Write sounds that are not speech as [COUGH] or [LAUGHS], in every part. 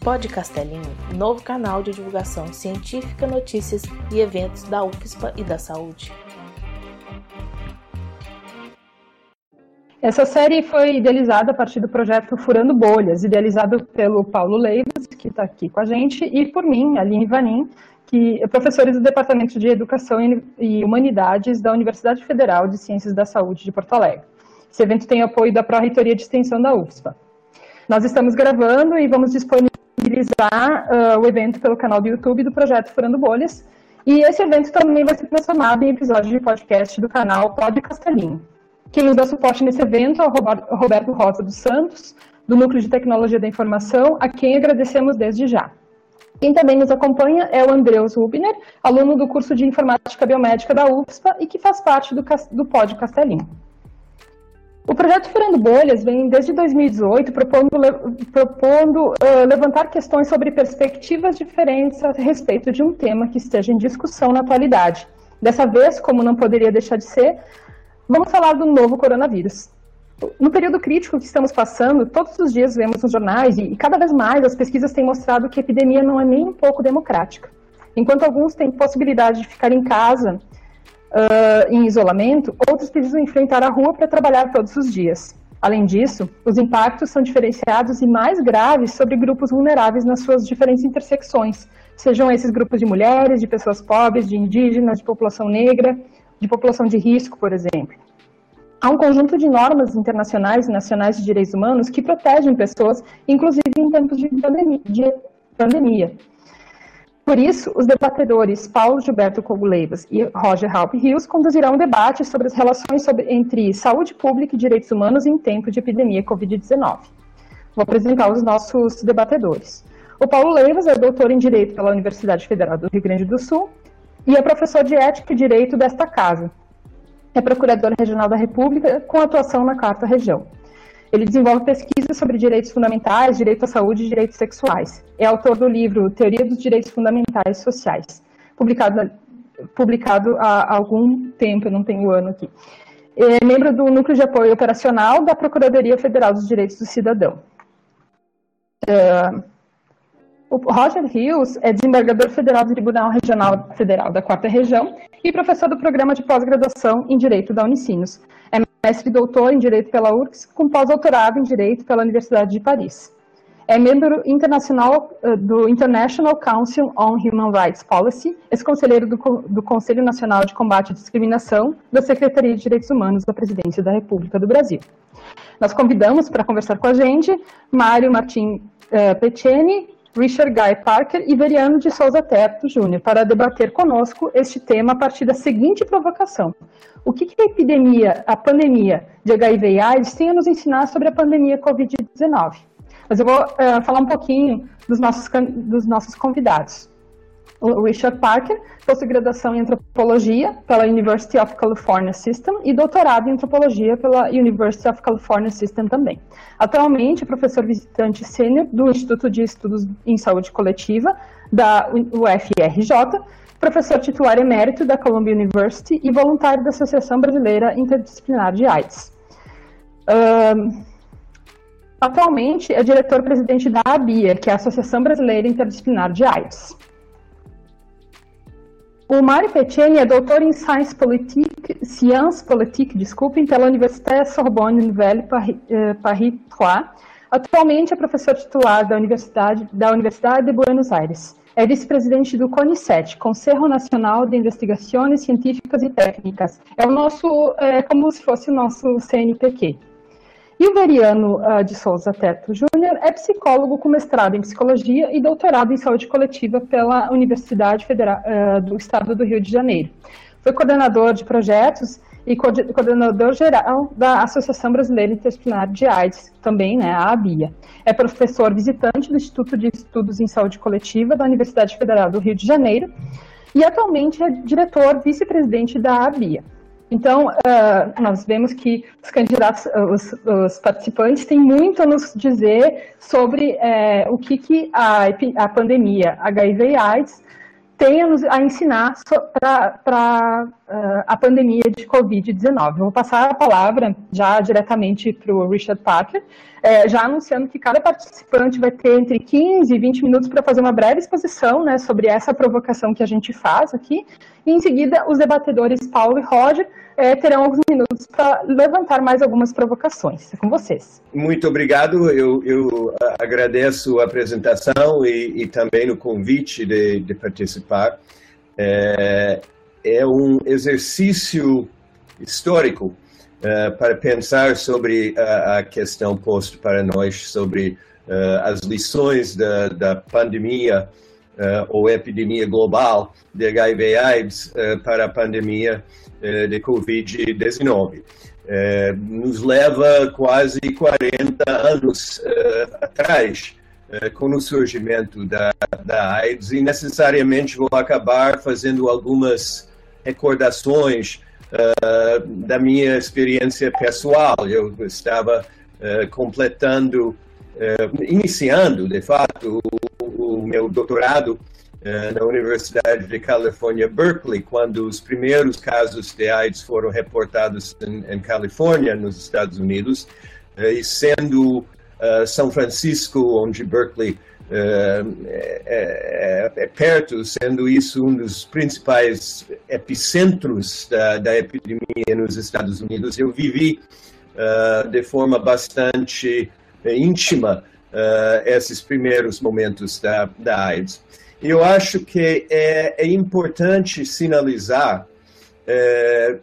Pod Castelinho, novo canal de divulgação científica, notícias e eventos da UFSPA e da saúde. Essa série foi idealizada a partir do projeto Furando Bolhas, idealizado pelo Paulo Leivas, que está aqui com a gente, e por mim, Aline Vanin, que é professores do Departamento de Educação e Humanidades da Universidade Federal de Ciências da Saúde de Porto Alegre. Esse evento tem apoio da Pró-Reitoria de Extensão da UFSPA. Nós estamos gravando e vamos disponibilizar uh, o evento pelo canal do YouTube do projeto Furando Bolhas. E esse evento também vai ser transformado em episódio de podcast do canal Pod Castelinho. Quem nos dá suporte nesse evento é o Roberto Rosa dos Santos, do Núcleo de Tecnologia da Informação, a quem agradecemos desde já. Quem também nos acompanha é o Andreus Rubner, aluno do curso de Informática Biomédica da UFSPA e que faz parte do, do Pod Castelinho. O projeto Furando Bolhas vem desde 2018 propondo, propondo uh, levantar questões sobre perspectivas diferentes a respeito de um tema que esteja em discussão na atualidade. Dessa vez, como não poderia deixar de ser, vamos falar do novo coronavírus. No período crítico que estamos passando, todos os dias vemos nos jornais e, cada vez mais as pesquisas têm mostrado que a epidemia não é nem um pouco democrática. Enquanto alguns têm possibilidade de ficar em casa uh, em isolamento, outros precisam enfrentar a rua para trabalhar todos os dias. Além disso, os impactos são diferenciados e mais graves sobre grupos vulneráveis nas suas diferentes intersecções, sejam esses grupos de mulheres, de pessoas pobres, de indígenas, de população negra, de população de risco, por exemplo. Há um conjunto de normas internacionais e nacionais de direitos humanos que protegem pessoas, inclusive em tempos de pandemia. Por isso, os debatedores Paulo Gilberto Coguleivas e Roger Halp Rios conduzirão um debate sobre as relações sobre, entre saúde pública e direitos humanos em tempo de epidemia Covid-19. Vou apresentar os nossos debatedores. O Paulo Leivas é doutor em Direito pela Universidade Federal do Rio Grande do Sul e é professor de Ética e Direito desta casa. É procurador regional da República com atuação na quarta região. Ele desenvolve pesquisas sobre direitos fundamentais, direito à saúde e direitos sexuais. É autor do livro Teoria dos Direitos Fundamentais Sociais, publicado, publicado há algum tempo, eu não tenho o ano aqui. É membro do Núcleo de Apoio Operacional da Procuradoria Federal dos Direitos do Cidadão. Uh, o Roger Rios é desembargador federal do Tribunal Regional Federal da Quarta Região e professor do Programa de Pós-Graduação em Direito da Unicinos. É mestre doutor em Direito pela URCS, com pós-doutorado em Direito pela Universidade de Paris. É membro internacional uh, do International Council on Human Rights Policy, ex-conselheiro do, do Conselho Nacional de Combate à Discriminação da Secretaria de Direitos Humanos da Presidência da República do Brasil. Nós convidamos para conversar com a gente Mário Martim uh, Peceni, Richard Guy Parker e Veriano de Souza Terto Júnior para debater conosco este tema a partir da seguinte provocação. O que, que a epidemia, a pandemia de HIV e AIDS tem a nos ensinar sobre a pandemia Covid-19? Mas eu vou uh, falar um pouquinho dos nossos, dos nossos convidados Richard Parker, pós-graduação em antropologia pela University of California System e doutorado em antropologia pela University of California System também. Atualmente é professor visitante sênior do Instituto de Estudos em Saúde Coletiva da UFRJ, professor titular emérito da Columbia University e voluntário da Associação Brasileira Interdisciplinar de AIDS. Um, atualmente é diretor-presidente da ABIA, que é a Associação Brasileira Interdisciplinar de AIDS. O Mário Petcheni é doutor em Science Politique, Sciences Politique, desculpem, pela Université Sorbonne Nouvelle Paris 3. Atualmente é professor titular da Universidade, da Universidade de Buenos Aires. É vice-presidente do CONICET, Conselho Nacional de Investigações Científicas e Técnicas. É o nosso, é como se fosse o nosso CNPq. E o Veriano uh, de Souza Teto Júnior é psicólogo com mestrado em psicologia e doutorado em saúde coletiva pela Universidade Federal uh, do Estado do Rio de Janeiro. Foi coordenador de projetos e coordenador geral da Associação Brasileira Interdisciplinar de AIDS, também, né, a ABIA. É professor visitante do Instituto de Estudos em Saúde Coletiva da Universidade Federal do Rio de Janeiro e atualmente é diretor vice-presidente da ABIA. Então, uh, nós vemos que os candidatos, os, os, participantes têm muito a nos dizer sobre o que, que a, a pandemia HIV e AIDS tem a, a ensinar para uh, a pandemia de Covid-19. Vou passar a palavra já diretamente para o Richard Parker, é, já anunciando que cada participante vai ter entre 15 e 20 minutos para fazer uma breve exposição né, sobre essa provocação que a gente faz aqui. E em seguida, os debatedores Paulo e Roger é, terão alguns minutos para levantar mais algumas provocações. É com vocês. Muito obrigado. Eu, eu agradeço a apresentação e, e também o convite de, de participar. É, é um exercício histórico uh, para pensar sobre a, a, questão posta para nós sobre uh, as lições da, da pandemia uh, ou epidemia global de HIV/AIDS para a pandemia de Covid-19. nos leva quase 40 anos atrás com o surgimento da, da AIDS e necessariamente vou acabar fazendo algumas recordações da minha experiência pessoal. Eu estava completando, iniciando, de fato, o, o meu doutorado na Universidade de Califórnia, Berkeley, quando os primeiros casos de AIDS foram reportados em, Califórnia, nos Estados Unidos, e sendo São Francisco, onde Berkeley é, é, é, perto, sendo isso um dos principais epicentros da, da epidemia nos Estados Unidos. Eu vivi de forma bastante íntima uh, esses primeiros momentos da, da AIDS. Eu acho que é, é importante sinalizar é,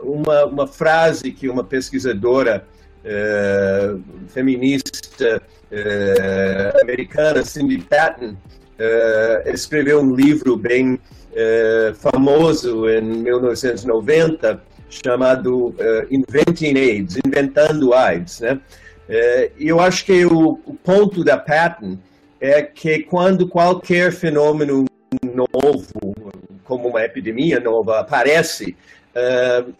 uma, uma frase que uma pesquisadora é, feminista é, americana, Cindy Patton, é, escreveu um livro bem famoso em 1990 chamado Inventing AIDS, Inventando AIDS, né? Eu acho que o, o ponto da Patton é que quando qualquer fenômeno novo, como uma epidemia nova, aparece, uh,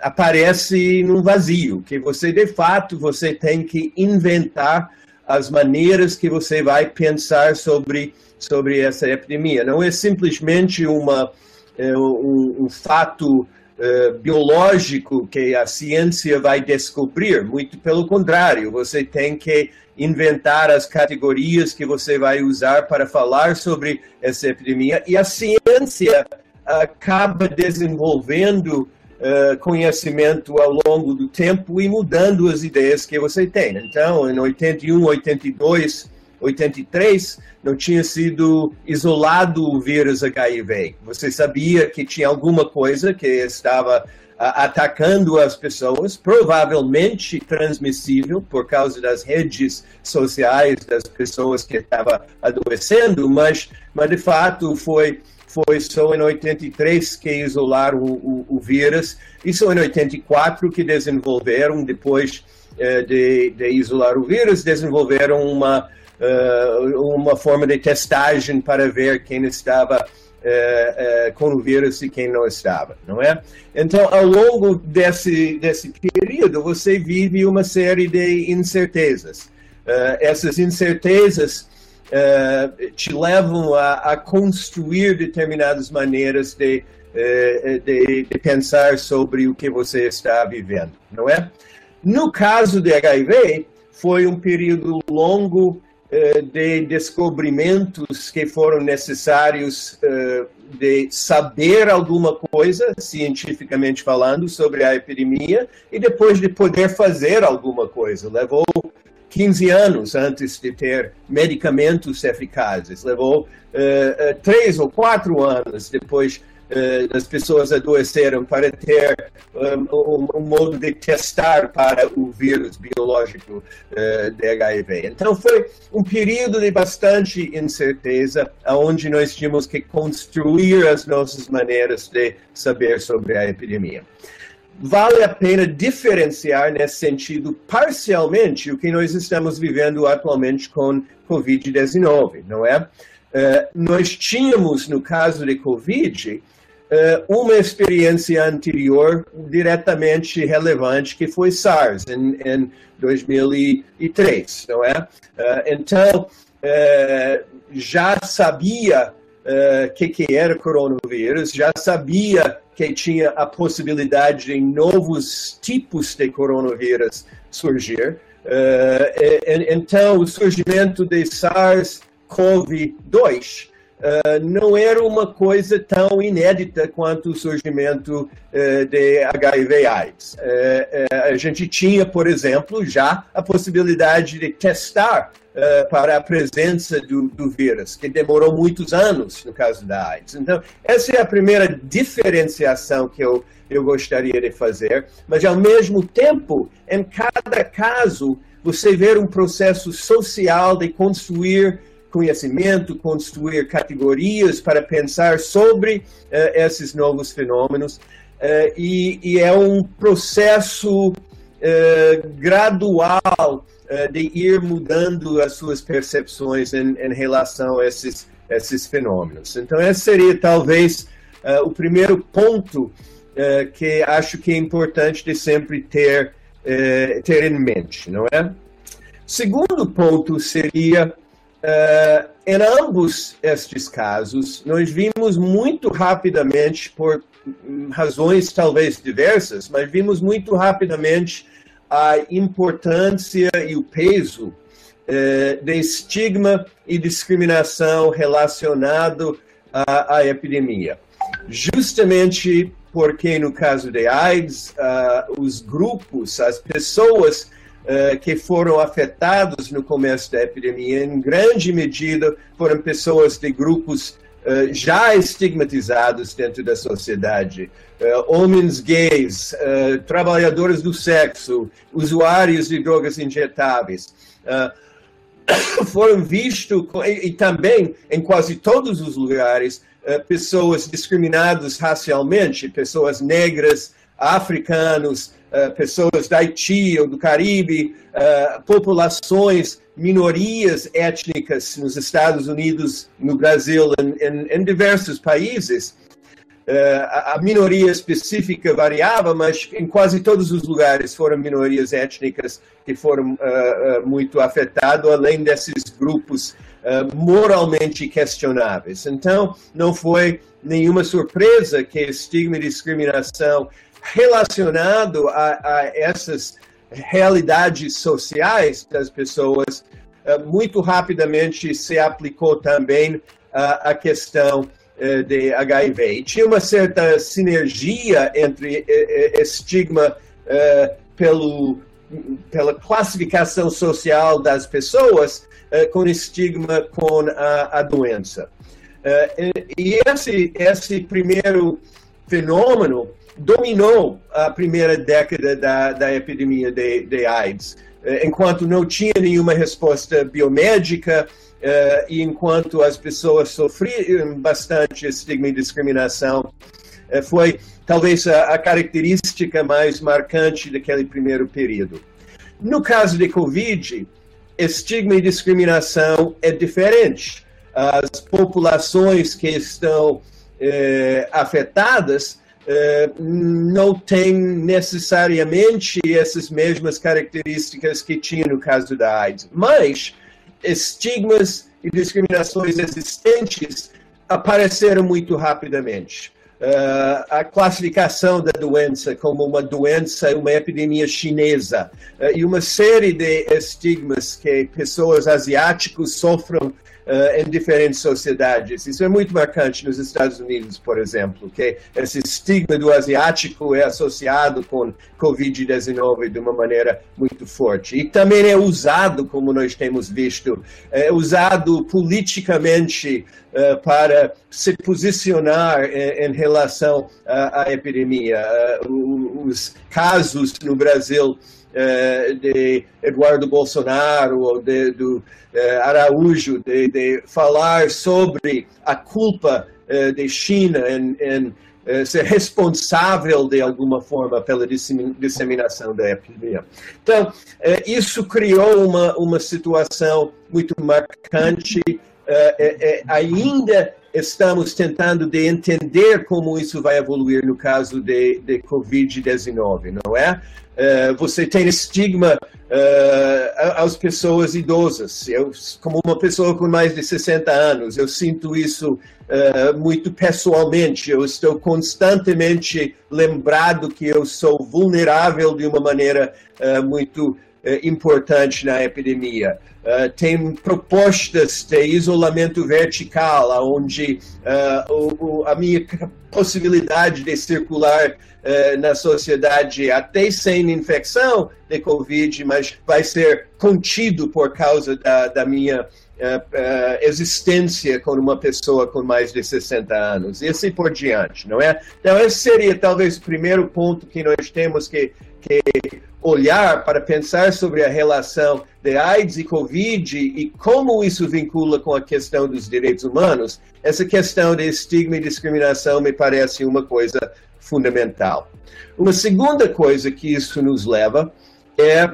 aparece num vazio, que você de fato você tem que inventar as maneiras que você vai pensar sobre sobre essa epidemia. Não é simplesmente uma uh, um, um, fato uh, biológico que a ciência vai descobrir. Muito pelo contrário, você tem que inventar as categorias que você vai usar para falar sobre essa epidemia e a ciência acaba desenvolvendo uh, conhecimento ao longo do tempo e mudando as ideias que você tem. Então, em 81, 82, 83, não tinha sido isolado o vírus HIV. Você sabia que tinha alguma coisa que estava atacando as pessoas, provavelmente transmissível por causa das redes sociais das pessoas que estavam adoecendo, mas, mas de fato foi foi só em 83 que isolaram o, o, o vírus, e só em 84 que desenvolveram, depois eh, de, de, isolar o vírus, desenvolveram uma, uh, uma forma de testagem para ver quem estava uh, com o vírus e quem não estava, não é? Então, ao longo desse, desse período, você vive uma série de incertezas. essas incertezas uh, te levam a, a, construir determinadas maneiras de, de, de, pensar sobre o que você está vivendo, não é? No caso de HIV, foi um período longo de descobrimentos que foram necessários de saber alguma coisa, cientificamente falando, sobre a epidemia e depois de poder fazer alguma coisa. Levou 15 anos antes de ter medicamentos eficazes. Levou uh, três ou quatro anos depois uh, das pessoas adoeceram para ter um, um, modo de testar para o vírus biológico de HIV. Então foi um período de bastante incerteza, onde nós tínhamos que construir as nossas maneiras de saber sobre a epidemia vale a pena diferenciar nesse sentido parcialmente o que nós estamos vivendo atualmente com Covid-19, não é? Uh, nós tínhamos, no caso de Covid, uh, uma experiência anterior diretamente relevante, que foi SARS, em, em 2003, não é? Uh, então, já sabia o que, que era coronavírus, já sabia que tinha a possibilidade de novos tipos de coronavírus surgir. então, o surgimento de SARS-CoV-2 Uh, não era uma coisa tão inédita quanto o surgimento uh, de HIV/AIDS. Uh, a gente tinha, por exemplo, já a possibilidade de testar para a presença do, do, vírus, que demorou muitos anos no caso da AIDS. Então, essa é a primeira diferenciação que eu, eu gostaria de fazer, mas ao mesmo tempo, em cada caso, você vê um processo social de construir conhecimento, construir categorias para pensar sobre uh, esses novos fenômenos. Uh, e, e, é um processo uh, gradual de ir mudando as suas percepções em, em, relação a esses, esses fenômenos. Então, esse seria talvez o primeiro ponto que acho que é importante de sempre ter, ter em mente, não é? Segundo ponto seria Uh, em ambos estes casos, nós vimos muito rapidamente, por razões talvez diversas, mas vimos muito rapidamente a importância e o peso uh, de estigma e discriminação relacionado à, à epidemia. Justamente porque, no caso de AIDS, uh, os grupos, as pessoas que foram afetados no começo da epidemia, em grande medida, foram pessoas de grupos uh, já estigmatizados dentro da sociedade. Uh, homens gays, trabalhadores do sexo, usuários de drogas injetáveis. [COUGHS] foram vistos, e, também em quase todos os lugares, pessoas discriminadas racialmente, pessoas negras, africanos, pessoas da Haiti ou do Caribe, uh, populações, minorias étnicas nos Estados Unidos, no Brasil, em, diversos países. A, a minoria específica variava, mas em quase todos os lugares foram minorias étnicas que foram muito afetadas, além desses grupos moralmente questionáveis. Então, não foi nenhuma surpresa que estigma e discriminação relacionado a, a essas realidades sociais das pessoas, eh, muito rapidamente se aplicou também a questão eh, de HIV. E tinha uma certa sinergia entre eh, estigma pelo, pela classificação social das pessoas com estigma com a, a doença. E esse, esse primeiro fenômeno dominou a primeira década da, da epidemia de, de AIDS, eh, enquanto não tinha nenhuma resposta biomédica uh, e enquanto as pessoas sofriam bastante estigma e discriminação, uh, foi talvez a, a, característica mais marcante daquele primeiro período. No caso de Covid, estigma e discriminação é diferente. As populações que estão uh, afetadas não tem necessariamente essas mesmas características que tinha no caso da AIDS, mas estigmas e discriminações existentes apareceram muito rapidamente. Uh, a classificação da doença como uma doença, uma epidemia chinesa, uh, e uma série de estigmas que pessoas asiáticas sofrem uh, em diferentes sociedades. Isso é muito marcante nos Estados Unidos, por exemplo, que esse estigma do asiático é associado com Covid-19 de uma maneira muito forte. E também é usado, como nós temos visto, é usado politicamente uh, para se posicionar em, em relação à, à epidemia. Uh, os casos no Brasil eh, de Eduardo Bolsonaro ou de, do eh, Araújo de, de, falar sobre a culpa eh, de China em, em ser responsável de alguma forma pela disseminação da epidemia. Então, isso criou uma, uma situação muito marcante. Ainda estamos tentando de entender como isso vai evoluir no caso de, de Covid-19, não é? Uh, você tem estigma uh, às pessoas idosas. Eu, como uma pessoa com mais de 60 anos, eu sinto isso uh, muito pessoalmente. Eu estou constantemente lembrado que eu sou vulnerável de uma maneira muito importante na epidemia. Uh, tem propostas de isolamento vertical, onde uh, o, o, a minha [LAUGHS] possibilidade de circular uh, na sociedade até sem infecção de Covid, mas vai ser contido por causa da, da minha existência com uma pessoa com mais de 60 anos, e assim por diante, não é? Então, esse seria talvez o primeiro ponto que nós temos que, que olhar para pensar sobre a relação de AIDS e Covid e como isso vincula com a questão dos direitos humanos, essa questão de estigma e discriminação me parece uma coisa fundamental. Uma segunda coisa que isso nos leva é,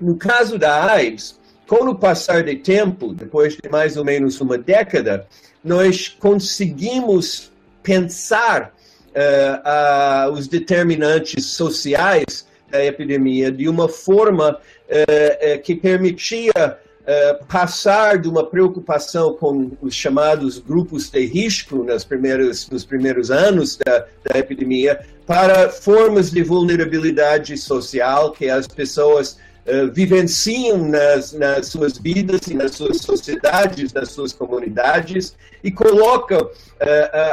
no caso da AIDS, com o passar de tempo, depois de mais ou menos uma década, nós conseguimos pensar uh, uh, os determinantes sociais da epidemia de uma forma eh, eh, que permitia eh, passar de uma preocupação com os chamados grupos de risco nas primeiras, nos primeiros anos da, da epidemia para formas de vulnerabilidade social que as pessoas uh, vivenciam nas, nas suas vidas e nas suas sociedades, nas suas comunidades, e coloca uh,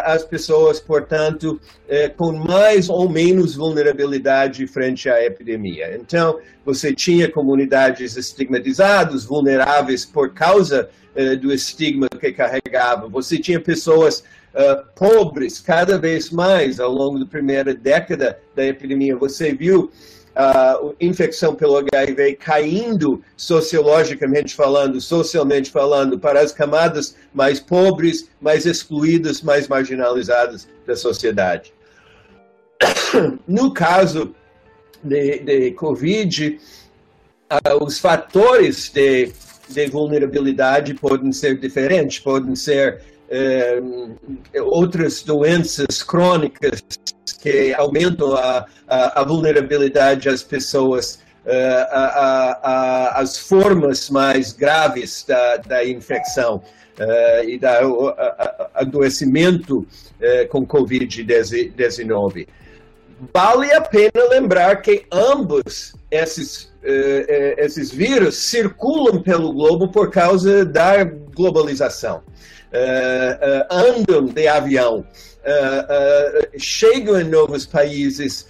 as pessoas, portanto, uh, com mais ou menos vulnerabilidade frente à epidemia. Então, você tinha comunidades estigmatizadas, vulneráveis por causa do estigma que carregava. Você tinha pessoas Uh, pobres cada vez mais ao longo da primeira década da epidemia. Você viu uh, infecção pelo HIV caindo sociologicamente falando, socialmente falando, para as camadas mais pobres, mais excluídas, mais marginalizadas da sociedade. [COUGHS] No caso de, de Covid, uh, os fatores de, de vulnerabilidade podem ser diferentes, podem ser eh, outras doenças crônicas que aumentam a, a, a vulnerabilidade às pessoas, uh, a, as formas mais graves da, da infecção uh, e da adoecimento uh, com Covid-19. Vale a pena lembrar que ambos esses, esses vírus circulam pelo globo por causa da globalização. Andam de avião, uh, chegam em novos países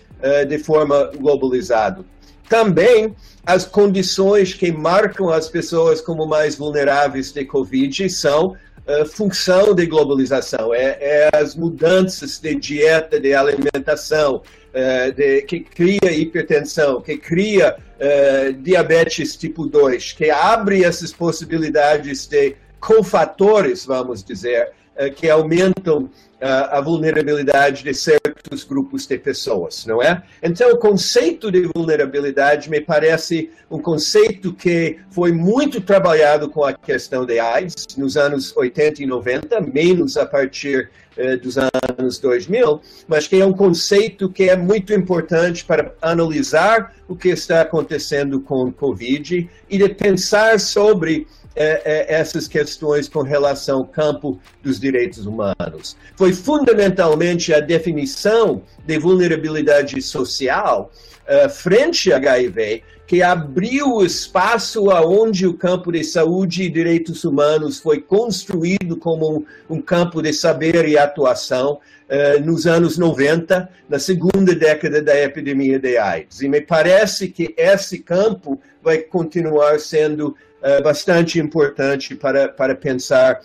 de forma globalizada. Também as condições que marcam as pessoas como mais vulneráveis de Covid são uh, função de globalização, é, é, as mudanças de dieta, de alimentação, uh, de, que cria hipertensão, que cria uh, diabetes tipo 2, que abre essas possibilidades de cofatores, vamos dizer, que aumentam a vulnerabilidade de certos grupos de pessoas, não é? Então, o conceito de vulnerabilidade me parece um conceito que foi muito trabalhado com a questão de AIDS nos anos 80 e 90, menos a partir eh, dos anos 2000, mas que é um conceito que é muito importante para analisar o que está acontecendo com o Covid e de pensar sobre é, é, essas questões com relação ao campo dos direitos humanos. Foi fundamentalmente a definição de vulnerabilidade social uh, frente a HIV que abriu o espaço aonde o campo de saúde e direitos humanos foi construído como um, um campo de saber e atuação uh, nos anos 90, na segunda década da epidemia de AIDS. E me parece que esse campo vai continuar sendo uh, bastante importante para, para pensar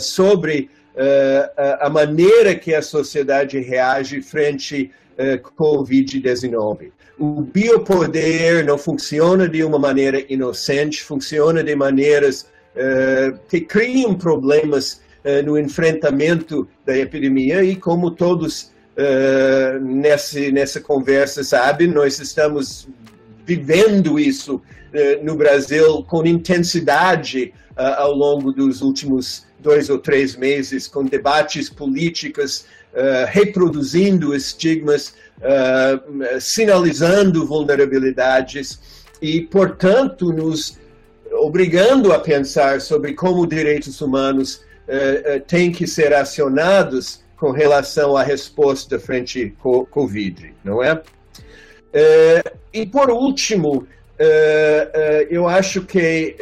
sobre a maneira que a sociedade reage frente ao Covid-19. O biopoder não funciona de uma maneira inocente, funciona de maneiras que criam problemas no enfrentamento da epidemia e como todos Uh, nessa, nessa conversa, sabe? Nós estamos vivendo isso no Brasil com intensidade uh, ao longo dos últimos dois ou três meses, com debates políticos uh, reproduzindo estigmas sinalizando vulnerabilidades e, portanto, nos obrigando a pensar sobre como direitos humanos têm que ser acionados com relação à resposta frente ao Covid, não é? e por último, eu acho que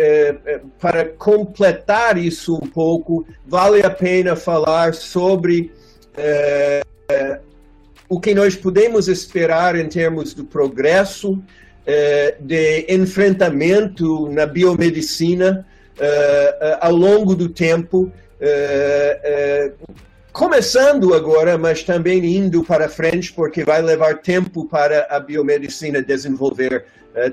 para completar isso um pouco, vale a pena falar sobre o que nós podemos esperar em termos do progresso de enfrentamento na biomedicina ao longo do tempo, começando agora, mas também indo para frente, porque vai levar tempo para a biomedicina desenvolver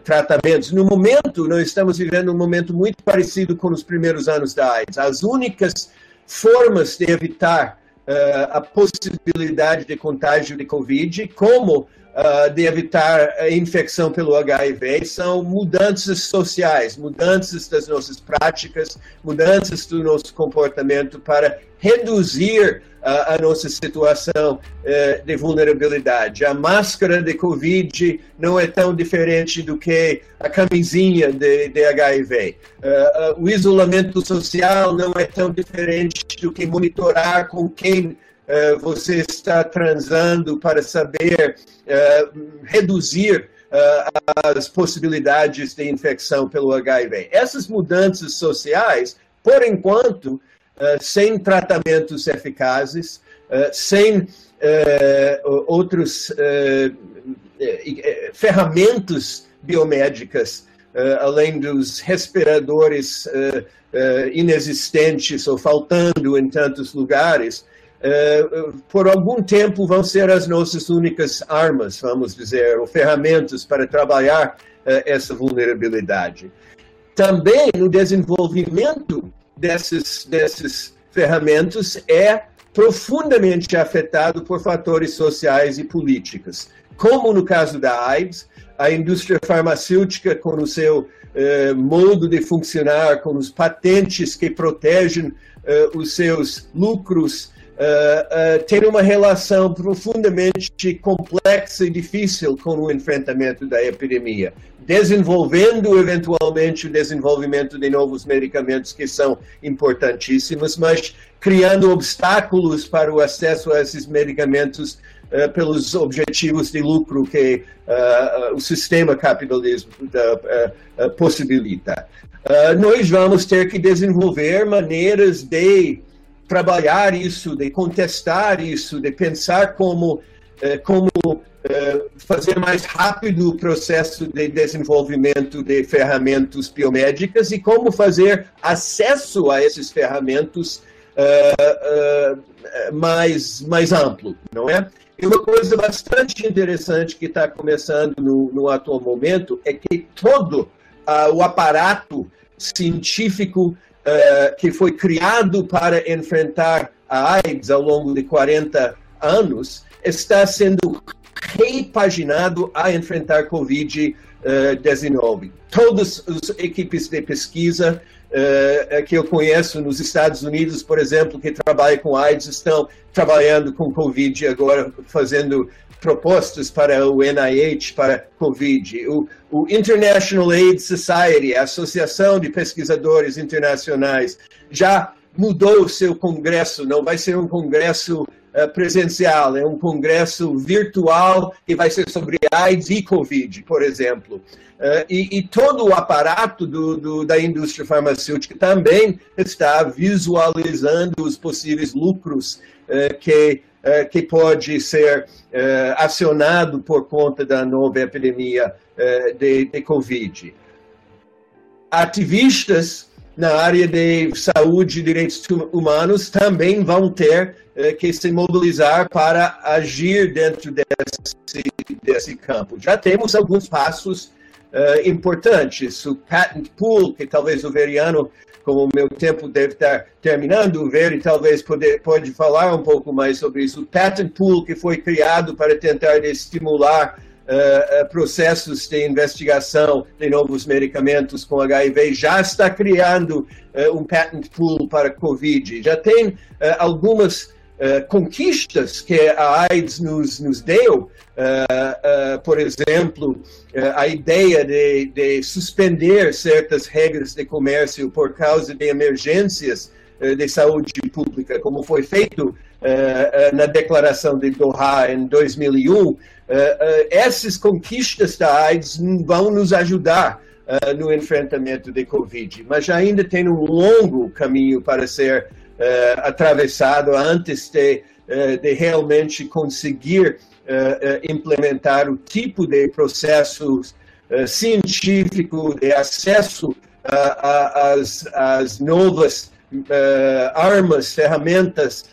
tratamentos. No momento, nós estamos vivendo um momento muito parecido com os primeiros anos da AIDS. As únicas formas de evitar uh, a possibilidade de contágio de Covid, como uh, de evitar a infecção pelo HIV são mudanças sociais, mudanças das nossas práticas, mudanças do nosso comportamento para reduzir uh, a nossa situação uh, de vulnerabilidade. A máscara de Covid não é tão diferente do que a camisinha de, de HIV. o isolamento social não é tão diferente do que monitorar com quem uh, você está transando para saber uh, reduzir uh, as possibilidades de infecção pelo HIV. Essas mudanças sociais, por enquanto, sem tratamentos eficazes, sem outros ferramentas biomédicas, além dos respiradores inexistentes ou faltando em tantos lugares, eh, por algum tempo vão ser as nossas únicas armas, vamos dizer, ou ferramentas para trabalhar eh, essa vulnerabilidade. Também no desenvolvimento dessas, dessas ferramentas é profundamente afetado por fatores sociais e políticos. Como no caso da AIDS, a indústria farmacêutica, com o seu eh, modo de funcionar, com os patentes que protegem eh, os seus lucros uh, uh, tem uma relação profundamente complexa e difícil com o enfrentamento da epidemia, desenvolvendo eventualmente o desenvolvimento de novos medicamentos que são importantíssimos, mas criando obstáculos para o acesso a esses medicamentos uh, pelos objetivos de lucro que o sistema capitalista possibilita. nós vamos ter que desenvolver maneiras de trabalhar isso, de contestar isso, de pensar como, eh, como eh, fazer mais rápido o processo de desenvolvimento de ferramentas biomédicas e como fazer acesso a esses ferramentas uh, mais, mais amplo, não é? E uma coisa bastante interessante que está começando no, no, atual momento é que todo o aparato científico uh, que foi criado para enfrentar a AIDS ao longo de 40 anos, está sendo repaginado a enfrentar Covid-19. Todas as equipes de pesquisa uh, que eu conheço nos Estados Unidos, por exemplo, que trabalham com AIDS, estão trabalhando com Covid agora, fazendo propostas para o NIH, para Covid. O, o International AIDS Society, a Associação de Pesquisadores Internacionais, já mudou o seu congresso, não vai ser um congresso presencial, é um congresso virtual que vai ser sobre AIDS e Covid, por exemplo. Uh, e, e, todo o aparato do, do, da indústria farmacêutica também está visualizando os possíveis lucros uh, que eh, que pode ser eh, acionado por conta da nova epidemia eh, de, de Covid. Ativistas na área de saúde e direitos humanos também vão ter que se mobilizar para agir dentro desse, desse campo. Já temos alguns passos uh, importantes. O patent pool, que talvez o Veriano como o meu tempo deve estar terminando, o Veri talvez pode, pode falar um pouco mais sobre isso. O Patent Pool, que foi criado para tentar estimular uh, processos de investigação de novos medicamentos com HIV, já está criando uh, um Patent Pool para Covid. Já tem uh, algumas uh, conquistas que a AIDS nos, nos deu, uh, por exemplo, a ideia de, de, suspender certas regras de comércio por causa de emergências de saúde pública, como foi feito na declaração de Doha em 2001, essas conquistas da AIDS vão nos ajudar uh, no enfrentamento de Covid, mas ainda tem um longo caminho para ser uh, atravessado antes de, uh, de realmente conseguir implementar o tipo de processos científico de acesso às, novas armas, ferramentas,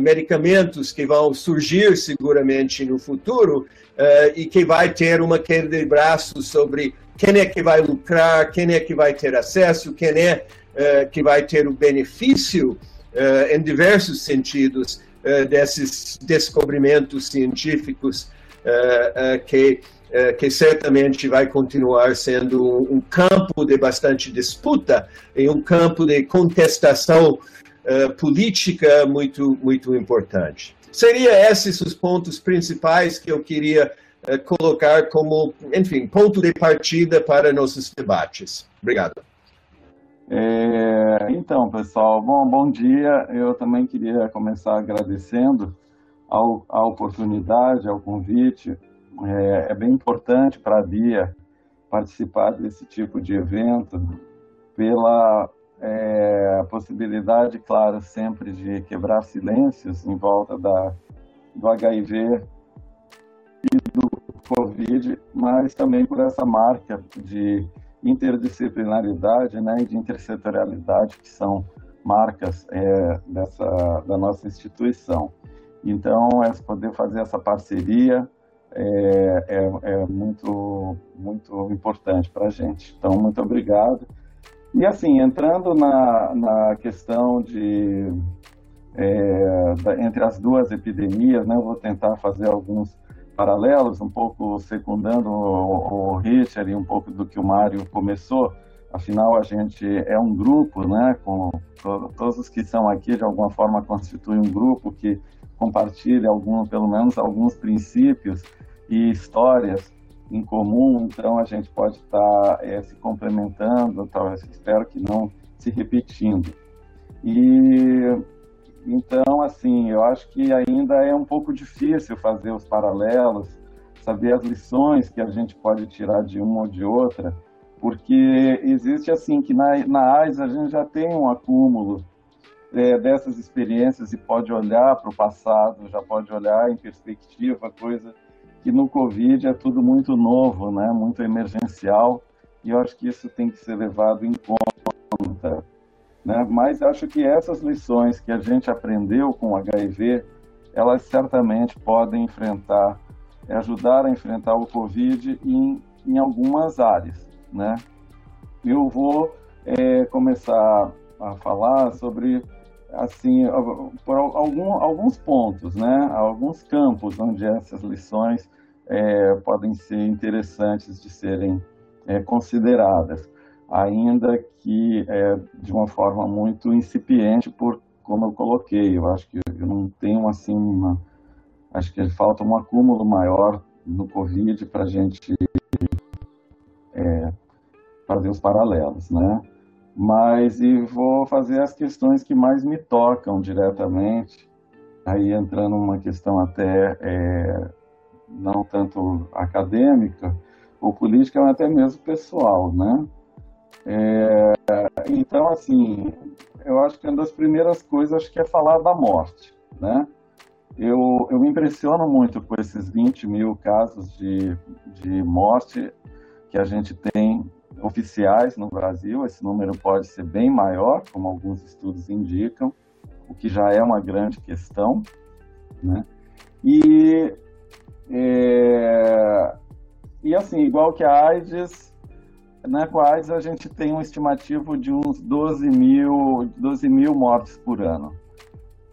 medicamentos que vão surgir seguramente no futuro e que vai ter uma queda de braços sobre quem é que vai lucrar, quem é que vai ter acesso, quem é que vai ter o benefício em diversos sentidos uh, desses descobrimentos científicos que, que certamente vai continuar sendo um, campo de bastante disputa e um campo de contestação política muito, muito importante. Seria esses os pontos principais que eu queria é, colocar como, enfim, ponto de partida para nossos debates. Obrigado. É, então, pessoal, bom, bom dia. Eu também queria começar agradecendo ao, a oportunidade, ao convite. É, é bem importante para a DIA participar desse tipo de evento pela é, possibilidade, claro, sempre de quebrar silêncios em volta da, do HIV e do Covid, mas também por essa marca de interdisciplinaridade né, e de intersetorialidade, que são marcas é, dessa, da nossa instituição. Então, é poder fazer essa parceria é, é, é muito, muito importante para a gente. Então, muito obrigado. E assim, entrando na, na questão de é, entre as duas epidemias, né, eu vou tentar fazer alguns paralelos, um pouco secundando o, o Richard e um pouco do que o Mário começou. Afinal, a gente é um grupo, né? Com to, todos os que são aqui de alguma forma constituem um grupo que compartilha algum, pelo menos alguns princípios e histórias em comum. Então, a gente pode estar é, se complementando, talvez espero que não se repetindo. E então, assim, eu acho que ainda é um pouco difícil fazer os paralelos, saber as lições que a gente pode tirar de uma ou de outra, porque existe assim que na, na AIS a gente já tem um acúmulo é, dessas experiências e pode olhar para o passado, já pode olhar em perspectiva, coisa que no Covid é tudo muito novo, né? muito emergencial, e eu acho que isso tem que ser levado em conta. Né? Mas acho que essas lições que a gente aprendeu com o HIV, elas certamente podem enfrentar, ajudar a enfrentar o Covid em, em algumas áreas. Né? Eu vou é, começar a falar sobre assim por algum, alguns pontos, né? Alguns campos onde essas lições é, podem ser interessantes de serem é, consideradas ainda que é, de uma forma muito incipiente, por como eu coloquei. Eu acho que eu não tenho assim uma. Acho que falta um acúmulo maior no Covid para a gente é, fazer os paralelos, né? Mas e vou fazer as questões que mais me tocam diretamente, aí entrando numa questão até é, não tanto acadêmica ou política, mas até mesmo pessoal, né? É, então, assim, eu acho que uma das primeiras coisas que é falar da morte, né? Eu, eu me impressiono muito com esses 20 mil casos de, de morte que a gente tem oficiais no Brasil. Esse número pode ser bem maior, como alguns estudos indicam, o que já é uma grande questão, né? E, é, e assim, igual que a AIDS, na quais a gente tem um estimativo de uns 12 mil, 12 mil mortes por ano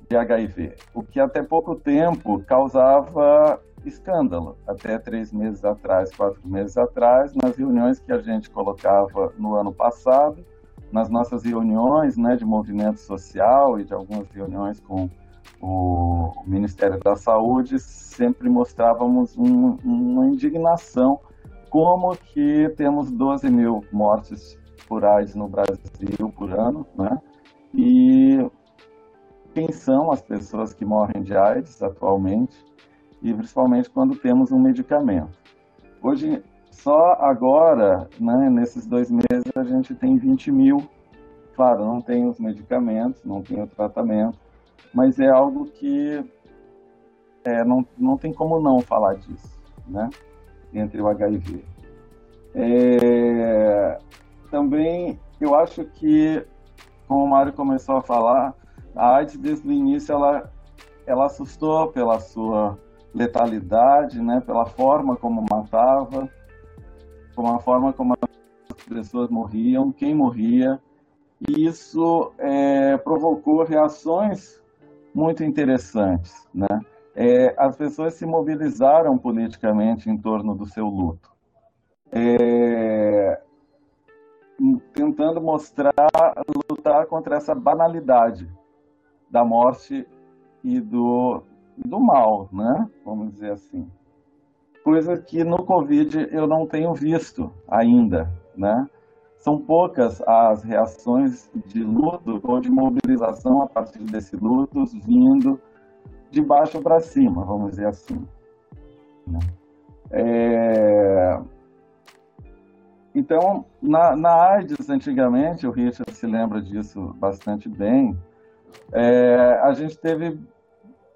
de HIV, o que até pouco tempo causava escândalo. Até três meses atrás, quatro meses atrás, nas reuniões que a gente colocava no ano passado, nas nossas reuniões né, de movimento social e de algumas reuniões com o Ministério da Saúde, sempre mostrávamos um, uma indignação como que temos 12 mil mortes por AIDS no Brasil por ano, né? E quem são as pessoas que morrem de AIDS atualmente e principalmente quando temos um medicamento. Hoje, só agora, né, nesses dois meses, a gente tem 20 mil. Claro, não tem os medicamentos, não tem o tratamento, mas é algo que é, não, não tem como não falar disso, né? Entre o HIV. É, também, eu acho que, como o Mário começou a falar, a AIDS desde o início ela, ela assustou pela sua letalidade, né? Pela forma como matava, com a forma como as pessoas morriam, quem morria, e isso é, provocou reações muito interessantes. Né? É, as pessoas se mobilizaram politicamente em torno do seu luto, é, tentando mostrar, lutar contra essa banalidade da morte e do, do mal, né? vamos dizer assim. Coisa que no Covid eu não tenho visto ainda, né? são poucas as reações de luto ou de mobilização a partir desse luto vindo de baixo para cima, vamos dizer assim. Né? É... Então, na, na AIDS, antigamente, o Richard se lembra disso bastante bem, é, a gente teve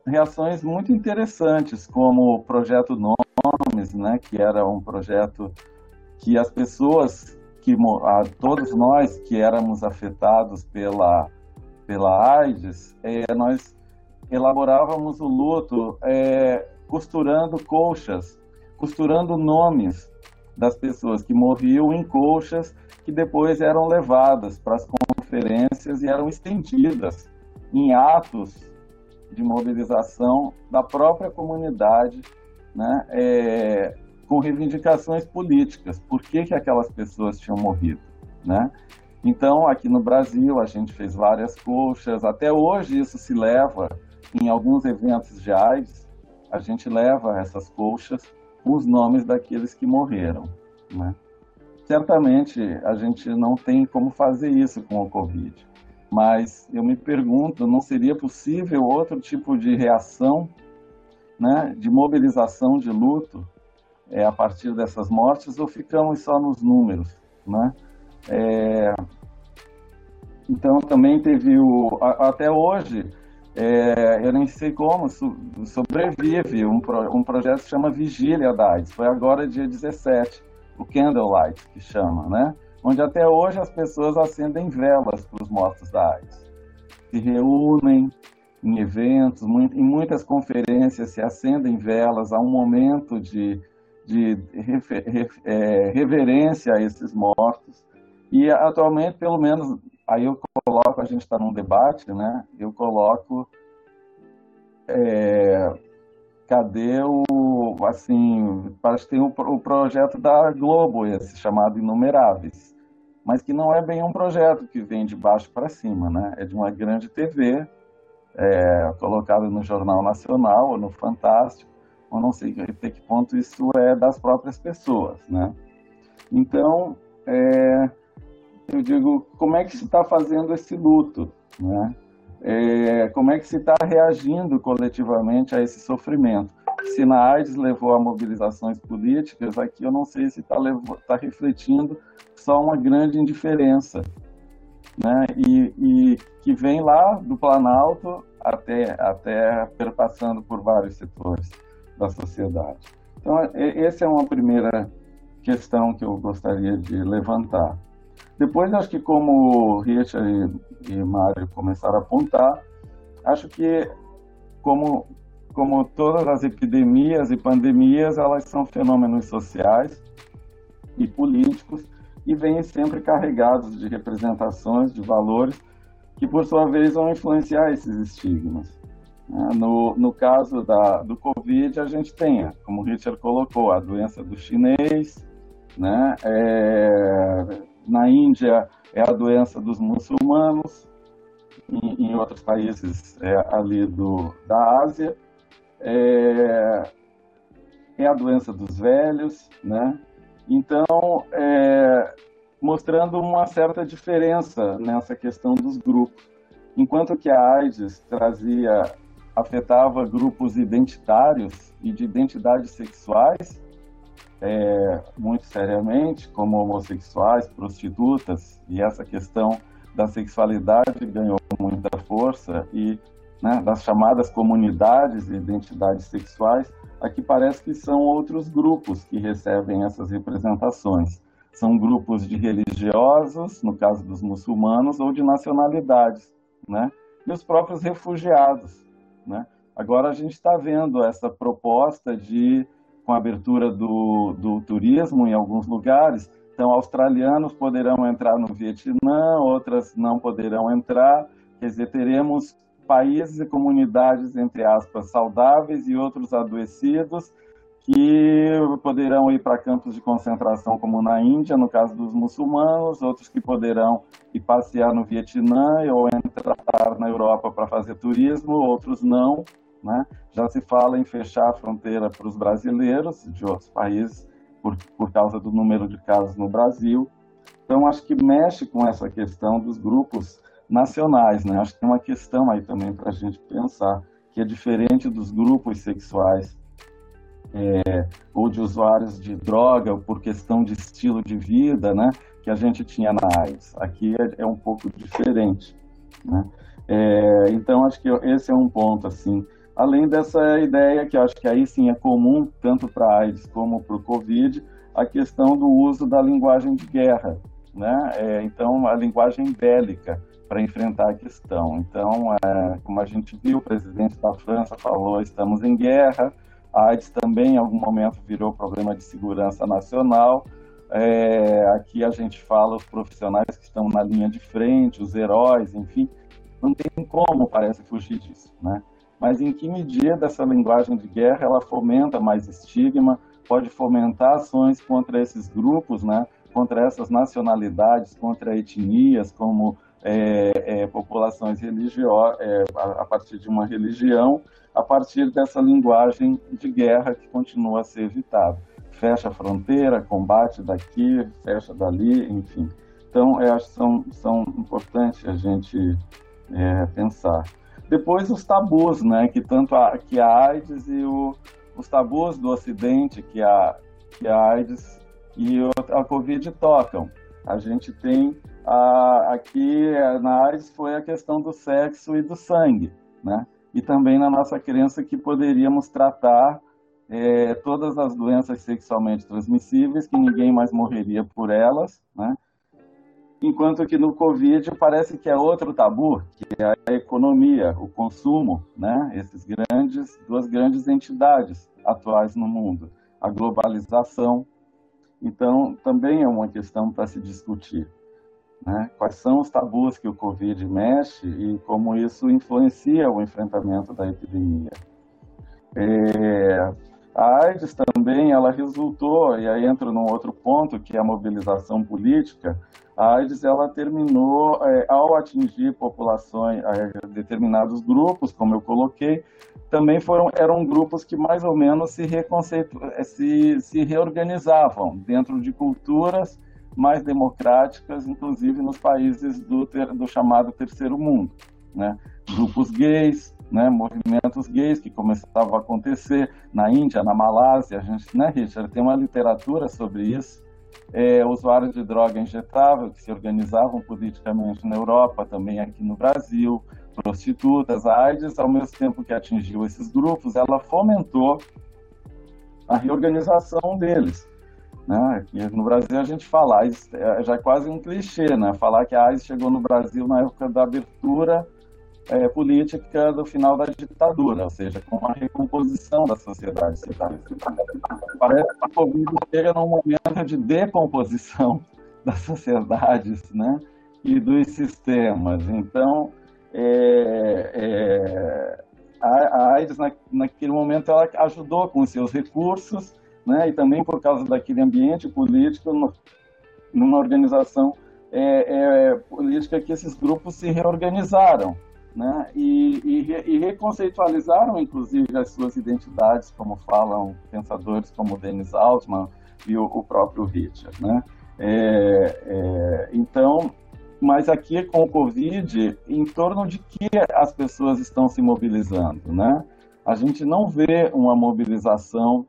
reações muito interessantes, como o Projeto Nomes, né, que era um projeto que as pessoas que a todos nós que éramos afetados pela pela AIDS, é, nós elaborávamos o luto é, costurando colchas, costurando nomes das pessoas que morriam em colchas que depois eram levadas para as conferências e eram estendidas em atos de mobilização da própria comunidade, né, é, com reivindicações políticas. Por que, que aquelas pessoas tinham morrido, né? Então, aqui no Brasil, a gente fez várias coxas. Até hoje, isso se leva em alguns eventos de AIDS. A gente leva essas colchas com os nomes daqueles que morreram, né? Certamente, a gente não tem como fazer isso com o Covid. Mas eu me pergunto, não seria possível outro tipo de reação, né, de mobilização de luto, é, a partir dessas mortes ou ficamos só nos números, né? É, então também teve o até hoje é, eu nem sei como sobrevive um, um projeto que chama Vigília da AIDS. Foi agora dia 17, o Candlelight que chama, né? Onde até hoje as pessoas acendem velas para os mortos da AIDS. Se reúnem em eventos, em muitas conferências se acendem velas, há um momento de de é, reverência a esses mortos. E atualmente, pelo menos, aí eu coloco, a gente está num debate, né? Eu coloco, é, cadê o, assim, parece que tem o, o projeto da Globo, esse chamado Inumeráveis, mas que não é bem um projeto que vem de baixo para cima, né? É de uma grande TV, é, colocado no Jornal Nacional ou no Fantástico, eu não sei até que ponto isso é das próprias pessoas, né? Então, é, eu digo, como é que se está fazendo esse luto, né? É, como é que se está reagindo coletivamente a esse sofrimento? Se na AIDS levou a mobilizações políticas, aqui eu não sei se está tá refletindo só uma grande indiferença, né? E, e, que vem lá do Planalto até, até perpassando por vários setores da sociedade. Então, essa é uma primeira questão que eu gostaria de levantar. Depois, acho que como Richard e, e Mário começaram a apontar, acho que como, como todas as epidemias e pandemias, elas são fenômenos sociais e políticos e vêm sempre carregados de representações, de valores, que por sua vez vão influenciar esses estigmas. Né? No, no caso da, do Covid, a gente tem, como o Richard colocou, a doença do chinês, né? É, na Índia é a doença dos muçulmanos, em, em outros países é, ali do, da Ásia. É, é a doença dos velhos, né? Então, é, mostrando uma certa diferença nessa questão dos grupos. Enquanto que a AIDS trazia, afetava grupos identitários e de identidades sexuais, é, muito seriamente, como homossexuais, prostitutas, e essa questão da sexualidade ganhou muita força, e né, das chamadas comunidades e identidades sexuais, aqui parece que são outros grupos que recebem essas representações. São grupos de religiosos, no caso dos muçulmanos, ou de nacionalidades, né? E os próprios refugiados, né? Agora a gente está vendo essa proposta de, com a abertura do, do turismo em alguns lugares, então australianos poderão entrar no Vietnã, outras não poderão entrar, quer dizer, teremos países e comunidades, entre aspas, saudáveis e outros adoecidos, que poderão ir para campos de concentração, como na Índia, no caso dos muçulmanos, outros que poderão ir passear no Vietnã ou entrar na Europa para fazer turismo, outros não. Né? Já se fala em fechar a fronteira para os brasileiros de outros países, por, por causa do número de casos no Brasil. Então, acho que mexe com essa questão dos grupos nacionais. Né? Acho que tem uma questão aí também para a gente pensar, que é diferente dos grupos sexuais é, ou de usuários de droga por questão de estilo de vida, né, que a gente tinha na AIDS. Aqui é, é um pouco diferente, né? É, então acho que esse é um ponto assim. Além dessa ideia que eu acho que aí sim é comum tanto para a AIDS como para o COVID, a questão do uso da linguagem de guerra, né? É, então a linguagem bélica para enfrentar a questão. Então, é, como a gente viu, o presidente da França falou: estamos em guerra a AIDS também, em algum momento, virou problema de segurança nacional. É, aqui a gente fala os profissionais que estão na linha de frente, os heróis, enfim, não tem como, parece, fugir disso, né? Mas em que medida essa linguagem de guerra ela fomenta mais estigma, pode fomentar ações contra esses grupos, né? Contra essas nacionalidades, contra etnias, como é, é, populações religiosas, é, a, partir de uma religião, a partir dessa linguagem de guerra que continua a ser evitada. Fecha a fronteira, combate daqui, fecha dali, enfim. Então, eu acho que são, são importantes a gente é, pensar. Depois, os tabus, né, que tanto a, que a AIDS e o, os tabus do Ocidente que a, que a AIDS e a Covid tocam. A gente tem a, aqui na AIDS foi a questão do sexo e do sangue, né? e também na nossa crença que poderíamos tratar é, todas as doenças sexualmente transmissíveis, que ninguém mais morreria por elas, né? Enquanto que no Covid parece que é outro tabu, que é a economia, o consumo, né? Esses grandes, duas grandes entidades atuais no mundo, a globalização. Então, também é uma questão para se discutir. Né? Quais são os tabus que o Covid mexe e como isso influencia o enfrentamento da epidemia. É, a AIDS também, ela resultou, e aí entra num outro ponto, que é a mobilização política, a AIDS ela terminou é, ao atingir populações, é, determinados grupos, como eu coloquei, também foram eram grupos que mais ou menos se, se, se reorganizavam dentro de culturas mais democráticas, inclusive nos países do, ter, do chamado terceiro mundo. Né? Grupos gays, né, movimentos gays que começavam a acontecer na Índia, na Malásia, a gente, né, Richard, tem uma literatura sobre isso. É, usuários de droga injetável que se organizavam politicamente na Europa, também aqui no Brasil, prostitutas, a AIDS, ao mesmo tempo que atingiu esses grupos, ela fomentou a reorganização deles. Né? Aqui no Brasil a gente fala, é, já é quase um clichê, né? Falar que a AIDS chegou no Brasil na época da abertura é, política do final da ditadura, ou seja, com a recomposição da sociedade. Parece que a Covid chega num momento de decomposição [LAUGHS] das sociedades, né? E dos sistemas. Então, é, é, a, a AIDS na, naquele momento ela ajudou com seus recursos né, e também por causa daquele ambiente político no, numa organização é, é, política que esses grupos se reorganizaram né? E, e, e, reconceitualizaram, inclusive, as suas identidades, como falam pensadores como Denis Altman e o, o próprio Richard. Né? É, é, então, mas aqui com o Covid, em torno de que as pessoas estão se mobilizando? Né? A gente não vê uma mobilização,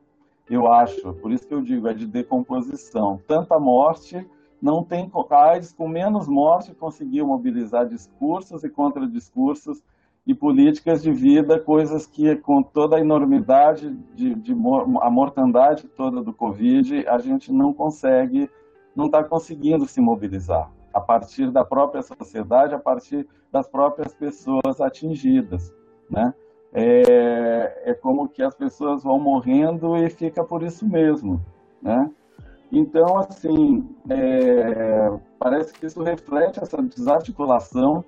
eu acho, por isso que eu digo, é de decomposição. Tanta morte não tem AIDS com menos morte conseguiu mobilizar discursos e contradiscursos e políticas de vida, coisas que com toda a enormidade de, de a mortandade toda do Covid, a gente não consegue, não está conseguindo se mobilizar a partir da própria sociedade, a partir das próprias pessoas atingidas, né? É, é como que as pessoas vão morrendo e fica por isso mesmo, né? Então, assim, é, parece que isso reflete essa desarticulação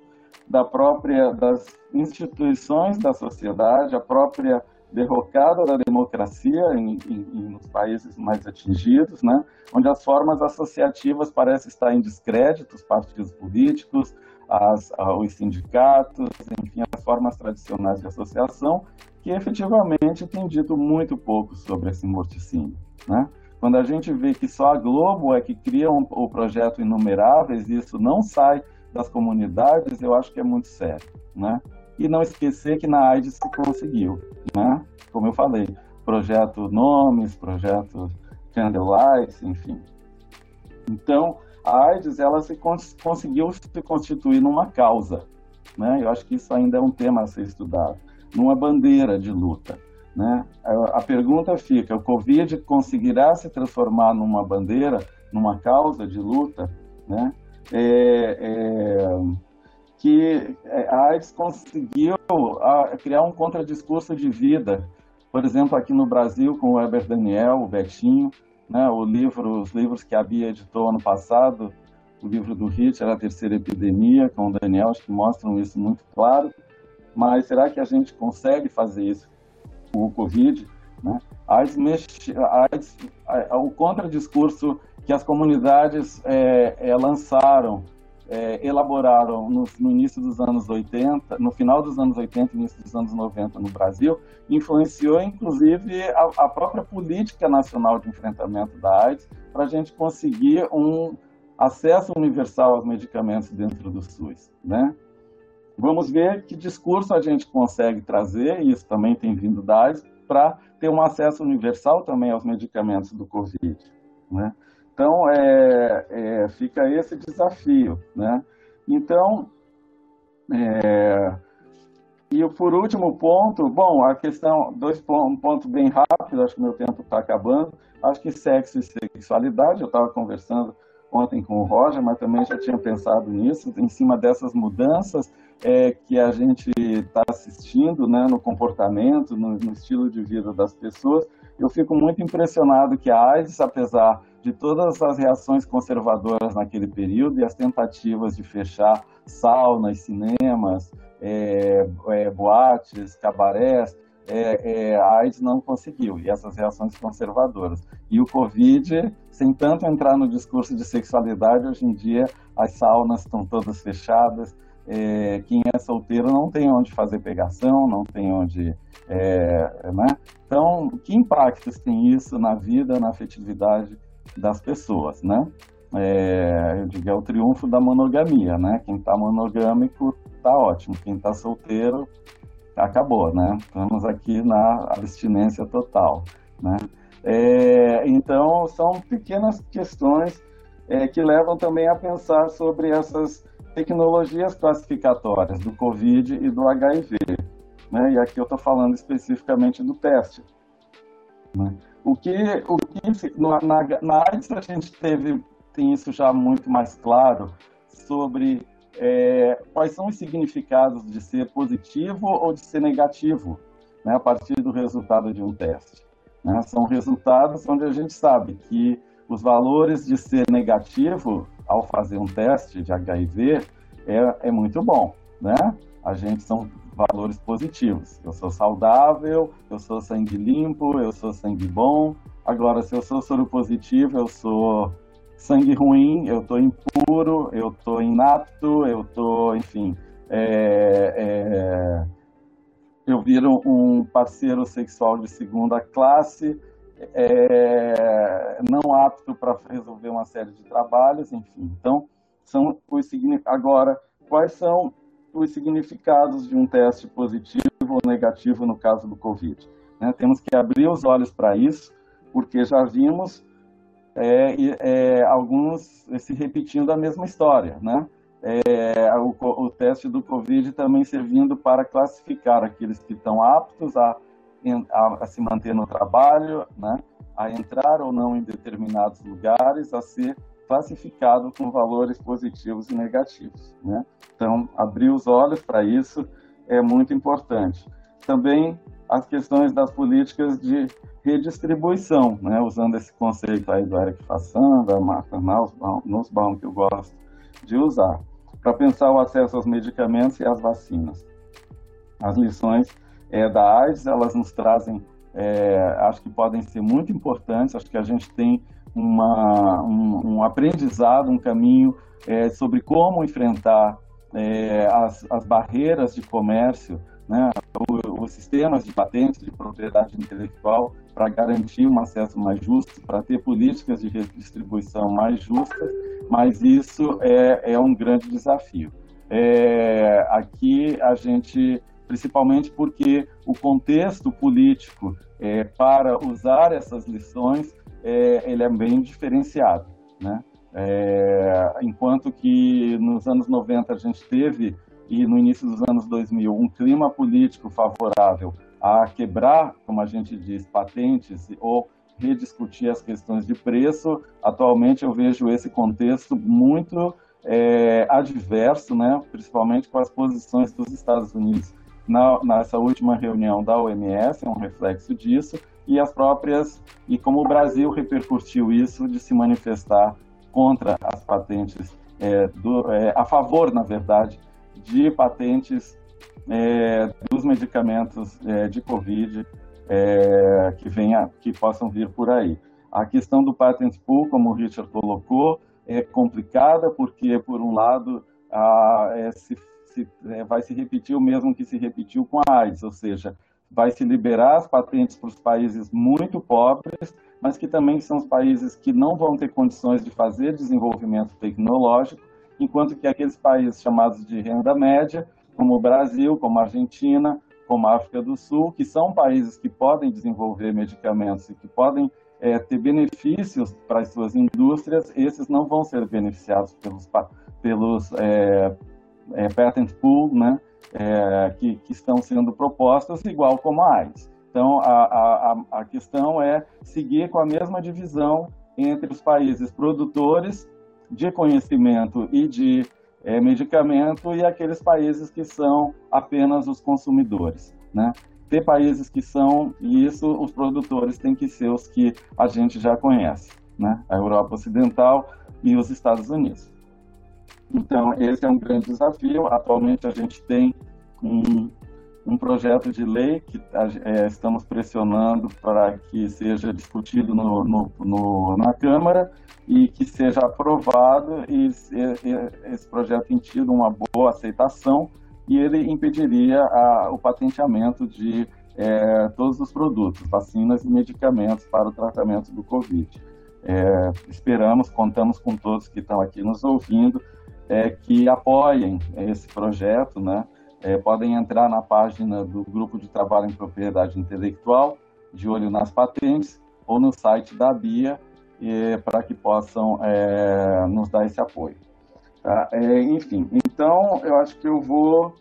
da própria das instituições da sociedade, a própria derrocada da democracia em, em, nos países mais atingidos, né? onde as formas associativas parecem estar em descrédito, os partidos políticos, as, os sindicatos, enfim, as formas tradicionais de associação, que efetivamente têm dito muito pouco sobre esse morticínio. Né? Quando a gente vê que só a Globo é que cria um, o projeto Inumeráveis e isso não sai das comunidades, eu acho que é muito sério, né? E não esquecer que na AIDS se conseguiu, né? Como eu falei, projeto Nomes, projeto Candlelights, enfim. Então, a AIDS, ela se cons conseguiu se constituir numa causa, né? Eu acho que isso ainda é um tema a ser estudado, numa bandeira de luta. Né? A pergunta fica: o Covid conseguirá se transformar numa bandeira, numa causa de luta? Né? É, é, que a AIDS conseguiu criar um contradiscurso de vida. Por exemplo, aqui no Brasil, com o Herbert Daniel, o Betinho, né, o livro, os livros que a Bia editou ano passado, o livro do Hitler, A Terceira Epidemia, com o Daniel, acho que mostram isso muito claro. Mas será que a gente consegue fazer isso o Covid, né? AIDS, AIDS, o contradiscurso que as comunidades é, é, lançaram, é, elaboraram no, no, início dos anos 80, no final dos anos 80 início dos anos 90 no Brasil, influenciou inclusive a, a própria política nacional de enfrentamento da AIDS para a gente conseguir um acesso universal aos medicamentos dentro do SUS, né? Vamos ver que discurso a gente consegue trazer, e isso também tem vindo da para ter um acesso universal também aos medicamentos do Covid. Né? Então, é, é, fica esse desafio. Né? Então, é, e por último ponto, bom, a questão, dois pontos, um ponto bem rápido, acho que meu tempo está acabando, acho que sexo e sexualidade, eu estava conversando ontem com o Roger, mas também já tinha pensado nisso, em cima dessas mudanças é, que a gente está assistindo né, no comportamento, no, no, estilo de vida das pessoas. Eu fico muito impressionado que a AIDS, apesar de todas as reações conservadoras naquele período e as tentativas de fechar saunas, cinemas, é, é, boates, cabarés, é, é, a AIDS não conseguiu, e essas reações conservadoras. E o Covid, sem tanto entrar no discurso de sexualidade, hoje em dia as saunas estão todas fechadas, é, quem é solteiro não tem onde fazer pegação, não tem onde. É, né? Então, que impactos tem isso na vida, na afetividade das pessoas, né? É, eu digo, é o triunfo da monogamia, né? Quem está monogâmico está ótimo, quem está solteiro acabou, né? Estamos aqui na abstinência total, né? É, então, são pequenas questões é, que levam também a pensar sobre essas tecnologias classificatórias do COVID e do HIV. Né? E aqui eu estou falando especificamente do teste. Né? O que, o que na, na AIDS a gente teve, tem isso já muito mais claro sobre é, quais são os significados de ser positivo ou de ser negativo né, a partir do resultado de um teste. Né? São resultados onde a gente sabe que os valores de ser negativo ao fazer um teste de HIV é, é muito bom, né? A gente são valores positivos. Eu sou saudável, eu sou sangue limpo, eu sou sangue bom. Agora, se eu sou soro positivo, eu sou sangue ruim, eu estou impuro, eu estou inapto, eu estou, enfim, é, é, eu viro um parceiro sexual de segunda classe, é, não apto para resolver uma série de trabalhos, enfim. Então, são os agora quais são os significados de um teste positivo ou negativo no caso do Covid? Né? Temos que abrir os olhos para isso, porque já vimos é, é, alguns se repetindo a mesma história, né? É, o, o, teste do Covid também servindo para classificar aqueles que estão aptos a, a, a, se manter no trabalho, né? a entrar ou não em determinados lugares, a ser classificado com valores positivos e negativos. Né? Então, abrir os olhos para isso é muito importante. Também as questões das políticas de redistribuição, né? usando esse conceito aí do Eric Fassan, da Marta Nussbaum, que eu gosto de usar, para pensar o acesso aos medicamentos e às vacinas. As lições é, da AIDS, elas nos trazem, é, acho que podem ser muito importantes, acho que a gente tem uma, um, um aprendizado, um caminho é, sobre como enfrentar é, as, as barreiras de comércio né, os sistemas de patentes de propriedade intelectual para garantir um acesso mais justo, para ter políticas de redistribuição mais justas, mas isso é, é um grande desafio. É, aqui a gente, principalmente porque o contexto político é, para usar essas lições, é, ele é bem diferenciado, né? É, enquanto que nos anos 90 a gente teve e no início dos anos 2000 um clima político favorável a quebrar, como a gente diz, patentes ou rediscutir as questões de preço, atualmente eu vejo esse contexto muito é, adverso, né, principalmente com as posições dos Estados Unidos na, nessa última reunião da OMS, é um reflexo disso, e as próprias, e como o Brasil repercutiu isso de se manifestar contra as patentes, é, do, é, a favor, na verdade, de patentes é, dos medicamentos é, de Covid é, que, venha, que possam vir por aí. A questão do patent pool, como o Richard colocou, é complicada porque, por um lado, a, é, se, se, é, vai se repetir o mesmo que se repetiu com a AIDS, ou seja, vai se liberar as patentes para os países muito pobres, mas que também são os países que não vão ter condições de fazer desenvolvimento tecnológico enquanto que aqueles países chamados de renda média, como o Brasil, como a Argentina, como a África do Sul, que são países que podem desenvolver medicamentos e que podem é, ter benefícios para as suas indústrias, esses não vão ser beneficiados pelos, pelos é, é, patent pool né, é, que, que, estão sendo propostas, igual como a AIDS. Então, a, a, a questão é seguir com a mesma divisão entre os países produtores de conhecimento e de é, medicamento e aqueles países que são apenas os consumidores, né? Ter países que são, e isso os produtores têm que ser os que a gente já conhece, né? A Europa Ocidental e os Estados Unidos. Então, esse é um grande desafio. Atualmente, a gente tem um, um projeto de lei que é, estamos pressionando para que seja discutido no, no, no, na Câmara e que seja aprovado e, e esse projeto tem tido uma boa aceitação e ele impediria a, o patenteamento de é, todos os produtos, vacinas e medicamentos para o tratamento do Covid. É, esperamos, contamos com todos que estão aqui nos ouvindo, é, que apoiem esse projeto, né? É, podem entrar na página do Grupo de Trabalho em Propriedade Intelectual, de olho nas patentes, ou no site da BIA, para que possam é, nos dar esse apoio. Tá? É, enfim, então eu acho que eu vou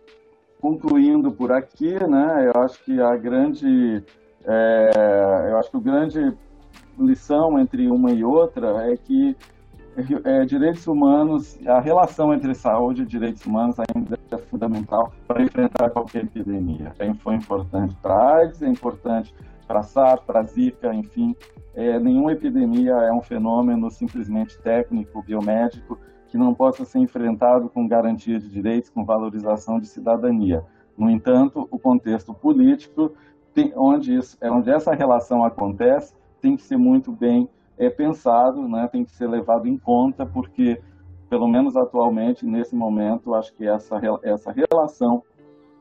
concluindo por aqui, né? Eu acho que a grande, é, eu acho que o grande lição entre uma e outra é que é, direitos humanos, a relação entre saúde e direitos humanos ainda é fundamental para enfrentar qualquer epidemia. É, foi importante para a AIDS, é importante para a SARS, para a Zika, enfim. É, nenhuma epidemia é um fenômeno simplesmente técnico, biomédico, que não possa ser enfrentado com garantia de direitos, com valorização de cidadania. No entanto, o contexto político, tem, onde, isso, é onde essa relação acontece, tem que ser muito bem é pensado, né, tem que ser levado em conta, porque, pelo menos atualmente, nesse momento, acho que essa, essa relação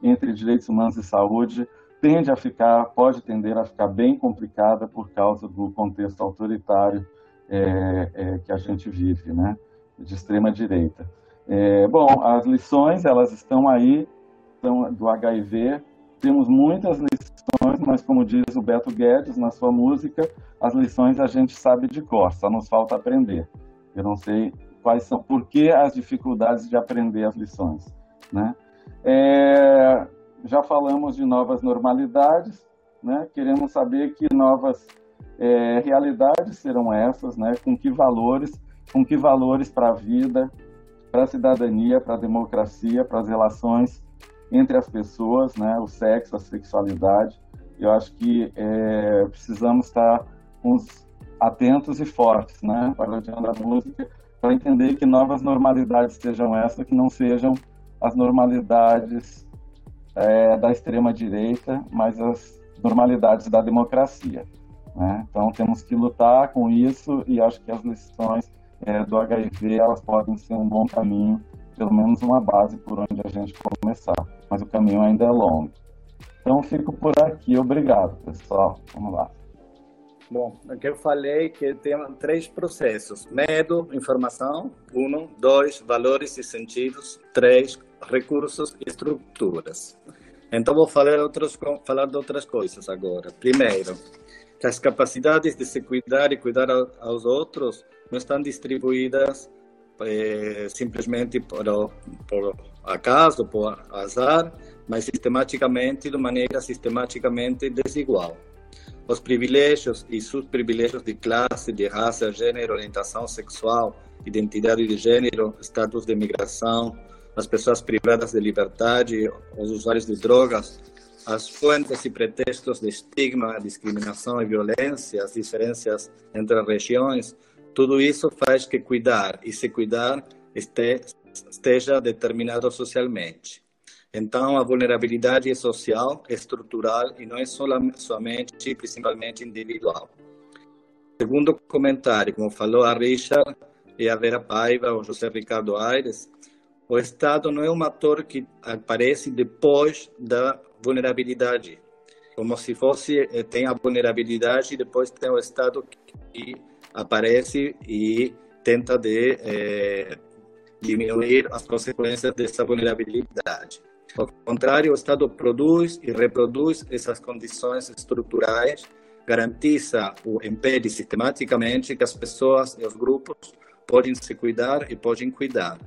entre direitos humanos e saúde tende a ficar, pode tender a ficar bem complicada por causa do contexto autoritário é, é, que a gente vive, né, de extrema direita. É, bom, as lições elas estão aí, estão do HIV. Temos muitas lições, mas como diz o Beto Guedes na sua música, as lições a gente sabe de cor, só nos falta aprender. Eu não sei quais são, por que as dificuldades de aprender as lições, né? É, já falamos de novas normalidades, né? Queremos saber que novas é, realidades serão essas, né? Com que valores, com que valores para a vida, para a cidadania, para a democracia, para as relações entre as pessoas, né? O sexo, a sexualidade. Eu acho que é, precisamos estar uns atentos e fortes, né? Para a música, para entender que novas normalidades sejam essas, que não sejam as normalidades é, da extrema direita, mas as normalidades da democracia. Né? Então temos que lutar com isso e acho que as lições é, do HIV elas podem ser um bom caminho, pelo menos uma base por onde a gente começar. Mas o caminho ainda é longo. Então fico por aqui. Obrigado, pessoal. Vamos lá. Bom, o que eu falei que tem três processos: medo, informação, um, dois, valores e sentidos, três, recursos e estruturas. Então vou falar, outros, falar de outras coisas agora. Primeiro, que as capacidades de se cuidar e cuidar aos outros não estão distribuídas eh, simplesmente por, por acaso, por azar, mas sistematicamente, de maneira sistematicamente desigual. Os privilégios e subprivilégios de classe, de raça, gênero, orientação sexual, identidade de gênero, status de migração, as pessoas privadas de liberdade, os usuários de drogas, as fontes e pretextos de estigma, discriminação e violência, as diferenças entre regiões, tudo isso faz que cuidar e se cuidar esteja determinado socialmente. Então, a vulnerabilidade é social, é estrutural e não é somente, principalmente individual. Segundo comentário, como falou a Richard e a Vera Paiva, o José Ricardo Aires, o Estado não é um ator que aparece depois da vulnerabilidade, como se fosse eh, tem a vulnerabilidade e depois tem o Estado que aparece e tenta de eh, diminuir as consequências dessa vulnerabilidade. Ao contrário, o Estado produz e reproduz essas condições estruturais, garantiza ou impede sistematicamente que as pessoas e os grupos podem se cuidar e podem cuidar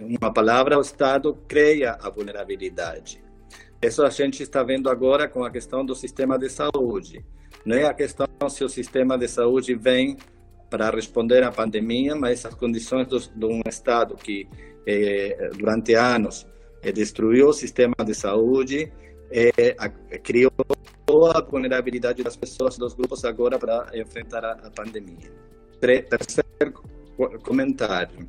uma palavra, o Estado cria a vulnerabilidade. Isso a gente está vendo agora com a questão do sistema de saúde. Não é a questão se o sistema de saúde vem para responder à pandemia, mas as condições do, de um Estado que eh, durante anos eh, destruiu o sistema de saúde, eh, a, criou a vulnerabilidade das pessoas, dos grupos agora para enfrentar a, a pandemia. Terceiro comentário.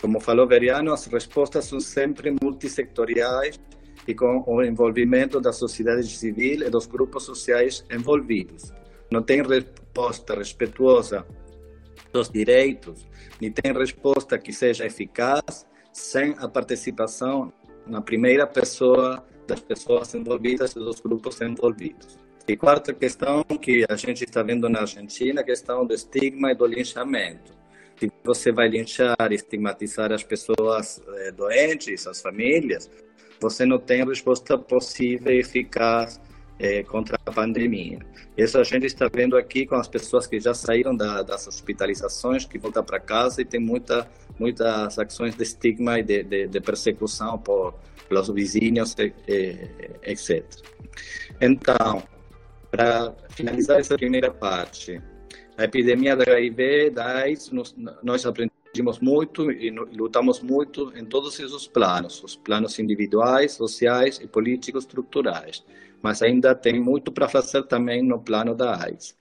Como falou Veriano, as respostas são sempre multissectoriais e com o envolvimento da sociedade civil e dos grupos sociais envolvidos. Não tem resposta respeituosa dos direitos, nem tem resposta que seja eficaz sem a participação na primeira pessoa das pessoas envolvidas e dos grupos envolvidos. E quarta questão que a gente está vendo na Argentina, a questão do estigma e do linchamento se você vai linchar, estigmatizar as pessoas é, doentes, as famílias, você não tem resposta possível e eficaz é, contra a pandemia. Isso a gente está vendo aqui com as pessoas que já saíram da, das hospitalizações, que voltam para casa e tem muita, muitas ações de estigma e de, de, de persecução por, pelos vizinhos, etc. Então, para finalizar essa primeira parte, a epidemia da HIV, da AIDS, nós, nós aprendemos muito e lutamos muito em todos esses planos, os planos individuais, sociais e políticos estruturais. Mas ainda tem muito para fazer também no plano da AIDS.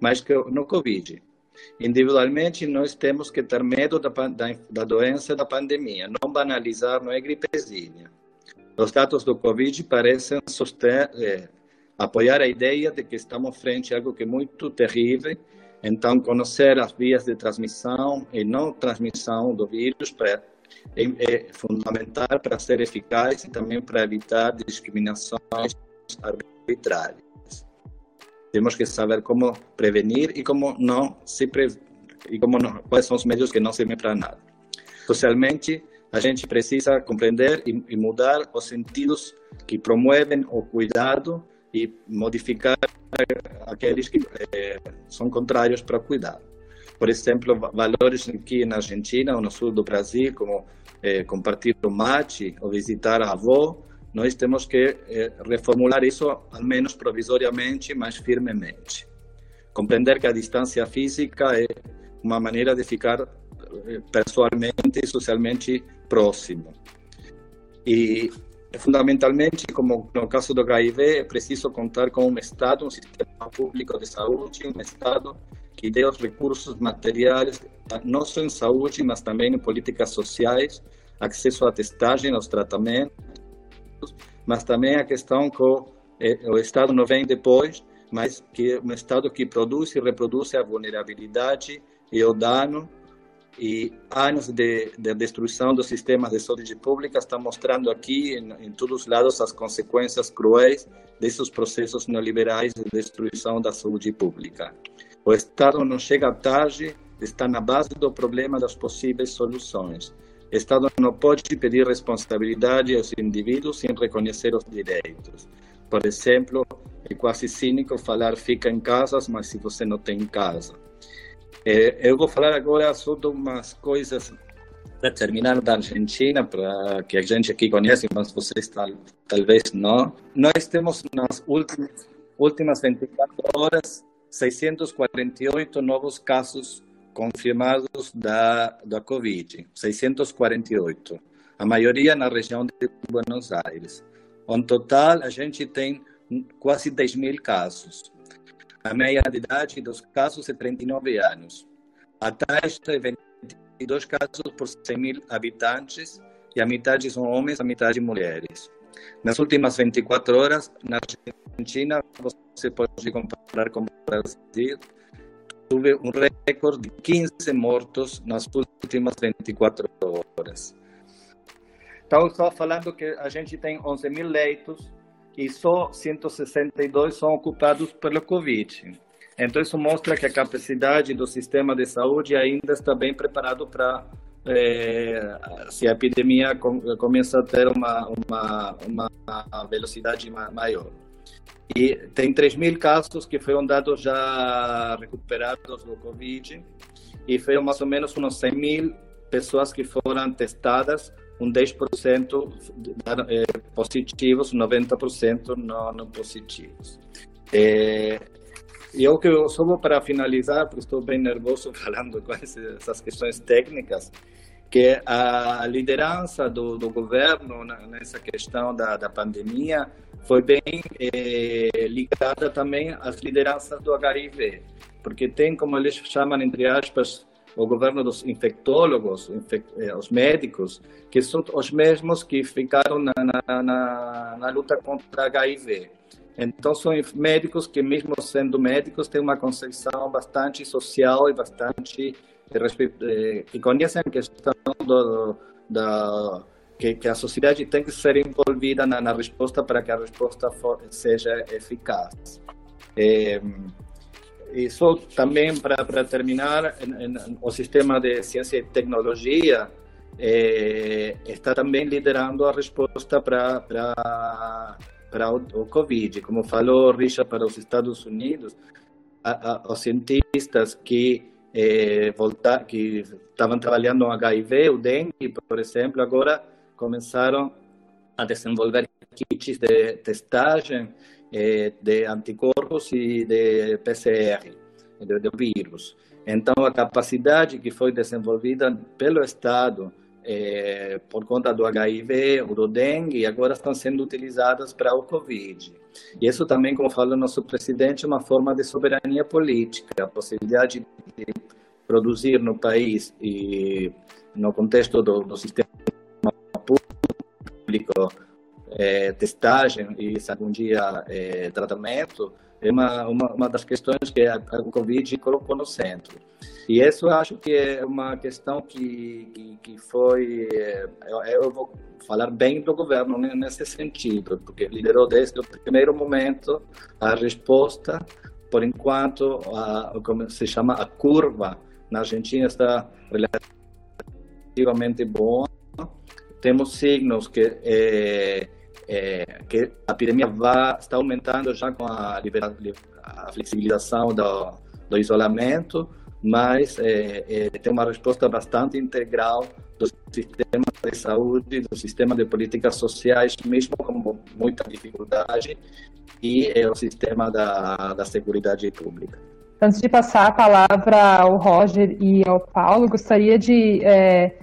Mas que no Covid, individualmente nós temos que ter medo da, da, da doença da pandemia, não banalizar, não é gripezinha. Os dados do Covid parecem suster, é, apoiar a ideia de que estamos frente a algo que é muito terrível Então, conhecer as vias de transmissão e não transmissão do vírus para é, é fundamental para ser eficaz e também para evitar discriminações arbitrárias. Temos que saber como prevenir e como não se pre... e como não... quais são os meios que não servem para nada. Socialmente, a gente precisa compreender e, e mudar os sentidos que promovem o cuidado e modificar aqueles que eh, são contrários para o cuidado. Por exemplo, valores aqui na Argentina ou no sul do Brasil, como eh, compartilhar o mate ou visitar a avó, nós temos que eh, reformular isso, ao menos provisoriamente, mas firmemente. Compreender que a distância física é uma maneira de ficar pessoalmente e socialmente próximo. E fundamentalmente, como no caso do HIV, é preciso contar com um Estado, um sistema público de saúde, um Estado que dê os recursos materiais, não só em saúde, mas também em políticas sociais, acesso à testagem, aos tratamentos, mas também a questão que o, eh, Estado não vem depois, mas que é um Estado que produz e reproduz a vulnerabilidade e o dano e anos de, de destruição dos sistemas de saúde pública estão mostrando aqui em, em todos os lados as consequências cruéis desses processos neoliberais de destruição da saúde pública. O Estado não chega tarde, está na base do problema das possíveis soluções. O Estado não pode pedir responsabilidade aos indivíduos sem reconhecer os direitos. Por exemplo, é quase cínico falar fica em casa, mas se você não tem casa. É, eu vou falar agora sobre umas coisas para terminar da Argentina, para que a gente aqui conhece, mas vocês tal, talvez não. Nós temos nas últimas, últimas 24 horas 648 novos casos confirmados da, da Covid, 648. A maioria na região de Buenos Aires. No total, a gente tem quase 10 mil casos. A média de idade dos casos é 39 anos. A taxa é 22 casos por 100 mil habitantes e a metade são homens, a metade mulheres. Nas últimas 24 horas, na Argentina, você pode comparar com o Brasil, teve um recorde de 15 mortos nas últimas 24 horas. Então, só falando que a gente tem 11 mil leitos e só 162 são ocupados pelo Covid. Então, isso mostra que a capacidade do sistema de saúde ainda está bem preparado para é, se a epidemia com, começa a ter uma, uma, uma velocidade maior. E tem 3 mil casos que foram dados já recuperados do Covid e foram mais ou menos uns 100 mil pessoas que foram testadas um 10% é, positivos, 90% não, não positivos. É, e eu que eu só para finalizar, porque estou bem nervoso falando [LAUGHS] com essas questões técnicas, que a liderança do, do governo nessa questão da, da pandemia foi bem é, ligada também às lideranças do HIV, porque tem, como eles chamam, entre aspas, o governo dos infectólogos, eh, os médicos, que são os mesmos que ficaram na, na, na, na luta contra HIV. Então, são médicos que, mesmo sendo médicos, têm uma concepção bastante social e bastante eh, que conhecem a questão do, da que, que, a sociedade tem que ser envolvida na, na resposta para que a resposta for, seja eficaz. E só também para terminar, o sistema de ciência e tecnologia é, está também liderando a resposta para para o, o Covid. Como falou Richard para os Estados Unidos, a, a, os cientistas que eh, voltar, que estavam trabalhando no HIV, o dengue, por exemplo, agora começaram a desenvolver kits de testagem eh, de anticorpos e de PCR, de vírus. Então, a capacidade que foi desenvolvida pelo Estado é, por conta do HIV do dengue, agora estão sendo utilizadas para o Covid. E isso também, como falou nosso presidente, é uma forma de soberania política, a possibilidade de produzir no país e no contexto do, do sistema público é, testagem e, se algum dia, é, tratamento, é uma, uma, uma das questões que a, a Covid colocou no centro. E isso eu acho que é uma questão que, que, que foi. Eu, eu, vou falar bem do governo nesse sentido, porque liderou desde o primeiro momento a resposta. Por enquanto, a, como se chama, a curva na Argentina está relativamente boa. Temos signos que. É, é, que a epidemia está aumentando já com a, libera, a flexibilização do, do isolamento, mas é, é, tem uma resposta bastante integral do sistema de saúde, do sistema de políticas sociais, mesmo com muita dificuldade, e é o sistema da, da segurança pública. Antes de passar a palavra ao Roger e ao Paulo, gostaria de é,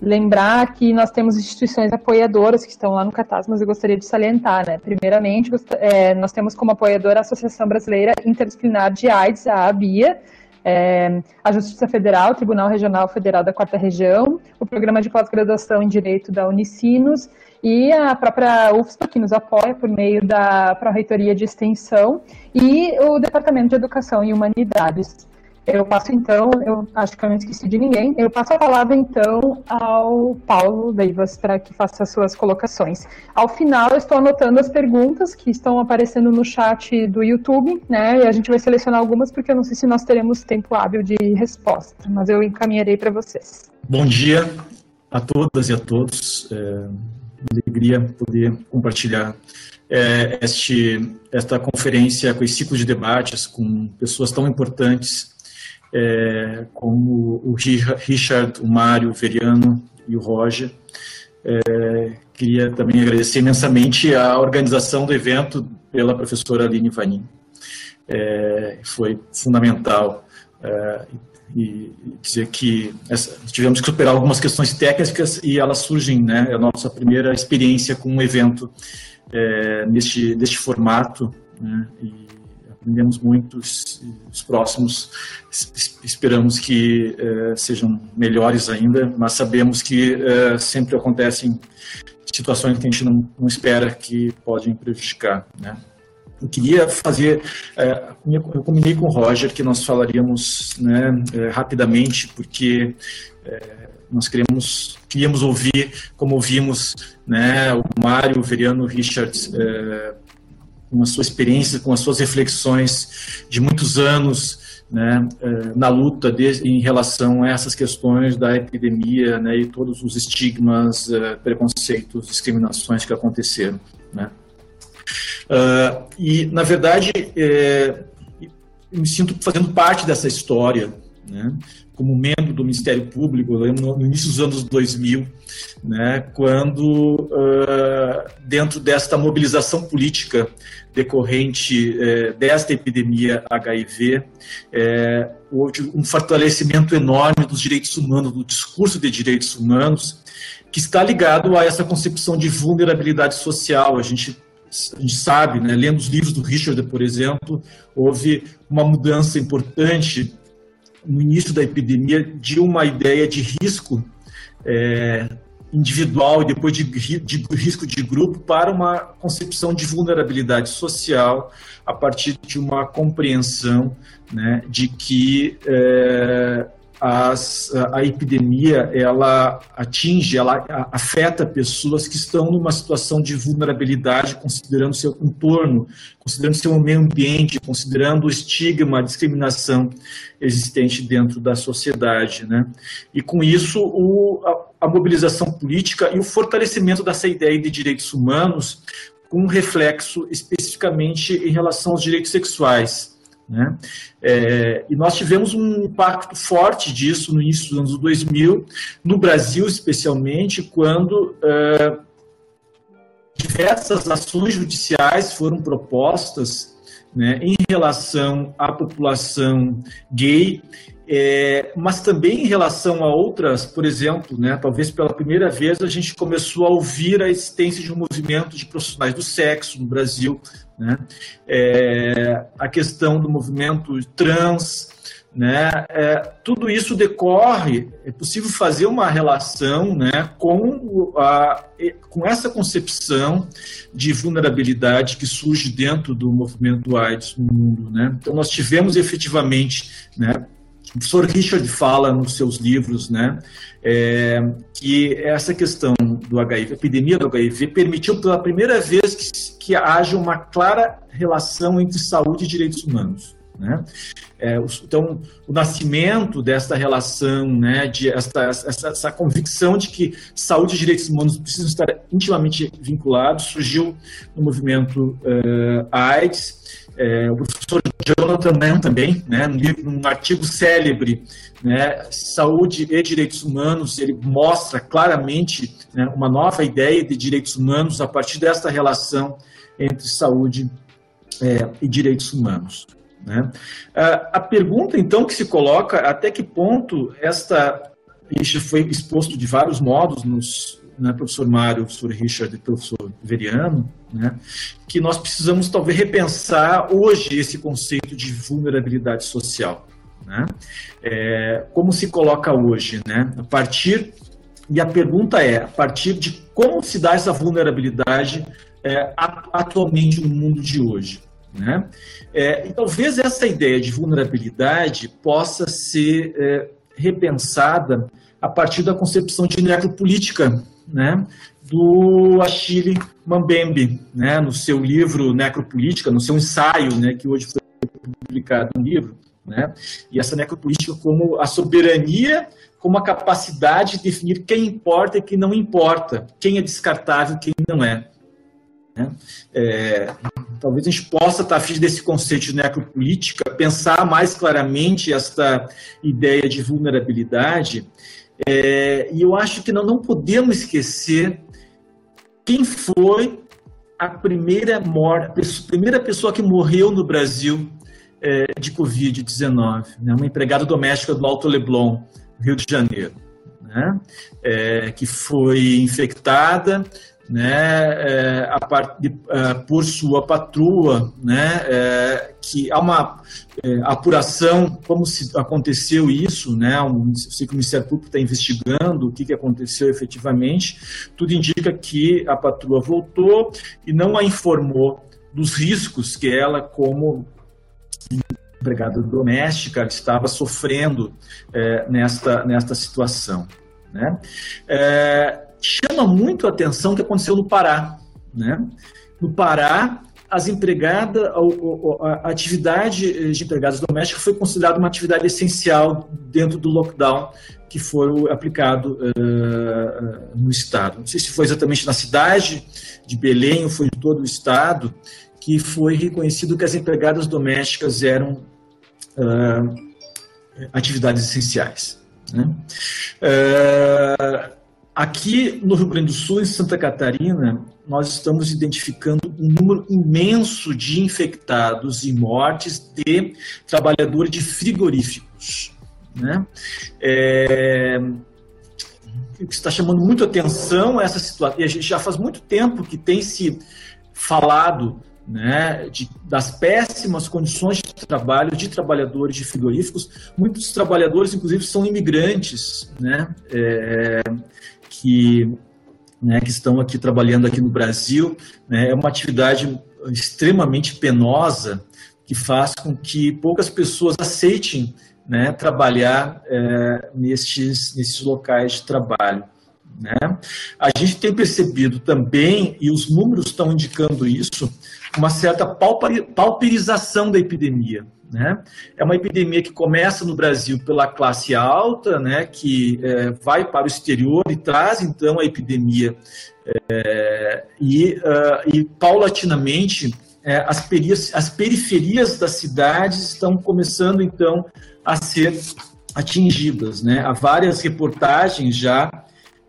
lembrar que nós temos instituições apoiadoras que estão lá no Catas, mas eu gostaria de salientar, né? Primeiramente, é, nós temos como apoiadora a Associação Brasileira Interdisciplinar de AIDS, a ABIA, é, a Justiça Federal, o Tribunal Regional Federal da Quarta Região, o Programa de Pós-Graduação em Direito da Unicinos e a própria UFSPA, que nos apoia por meio da Pró-Reitoria de Extensão, e o Departamento de Educação e Humanidades. Eu passo então, eu acho que eu não esqueci de ninguém, eu passo a palavra então ao Paulo Leivas para que faça as suas colocações. Ao final, eu estou anotando as perguntas que estão aparecendo no chat do YouTube, né? E a gente vai selecionar algumas porque eu não sei se nós teremos tempo hábil de resposta, mas eu encaminharei para vocês. Bom dia a todas e a todos. É, alegria poder compartilhar é, este, esta conferência com esse ciclo de debates com pessoas tão importantes é, como o Richard, o Mário, o Veriano e o Roger. É, queria também agradecer imensamente a organização do evento pela professora Aline Vanin. É, foi fundamental é, e dizer que essa, tivemos que superar algumas questões técnicas e elas surgem, né, é a nossa primeira experiência com um evento é, neste, neste formato, né, e aprendemos muito, os próximos esperamos que eh, sejam melhores ainda, mas sabemos que eh, sempre acontecem situações que a gente não, não espera que podem prejudicar, né? Eu queria fazer, eh, eu combinei com o Roger que nós falaríamos né, rapidamente, porque nós queremos, queríamos ouvir, como ouvimos né, o Mário, o Veriano, o Richard com a sua experiência, com as suas reflexões de muitos anos né, eh, na luta de, em relação a essas questões da epidemia né, e todos os estigmas, eh, preconceitos, discriminações que aconteceram. Né. Uh, e, na verdade, é, me sinto fazendo parte dessa história, né, como membro do Ministério Público, no início dos anos 2000, né, quando, uh, dentro desta mobilização política decorrente uh, desta epidemia HIV, uh, houve um fortalecimento enorme dos direitos humanos, do discurso de direitos humanos, que está ligado a essa concepção de vulnerabilidade social. A gente a gente sabe, né, lendo os livros do Richard, por exemplo, houve uma mudança importante no início da epidemia de uma ideia de risco é, individual e depois de, de, risco de grupo para uma concepção de vulnerabilidade social a partir de uma compreensão né, de que é, as, a epidemia ela atinge, ela afeta pessoas que estão numa situação de vulnerabilidade, considerando seu entorno, considerando seu meio ambiente, considerando o estigma, a discriminação existente dentro da sociedade, né? E com isso o, a mobilização política e o fortalecimento dessa ideia de direitos humanos, com um reflexo especificamente em relação aos direitos sexuais. Né? É, e nós tivemos um impacto forte disso no início dos anos 2000, no Brasil especialmente, quando é, diversas ações judiciais foram propostas né, em relação à população gay é, mas também em relação a outras, por exemplo, né, talvez pela primeira vez a gente começou a ouvir a existência de um movimento de profissionais do sexo no Brasil, né, é, a questão do movimento trans, né, é, tudo isso decorre, é possível fazer uma relação né, com, a, com essa concepção de vulnerabilidade que surge dentro do movimento AIDS no mundo. Né? Então, nós tivemos efetivamente, né, o professor Richard fala nos seus livros né, é, que essa questão do HIV, a epidemia do HIV, permitiu pela primeira vez que, que haja uma clara relação entre saúde e direitos humanos. Né? É, então, o nascimento desta relação, né, de essa, essa, convicção de que saúde e direitos humanos precisam estar intimamente vinculados, surgiu no movimento uh, AIDS. É, o professor Jonathan Mann também, né, num, num artigo célebre, né, Saúde e Direitos Humanos, ele mostra claramente né, uma nova ideia de direitos humanos a partir desta relação entre saúde é, e direitos humanos. Né? A pergunta, então, que se coloca, até que ponto esta, isso foi exposto de vários modos nos né, professor Mário, professor Richard e professor Veriano, né, que nós precisamos talvez repensar hoje esse conceito de vulnerabilidade social. Né? É, como se coloca hoje, né? A partir e a pergunta é, a partir de como se dá essa vulnerabilidade é, atualmente no mundo de hoje? Né? É, e talvez essa ideia de vulnerabilidade possa ser é, repensada a partir da concepção de necropolítica né, do Achille Mbembe, né, no seu livro Necropolítica, no seu ensaio, né, que hoje foi publicado no livro, né, e essa necropolítica como a soberania, como a capacidade de definir quem importa e quem não importa, quem é descartável e quem não é. Né? É, talvez a gente possa estar afim desse conceito de necropolítica, pensar mais claramente esta ideia de vulnerabilidade, é, e eu acho que nós não podemos esquecer quem foi a primeira, morte, a primeira pessoa que morreu no Brasil é, de Covid-19, né? uma empregada doméstica do Alto Leblon, Rio de Janeiro, né? É, que foi infectada né, é, part, de, é, por sua patroa, né, é, que há uma é, apuração como se aconteceu isso, né, um, eu sei que o Ministério Público está investigando o que, que aconteceu efetivamente, tudo indica que a patroa voltou e não a informou dos riscos que ela, como empregada doméstica, estava sofrendo é, nesta, nesta situação. Né? É, chama muito a atenção o que aconteceu no Pará. Né? No Pará, as empregadas, a, a, atividade de empregadas domésticas foi considerada uma atividade essencial dentro do lockdown que foi aplicado uh, no estado. Não sei se foi exatamente na cidade de Belém ou foi em todo o estado que foi reconhecido que as empregadas domésticas eram uh, atividades essenciais. Né? Uh, Aqui no Rio Grande do Sul, em Santa Catarina, nós estamos identificando um número imenso de infectados e mortes de trabalhadores de frigoríficos. Né? É, está chamando muito atenção essa situação, e a gente já faz muito tempo que tem se falado né, de, das péssimas condições de trabalho de trabalhadores de frigoríficos. Muitos trabalhadores, inclusive, são imigrantes, né, é, que, né, que estão aqui trabalhando aqui no Brasil. Né, é uma atividade extremamente penosa que faz com que poucas pessoas aceitem né, trabalhar é, nestes, nesses locais de trabalho. Né? A gente tem percebido também, e os números estão indicando isso, uma certa pauperização da epidemia. Né? É uma epidemia que começa no Brasil pela classe alta, né, que é, vai para o exterior e traz então a epidemia é, e, uh, e paulatinamente é, as, as periferias das cidades estão começando então a ser atingidas. Né? Há várias reportagens já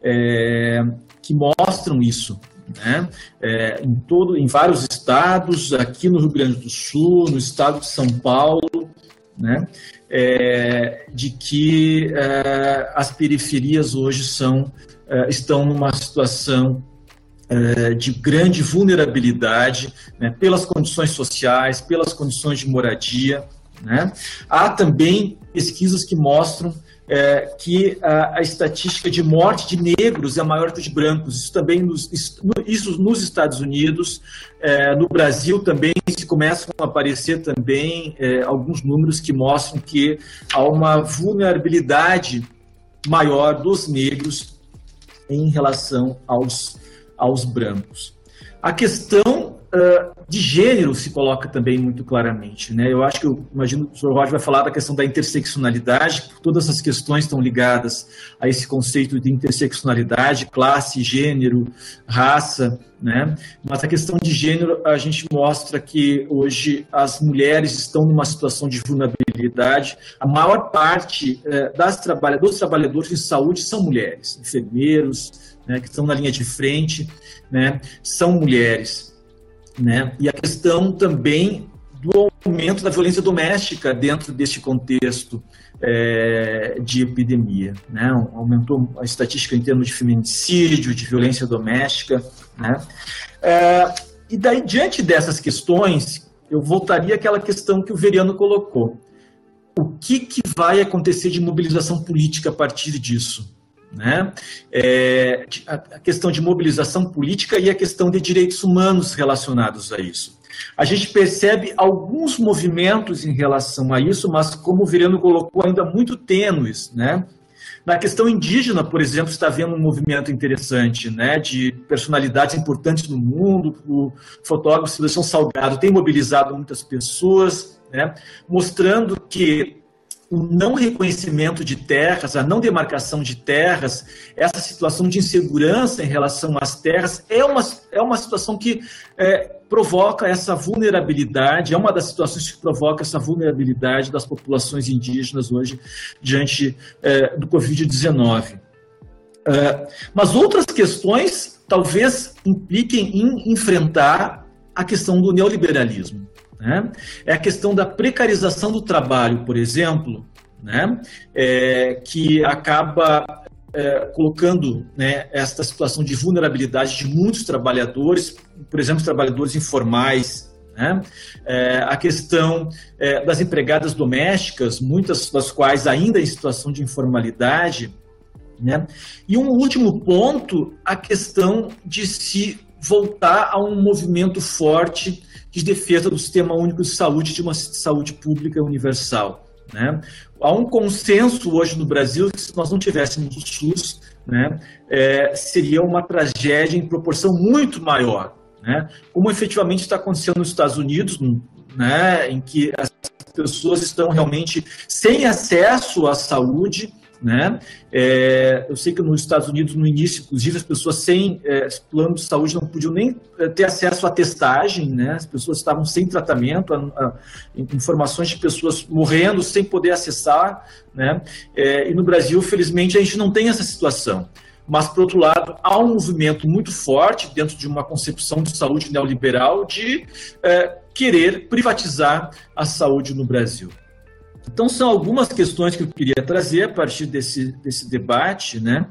é, que mostram isso né? É, em, todo, em vários estados, aqui no Rio Grande do Sul, no estado de São Paulo, né? É, de que é, as periferias hoje são, é, estão numa situação é, de grande vulnerabilidade né? pelas condições sociais, pelas condições de moradia. Né? Há também pesquisas que mostram é, que a, a, estatística de morte de negros é maior que de brancos. Isso também nos, isso nos Estados Unidos, é, no Brasil também se começam a aparecer também é, alguns números que mostram que há uma vulnerabilidade maior dos negros em relação aos, aos brancos. A questão uh, de gênero se coloca também muito claramente. Né? Eu acho que, eu imagino que o Sr. Roger vai falar da questão da interseccionalidade, todas essas questões estão ligadas a esse conceito de interseccionalidade, classe, gênero, raça, né? Mas a questão de gênero, a gente mostra que hoje as mulheres estão numa situação de vulnerabilidade. A maior parte eh, das trabalha, dos trabalhadores de saúde são mulheres, enfermeiros, né, que estão na linha de frente, né, são mulheres né? E a questão também do aumento da violência doméstica dentro deste contexto é, de epidemia. Né? Aumentou a estatística em termos de feminicídio, de violência doméstica. Né? É, e daí, diante dessas questões, eu voltaria àquela questão que o Veriano colocou. O que, que vai acontecer de mobilização política a partir disso? Né? É, a questão de mobilização política e a questão de direitos humanos relacionados a isso. A gente percebe alguns movimentos em relação a isso, mas como o Virano colocou, ainda muito tênues, né? Na questão indígena, por exemplo, está havendo um movimento interessante, né, de personalidades importantes no mundo. O fotógrafo Seleção Salgado tem mobilizado muitas pessoas, né, mostrando que o não reconhecimento de terras, a não demarcação de terras, essa situação de insegurança em relação às terras é uma, é uma situação que é, provoca essa vulnerabilidade, é uma das situações que provoca essa vulnerabilidade das populações indígenas hoje diante é, do Covid-19. É, mas outras questões talvez impliquem em enfrentar a questão do neoliberalismo. Né? É a questão da precarização do trabalho, por exemplo, né? É, que acaba é, colocando né, esta situação de vulnerabilidade de muitos trabalhadores, por exemplo, trabalhadores informais, né? É, a questão é, das empregadas domésticas, muitas das quais ainda em situação de informalidade, né? E um último ponto, a questão de se voltar a um movimento forte de defesa do sistema único de saúde, de uma saúde pública universal. Né? Há um consenso hoje no Brasil que se nós não tivéssemos o SUS, né, é, seria uma tragédia em proporção muito maior, né? como efetivamente está acontecendo nos Estados Unidos, né, em que as pessoas estão realmente sem acesso à saúde, né? É, eu sei que nos Estados Unidos, no início, inclusive, as pessoas sem é, plano de saúde não podiam nem é, ter acesso à testagem, né? as pessoas estavam sem tratamento, a, a, informações de pessoas morrendo sem poder acessar. Né? É, e no Brasil, felizmente, a gente não tem essa situação. Mas, por outro lado, há um movimento muito forte dentro de uma concepção de saúde neoliberal de é, querer privatizar a saúde no Brasil. Então, são algumas questões que eu queria trazer a partir desse, desse debate né,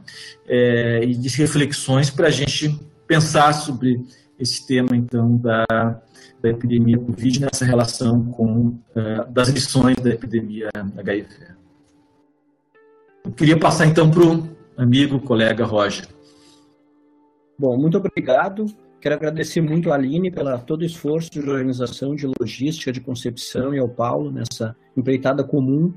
é, e de reflexões para a gente pensar sobre esse tema, então, da, da epidemia Covid nessa relação com uh, das lições da epidemia HIV. Eu queria passar, então, para o amigo, colega Roger. Bom, muito obrigado. Quero agradecer muito a Aline pela todo o esforço de organização, de logística, de concepção e ao Paulo nessa empreitada comum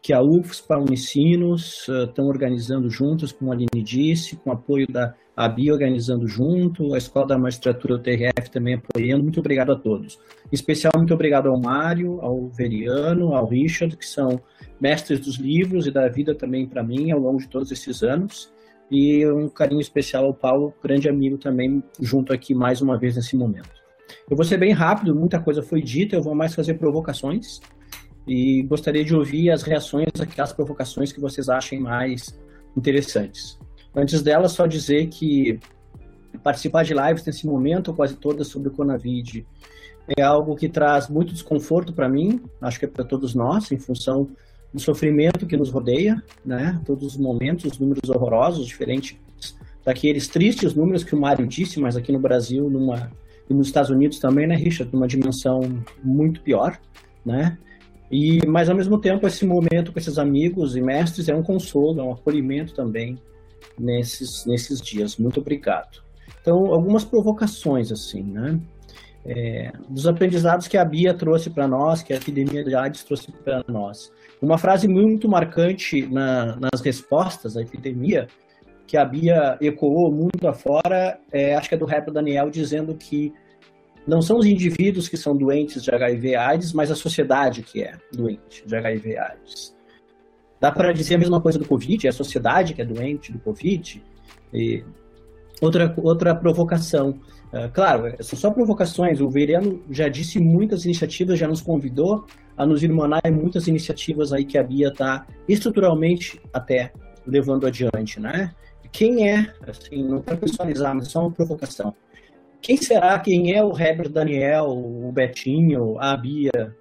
que a UFSPA, Unicinos uh, estão organizando juntos, como a Aline disse, com apoio da ABI organizando junto, a Escola da Magistratura do TRF também apoiando. Muito obrigado a todos. Em especial, muito obrigado ao Mário, ao Veriano, ao Richard, que são mestres dos livros e da vida também para mim ao longo de todos esses anos. E um carinho especial ao Paulo, grande amigo também, junto aqui mais uma vez nesse momento. Eu vou ser bem rápido, muita coisa foi dita, eu vou mais fazer provocações e gostaria de ouvir as reações àquelas provocações que vocês achem mais interessantes. Antes dela, só dizer que participar de lives nesse momento, quase todas sobre o Conavid, é algo que traz muito desconforto para mim, acho que é para todos nós, em função do sofrimento que nos rodeia, né? Todos os momentos, os números horrorosos, diferentes daqueles tristes números que o Mário disse, mas aqui no Brasil, numa e nos Estados Unidos também, né, Richard, numa dimensão muito pior, né? E, mas ao mesmo tempo, esse momento com esses amigos e mestres é um consolo, é um acolhimento também nesses, nesses dias. Muito obrigado. Então, algumas provocações, assim, né? É, dos aprendizados que a Bia trouxe para nós, que a epidemia de AIDS trouxe para nós. Uma frase muito marcante na, nas respostas à epidemia, que a Bia ecoou muito afora, é, acho que é do rapper Daniel, dizendo que não são os indivíduos que são doentes de HIV AIDS, mas a sociedade que é doente de HIV AIDS. Dá para dizer a mesma coisa do Covid, é a sociedade que é doente do Covid. E outra, outra provocação. Uh, claro, são só provocações. O Veriano já disse muitas iniciativas, já nos convidou a nos irmanar em muitas iniciativas aí que a Bia está estruturalmente até levando adiante, né? Quem é, assim, não para personalizar, mas só uma provocação. Quem será, quem é o Herbert Daniel, o Betinho, a Bia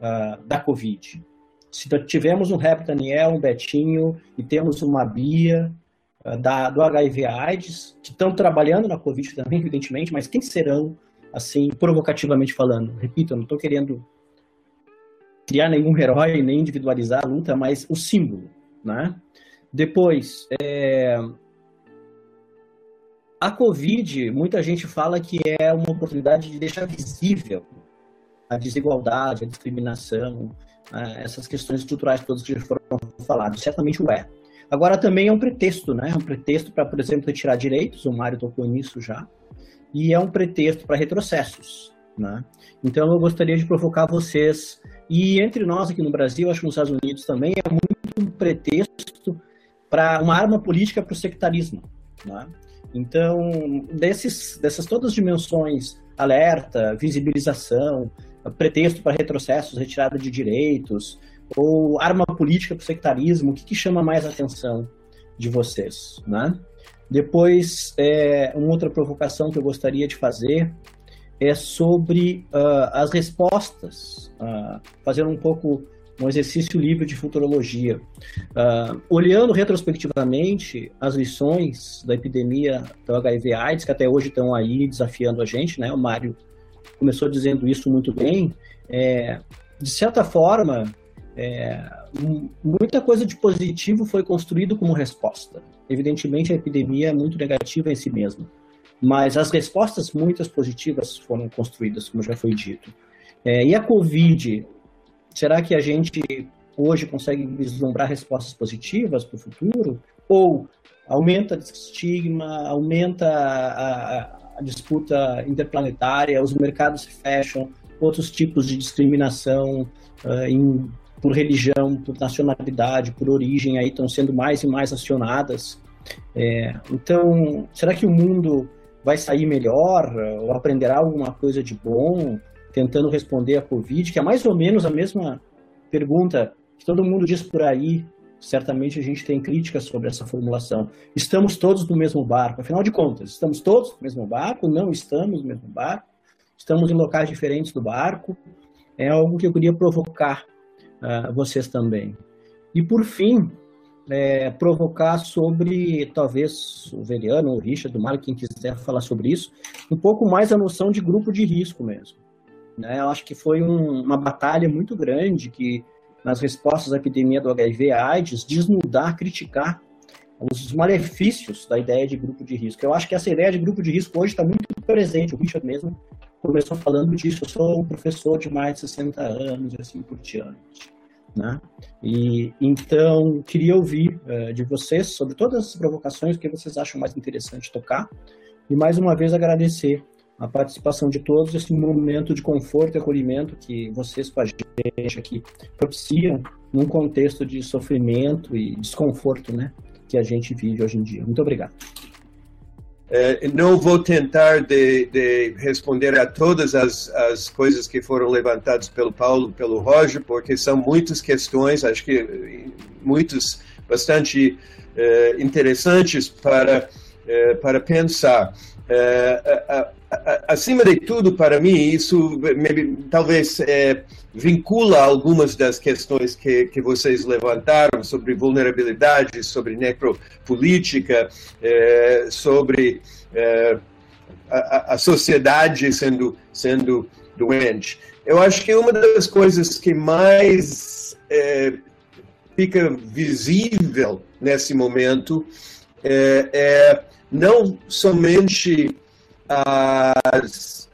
uh, da Covid? Se tivermos um Herbert Daniel, um Betinho e temos uma Bia da, do HIV AIDS, que estão trabalhando na Covid também, evidentemente, mas quem serão, assim, provocativamente falando? Repito, eu não estou querendo criar nenhum herói, nem individualizar a luta, mas o símbolo, né? Depois, é, a Covid, muita gente fala que é uma oportunidade de deixar visível a desigualdade, a discriminação, né, essas questões estruturais todas que foram faladas. Certamente o é. Agora também é um pretexto, né? É um pretexto para, por exemplo, retirar direitos, o Mário tocou nisso já, e é um pretexto para retrocessos, né? Então eu gostaria de provocar vocês, e entre nós aqui no Brasil, acho que nos Estados Unidos também, é muito um pretexto para uma arma política para o sectarismo, né? Então, desses, dessas todas as dimensões, alerta, visibilização, pretexto para retrocessos, retirada de direitos, ou arma política para o sectarismo, o que, que, chama mais a atenção de vocês? Né? Depois, é, uma outra provocação que eu gostaria de fazer é sobre uh, as respostas, uh, fazendo um pouco um exercício livre de futurologia. Uh, olhando retrospectivamente as lições da epidemia do HIV/AIDS, que até hoje estão aí desafiando a gente, né? O Mário começou dizendo isso muito bem. É, de certa forma, é, muita coisa de positivo foi construído como resposta. Evidentemente, a epidemia é muito negativa em si mesma, mas as respostas, muitas positivas, foram construídas, como já foi dito. É, e a Covid Será que a gente hoje consegue vislumbrar respostas positivas para o futuro? Ou aumenta o estigma, aumenta a, a, disputa interplanetária, os mercados se fecham, outros tipos de discriminação uh, em, por religião, por nacionalidade, por origem, aí estão sendo mais e mais acionadas. É, então, será que o mundo vai sair melhor ou aprenderá alguma coisa de bom? tentando responder a Covid, que é mais ou menos a mesma pergunta que todo mundo diz por aí. Certamente a gente tem críticas sobre essa formulação. Estamos todos no mesmo barco. Afinal de contas, estamos todos no mesmo barco? Não estamos no mesmo barco? Estamos em locais diferentes do barco? É algo que eu queria provocar uh, vocês também. E por fim, é, provocar sobre, talvez o Veriano, o Richard, o Mário, quem quiser falar sobre isso, um pouco mais a noção de grupo de risco mesmo. Né? Eu acho que foi um, uma batalha muito grande que, nas respostas à epidemia do HIV/AIDS, desnudar, criticar os malefícios da ideia de grupo de risco. Eu acho que essa ideia de grupo de risco hoje está muito presente. O Richard mesmo começou falando disso. Eu sou um professor de mais de 60 anos e assim por diante. Né? E então queria ouvir uh, de vocês sobre todas as provocações que vocês acham mais interessante tocar e mais uma vez agradecer a participação de todos, esse momento de conforto e acolhimento que vocês com a gente aqui propiciam num contexto de sofrimento e desconforto, né, que a gente vive hoje em dia. Muito obrigado. É, não vou tentar de, de, responder a todas as, as coisas que foram levantadas pelo Paulo, pelo Roger, porque são muitas questões, acho que muitos bastante é, interessantes para, é, para pensar. Acima de tudo, para mim, isso talvez é, vincula algumas das questões que, que vocês levantaram sobre vulnerabilidade, sobre necropolítica, é, sobre é, a, a sociedade sendo, sendo doente. Eu acho que uma das coisas que mais é, fica visível nesse momento é, é não somente as,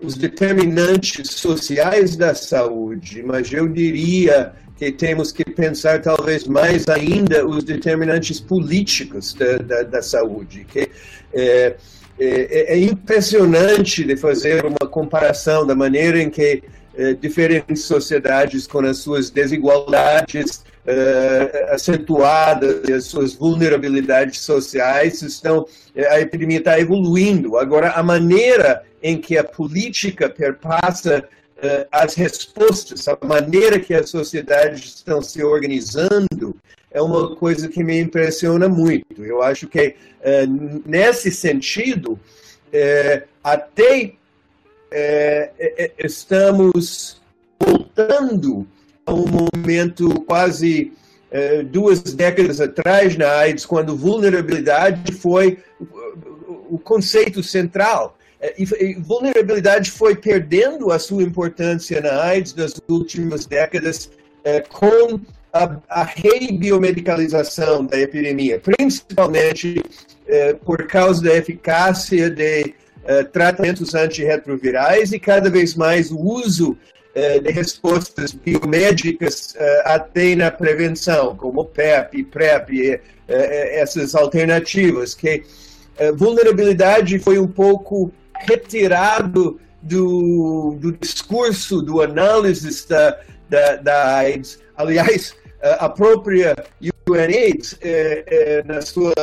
os determinantes sociais da saúde, mas eu diria que temos que pensar talvez mais ainda os determinantes políticos da, da, da saúde. Que, é, é, é, impressionante de fazer uma comparação da maneira em que é, diferentes sociedades com as suas desigualdades uh, acentuadas e as suas vulnerabilidades sociais estão a epidemia está evoluindo. Agora a maneira em que a política perpassa as respostas a maneira que as sociedades estão se organizando é uma coisa que me impressiona muito. Eu acho que nesse sentido até estamos voltando um momento quase é, duas décadas atrás na AIDS, quando vulnerabilidade foi o conceito central. É, e vulnerabilidade foi perdendo a sua importância na AIDS nas últimas décadas é, com a, a rebiomedicalização da epidemia, principalmente por causa da eficácia de tratamentos antirretrovirais e cada vez mais o uso eh, de respostas biomédicas eh, até na prevenção, como PEP, PrEP, eh, essas alternativas, que vulnerabilidade foi um pouco retirado do, do discurso, do análise da, da, da AIDS. Aliás, a própria UNAIDS, na sua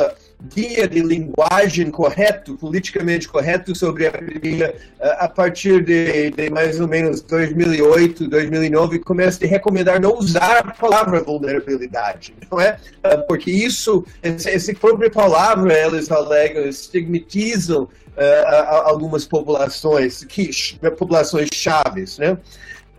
guia de linguagem correto, politicamente correto sobre a epidemia a partir de, de, mais ou menos 2008, 2009, começa a recomendar não usar a palavra vulnerabilidade, não é? Ah, porque isso, essa própria palavra, eles alegam, estigmatizam uh, algumas populações, que, populações chaves, né?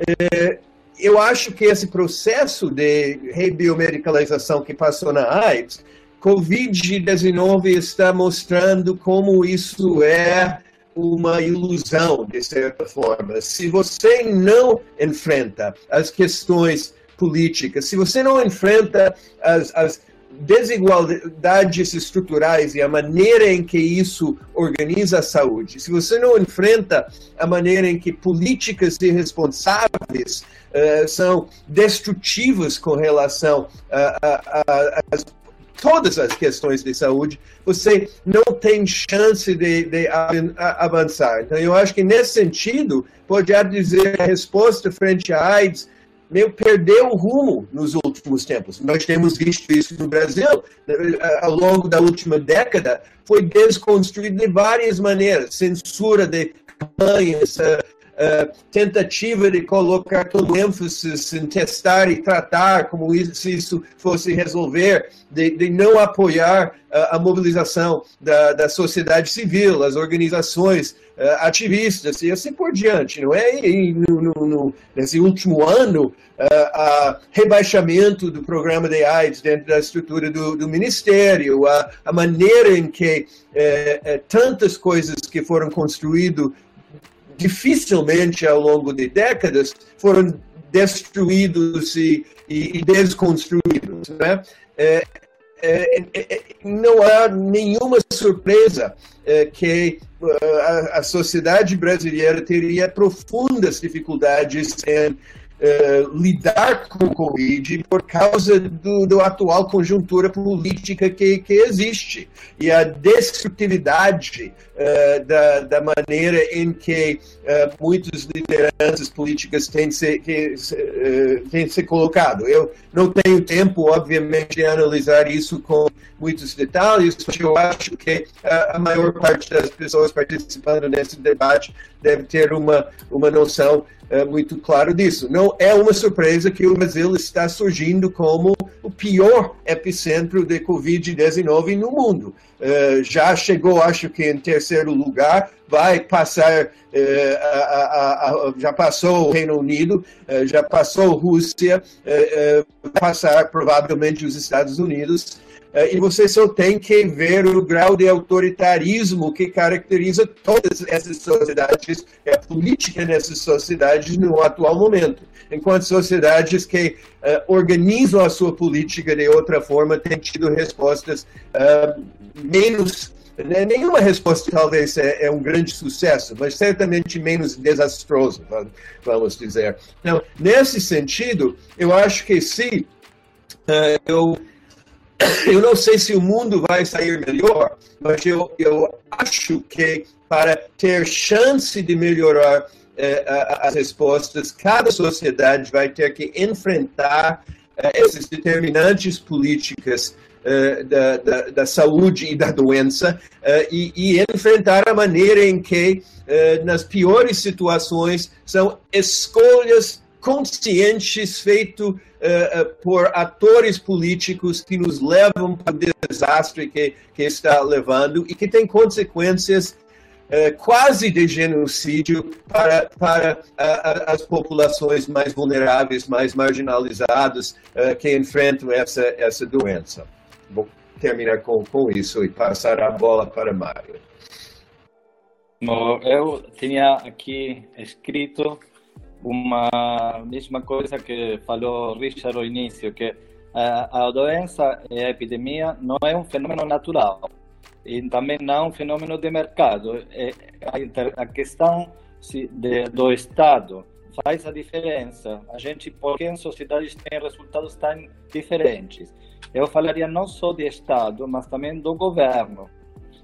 É, eu acho que esse processo de rebiomedicalização que passou na AIDS Covid-19 está mostrando como isso é uma ilusão, de certa forma. Se você não enfrenta as questões políticas, se você não enfrenta as, as desigualdades estruturais e a maneira em que isso organiza a saúde, se você não enfrenta a maneira em que políticas irresponsáveis uh, são destrutivas com relação às todas as questões de saúde, você não tem chance de, de avançar. Então, eu acho que nesse sentido, pode dizer a resposta frente à AIDS meio perdeu o rumo nos últimos tempos. Nós temos visto isso no Brasil, ao longo da última década, foi desconstruído de várias maneiras, censura de campanhas, uh, tentativa de colocar todo o ênfase em testar e tratar como isso, se isso fosse resolver, de, de não apoiar uh, a mobilização da, da sociedade civil, as organizações uh, ativistas e assim por diante, não é? E no, no, no, nesse último ano, uh, rebaixamento do programa de AIDS dentro da estrutura do, do Ministério, a, a, maneira em que tantas coisas que foram construídas dificilmente ao longo de décadas foram destruídos e, e, e desconstruídos. Né? É, é, é, é não há nenhuma surpresa é, que a, a, sociedade brasileira teria profundas dificuldades em uh, lidar com o Covid por causa do, do atual conjuntura política que, que existe e a destrutividade uh, da, da maneira em que uh, muitas lideranças políticas têm se, que, têm se colocado. Eu não tenho tempo, obviamente, de analisar isso com muitos detalhes, mas eu acho que a maior parte das pessoas participando nesse debate deve ter uma, uma noção é, muito claro disso. Não é uma surpresa que o Brasil está surgindo como o pior epicentro de Covid-19 no mundo. Uh, já chegou, acho que em terceiro lugar, vai passar, uh, a, a, a, já passou o Reino Unido, uh, já passou a Rússia, vai passar provavelmente os Estados Unidos. E você só tem que ver o grau de autoritarismo que caracteriza todas essas sociedades, a política nessas sociedades no atual momento. Enquanto sociedades que uh, organizam a sua política de outra forma têm tido respostas uh, menos né, nenhuma resposta talvez é, é, um grande sucesso, mas certamente menos desastroso, vamos dizer. Então, nesse sentido, eu acho que sim, uh, eu, eu não sei se o mundo vai sair melhor, mas eu, eu acho que para ter chance de melhorar uh, as respostas, cada sociedade vai ter que enfrentar uh, esses determinantes políticas uh, da, da, da, saúde e da doença uh, e, e, enfrentar a maneira em que, uh, nas piores situações, são escolhas conscientes feitas por atores políticos que nos levam para o desastre que, que está levando e que tem consequências quase de genocídio para, para as populações mais vulneráveis, mais marginalizadas que enfrentam essa, essa doença vou terminar com, com isso e passar a bola para Mário. Eu tinha aqui escrito uma mesma coisa que falou Richard no início, que a, a doença e a epidemia não é um fenômeno natural e também não é um fenômeno de mercado. É, a, questão de, do Estado faz a diferença. A gente, porque em sociedades tem resultados tão diferentes eu falaria não só de Estado, mas também do governo,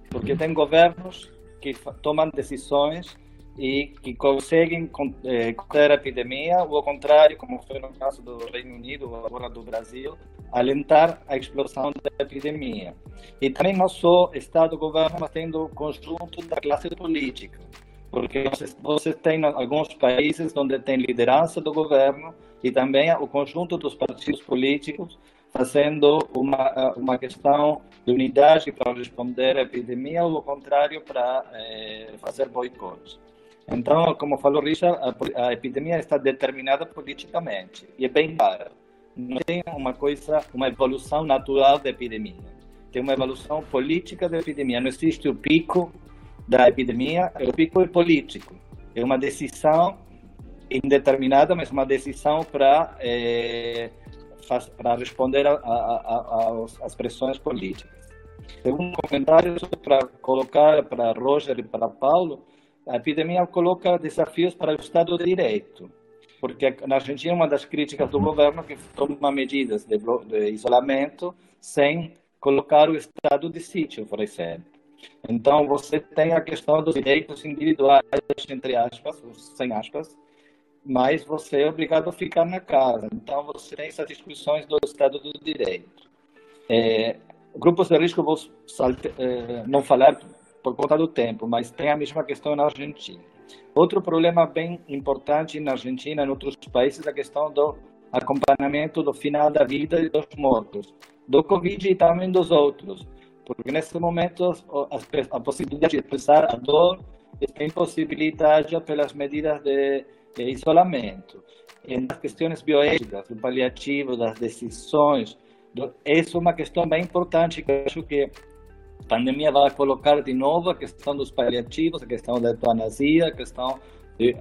porque tem governos que tomam decisões e que conseguem conter a epidemia, ou ao contrário, como foi no caso do Reino Unido, ou agora do Brasil, alentar a explosão da epidemia. E também não só Estado e governo, mas tendo o conjunto da classe política, porque você tem alguns países onde tem liderança do governo e também o conjunto dos partidos políticos fazendo uma, uma questão de unidade para responder à epidemia ou, ao contrário, para eh, fazer boicotes. Então, como falou Richard, a, a, epidemia está determinada politicamente e é bem clara. Não tem uma coisa, uma evolução natural da epidemia. Tem uma evolução política da epidemia. Não existe o pico da epidemia, o pico é político. É uma decisão indeterminada, mas uma decisão para eh, para responder às pressões políticas. Segundo comentário para colocar para Roger e para Paulo, a epidemia coloca desafios para o Estado de Direito, porque na Argentina uma das críticas do governo é que toma medidas de, de isolamento sem colocar o estado de sítio, por exemplo. Então você tem a questão dos direitos individuais, entre aspas, sem aspas, mas você é obrigado a ficar na casa. Então, você tem essas discussões do Estado do Direito. É, grupos de risco, vou salte, é, não falar por conta do tempo, mas tem a mesma questão na Argentina. Outro problema bem importante na Argentina e em outros países é a questão do acompanhamento do final da vida e dos mortos, do Covid e também dos outros, porque nesse momento a, possibilidade de expressar a dor está impossibilitada pelas medidas de isolamento, nas questões bioéticas, do paliativo, das decisões, essa é uma questão bem importante que eu acho que pandemia vai colocar de novo a questão dos paliativos, a questão da eutanasia, a questão de,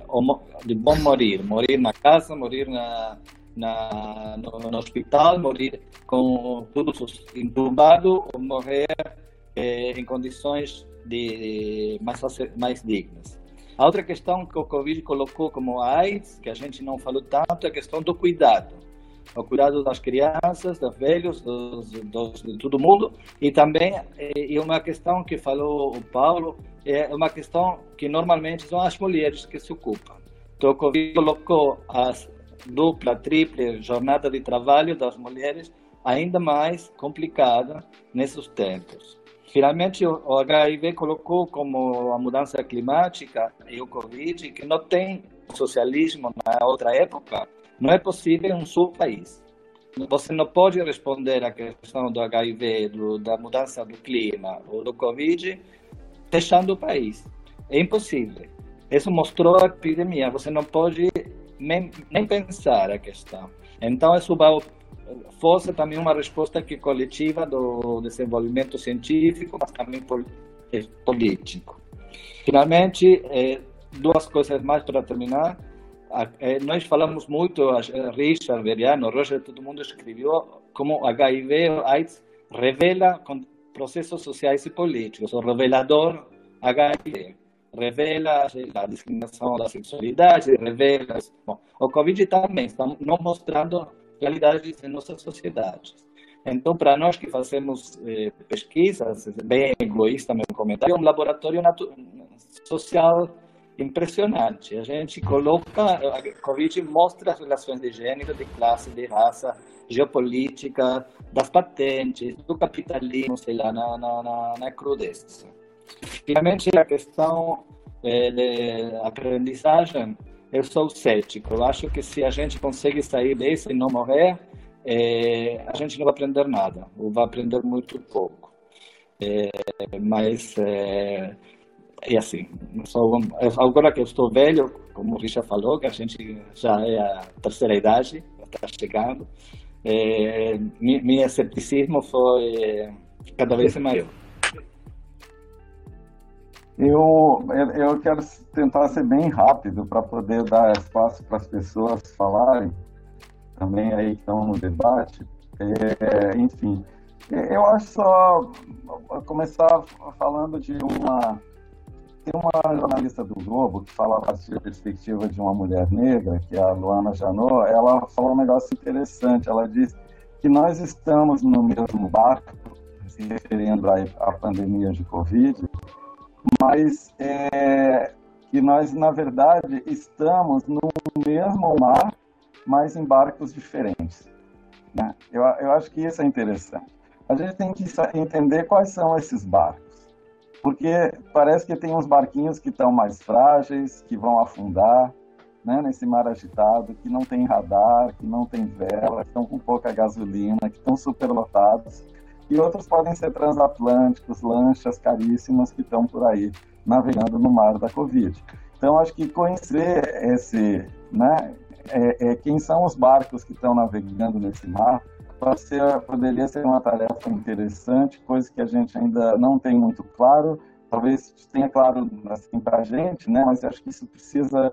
de bom morir, morir na casa, morir na, na, no, no, hospital, morir com tudo entubado ou morrer eh, em condições de, mais, mais dignas. A outra questão que o Covid colocou como AIDS, que a gente não falou tanto, é a questão do cuidado. O cuidado das crianças, dos velhos, dos, dos, de todo mundo. E também, é, e uma questão que falou o Paulo, é uma questão que normalmente são as mulheres que se ocupam. Então, o Covid colocou a dupla, tripla jornada de trabalho das mulheres ainda mais complicada nesses tempos. Finalmente, o HIV colocou como a mudança climática e o Covid, que não tem socialismo na outra época, não é possível um só país. Você não pode responder à questão do HIV, do, da mudança do clima ou do Covid, fechando o país. É impossível. Isso mostrou a epidemia. Você não pode nem, nem pensar a questão. Então, isso vai fosse também uma resposta que coletiva do desenvolvimento científico, mas também político. Finalmente, duas coisas mais para terminar. Nós falamos muito, Richard, Veriano, Roger, todo mundo escreveu como HIV AIDS revela processos sociais e políticos, o revelador HIV revela a discriminação da sexualidade, revela... Bom, o Covid também está nos mostrando realidades em nossas sociedades. Então, para nós que fazemos eh, pesquisas, bem egoísta meu comentário, é um laboratório social impressionante. A gente coloca, a Covid mostra as relações de gênero, de classe, de raça, geopolítica, das patentes, do capitalismo, sei lá, na, na, na, na crudeza. Finalmente, a questão é, de aprendizagem, eu sou cético. Eu acho que se a gente consegue sair disso e não morrer, é, a gente não vai aprender nada, ou vai aprender muito pouco. É, mas, é, é assim, sou, agora que eu estou velho, como o Richard falou, que a gente já é a terceira idade, está chegando, é, meu escepticismo foi é, cada vez maior. Eu, eu quero tentar ser bem rápido para poder dar espaço para as pessoas falarem, também aí que estão no debate. É, enfim, eu acho só começar falando de uma. Tem uma jornalista do Globo que fala a partir da perspectiva de uma mulher negra, que é a Luana Janot, ela falou um negócio interessante. Ela disse que nós estamos no mesmo barco, se referindo à pandemia de Covid, mas é, que nós, na verdade, estamos no mesmo mar, mas em barcos diferentes. Né? Eu, eu acho que isso é interessante. A gente tem que entender quais são esses barcos, porque parece que tem uns barquinhos que estão mais frágeis, que vão afundar, né, nesse mar agitado, que não tem radar, que não tem vela, que estão com pouca gasolina, que estão superlotados e outros podem ser transatlânticos, lanchas caríssimas que estão por aí navegando no mar da Covid. Então, acho que conhecer esse, né, é, é, quem são os barcos que estão navegando nesse mar ser, poderia ser uma tarefa interessante, coisa que a gente ainda não tem muito claro. Talvez tenha claro assim para a gente, né, mas acho que isso precisa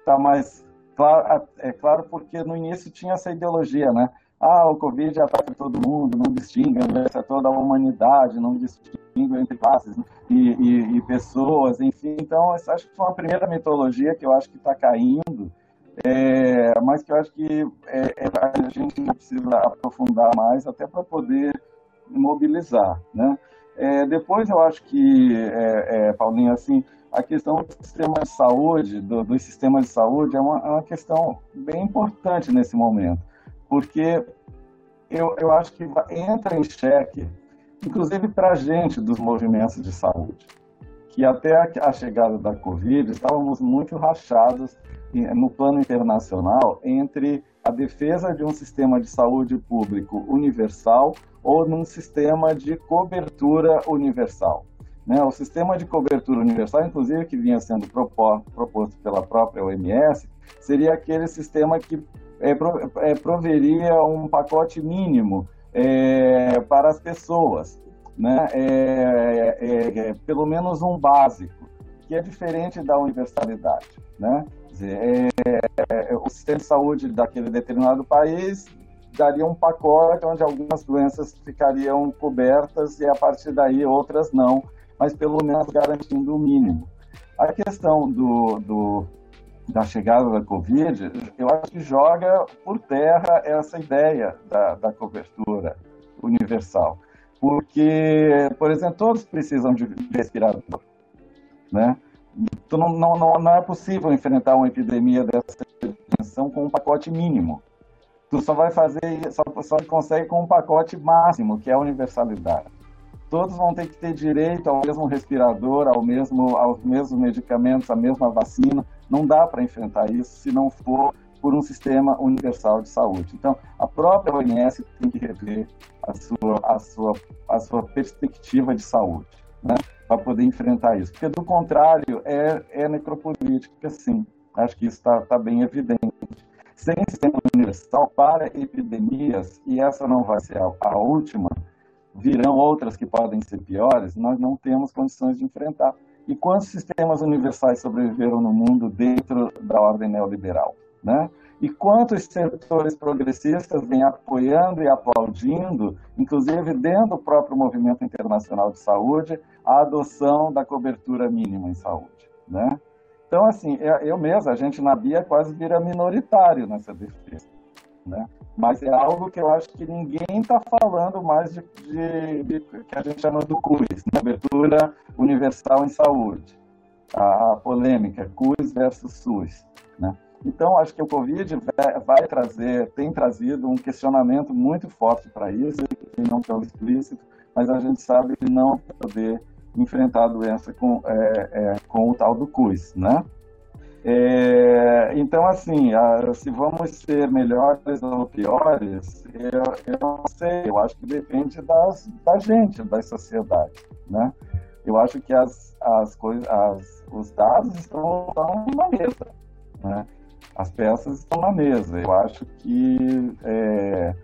estar tá mais claro, é claro porque no início tinha essa ideologia, né? ah, o Covid ataca todo mundo, não distingue, é toda a humanidade, não distingue entre classes e, e, e, pessoas, enfim. Então, acho que foi uma primeira metodologia que eu acho que está caindo, é, mas que eu acho que é, é, a gente precisa aprofundar mais até para poder mobilizar, né? É, depois eu acho que, é, é, Paulinho, assim, a questão do sistema de saúde, do, do sistema de saúde, é uma, é uma questão bem importante nesse momento porque eu, eu acho que entra em xeque, inclusive para a gente dos movimentos de saúde, que até a, a chegada da Covid estávamos muito rachados no plano internacional entre a defesa de um sistema de saúde público universal ou num sistema de cobertura universal. Né? O sistema de cobertura universal, inclusive, que vinha sendo proposto pela própria OMS, seria aquele sistema que é, é, proveria um pacote mínimo é, para as pessoas, né? É, é, é, pelo menos um básico, que é diferente da universalidade. Né? Dizer, o sistema de saúde daquele determinado país daria um pacote onde algumas doenças ficariam cobertas e a partir daí outras não, mas pelo menos garantindo o mínimo. A questão do, do da chegada da Covid, eu acho que joga por terra essa ideia da, da cobertura universal. Porque, por exemplo, todos precisam de respirador, né? Então, não, não, não é possível enfrentar uma epidemia dessa dimensão com um pacote mínimo. Tu só vai fazer, só, só consegue com um pacote máximo, que é a universalidade. Todos vão ter que ter direito ao mesmo respirador, ao mesmo, aos mesmos medicamentos, à mesma vacina. Não dá para enfrentar isso se não for por um sistema universal de saúde. Então, a própria OMS tem que rever a sua, a sua, a sua perspectiva de saúde, né, para poder enfrentar isso. Porque, do contrário, é, é necropolítica, sim. Acho que isso está tá bem evidente. sem sistema universal para epidemias, e essa não vai ser a, a última, virão outras que podem ser piores, nós não temos condições de enfrentar. E quantos sistemas universais sobreviveram no mundo dentro da ordem neoliberal? Né? E quantos setores progressistas vêm apoiando e aplaudindo, inclusive dentro do próprio movimento internacional de saúde, a adoção da cobertura mínima em saúde? Né? Então, assim, eu mesmo, a gente na Bia quase vira minoritário nessa defesa. Né? Mas é algo que eu acho que ninguém está falando mais de, de, de, que a gente chama do CUS, né? Cobertura Universal em Saúde. A, a polêmica, CUS versus SUS. Né? Então, acho que o Covid vai, trazer, tem trazido um questionamento muito forte para isso, não tão explícito, mas a gente sabe que não poder enfrentar a doença com, é, é, com o tal do CUS, né? É, então, assim, a, se vamos ser melhores ou piores, eu, eu, não sei, eu acho que depende das, da gente, da sociedade, né? Eu acho que as, as coisas, as, os dados estão, estão na mesa, né? As peças estão na mesa. Eu acho que é,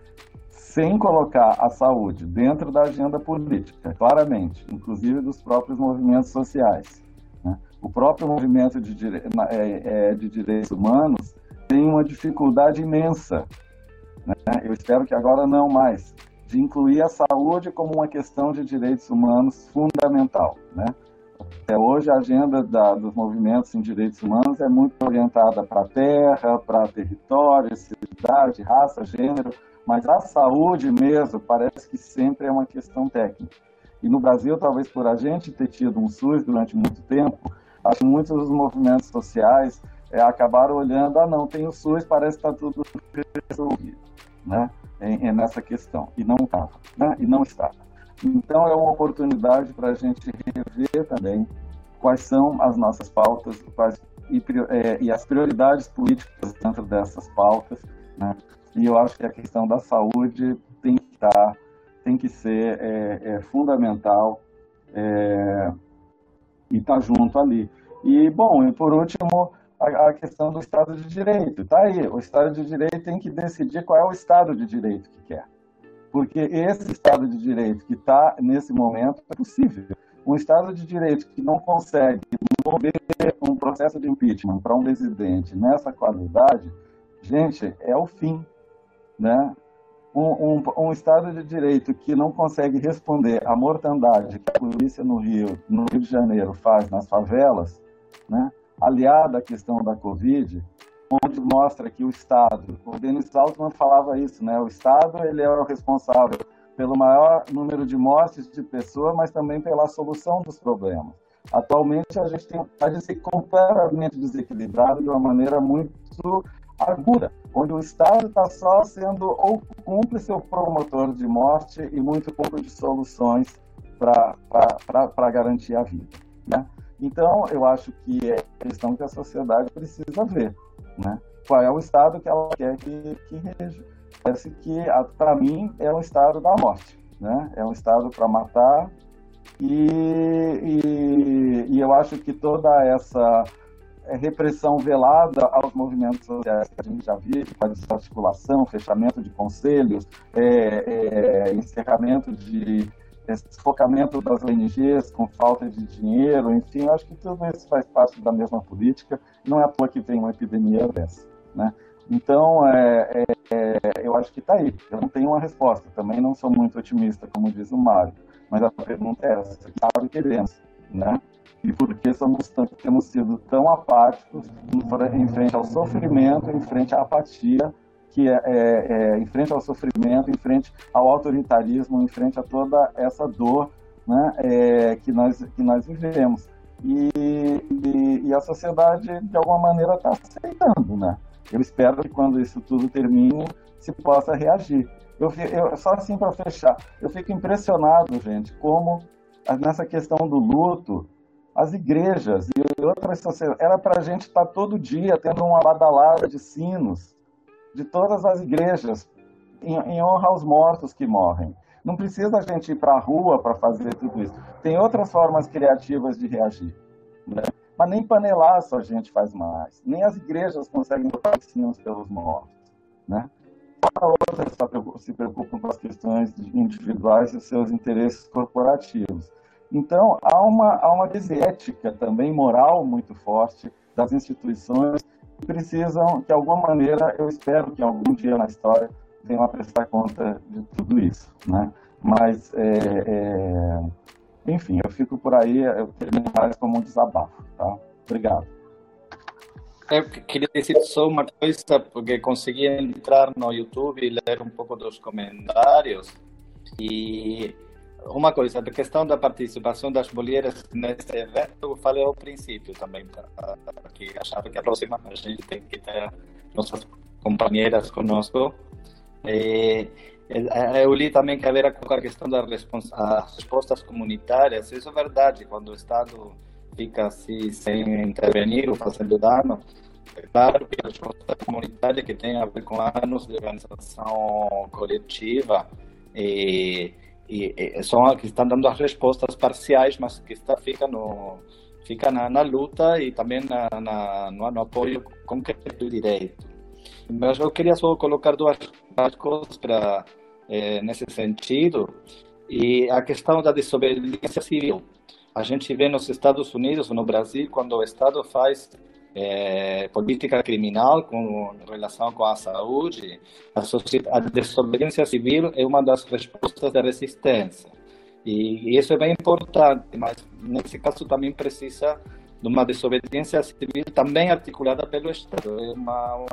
sem colocar a saúde dentro da agenda política, claramente, inclusive dos próprios movimentos sociais. Né? O próprio movimento de, dire... É, é, de, direitos humanos tem uma dificuldade imensa. Né? Eu espero que agora não mais, de incluir a saúde como uma questão de direitos humanos fundamental. Né? Até hoje, a agenda da, dos movimentos em direitos humanos é muito orientada para terra, para território, cidade, raça, gênero, mas a saúde mesmo parece que sempre é uma questão técnica. E no Brasil, talvez por a gente ter tido um SUS durante muito tempo, acho que muitos dos movimentos sociais é, acabaram olhando, ah não, tem o SUS, parece que está tudo resolvido, né? É, nessa questão. E não estava, né? E não está. Então é uma oportunidade para a gente rever também quais são as nossas pautas quais, e, é, e as prioridades políticas dentro dessas pautas, né? E eu acho que a questão da saúde tem que estar, tem que ser é, é fundamental é, e estar tá junto ali. E, bom, e por último, a, questão do Estado de Direito. Está aí, o Estado de Direito tem que decidir qual é o Estado de Direito que quer. Porque esse Estado de Direito que está nesse momento é possível. Um Estado de Direito que não consegue mover um processo de impeachment para um presidente nessa qualidade, gente, é o fim né? Um, um, um, Estado de Direito que não consegue responder à mortandade que a polícia no Rio, no Rio de Janeiro faz nas favelas, né? aliada à questão da Covid, onde mostra que o Estado, o Denis Altman falava isso, né? o Estado ele é o responsável pelo maior número de mortes de pessoas, mas também pela solução dos problemas. Atualmente a gente tem a ser completamente desequilibrado de uma maneira muito aguda, onde o Estado está só sendo ou cúmplice ou promotor de morte e muito pouco de soluções para garantir a vida. Né? Então, eu acho que é questão que a sociedade precisa ver. Né? Qual é o Estado que ela quer que, que reja? Parece que, para mim, é um Estado da morte. Né? É um Estado para matar e, e, e, eu acho que toda essa é, repressão velada aos movimentos sociais que a gente já viu, com a desarticulação, fechamento de conselhos, é, é, encerramento de desfocamento das ONGs com falta de dinheiro, enfim, acho que tudo isso faz parte da mesma política, não é à toa que tem uma epidemia dessa, né? Então, é, é, é eu acho que está aí. Eu não tenho uma resposta. Também não sou muito otimista, como diz o Mário. Mas a pergunta é essa: que queremos, né? e por que somos temos sido tão apáticos em frente ao sofrimento, em frente à apatia, que é, é, é, em frente ao sofrimento, em frente ao autoritarismo, em frente a toda essa dor né, é, que, nós, que nós vivemos. E, e, e, a sociedade, de alguma maneira, está aceitando. Né? Eu espero que quando isso tudo termine, se possa reagir. Eu, eu só assim para fechar, eu fico impressionado, gente, como nessa questão do luto, as igrejas e outras sociedades. Era para a gente estar tá todo dia tendo uma badalada de sinos de todas as igrejas em, em honra aos mortos que morrem. Não precisa a gente ir para a rua para fazer tudo isso. Tem outras formas criativas de reagir. Né? Mas nem panelaço a gente faz mais. Nem as igrejas conseguem botar sinos pelos mortos. Né? Outras se preocupam com as questões individuais e seus interesses corporativos. Então, há uma, há uma ética também moral muito forte das instituições precisam, de alguma maneira, eu espero que algum dia na história venham a prestar conta de tudo isso. Né? Mas, é, é, enfim, eu fico por aí, eu termino mais como um desabafo. Tá? Obrigado. Eu queria dizer só uma coisa, porque consegui entrar no YouTube e ler um pouco dos comentários. E uma coisa, a questão da participação das mulheres nesse evento, eu falei ao princípio também, que achava que a próxima a gente tem que ter nossas companheiras conosco. E, eu li também que haverá com a questão das respostas comunitárias, isso é verdade, quando o Estado fica assim, sem intervenir ou fazendo dano, é claro que a resposta comunitária que tem a ver com anos de organização coletiva e e, e são que estão dando as respostas parciais, mas que está fica no fica na, na luta e também na, na no, no, apoio concreto do direito. Mas eu queria só colocar duas, duas coisas para eh, nesse sentido e a questão da desobediência civil. A gente vê nos Estados Unidos, no Brasil, quando o Estado faz é, política criminal com relação com a saúde, a, a desobediência civil é uma das respostas da resistência. E, e isso é bem importante, mas nesse caso também precisa de uma desobediência civil também articulada pelo Estado. É uma, uma.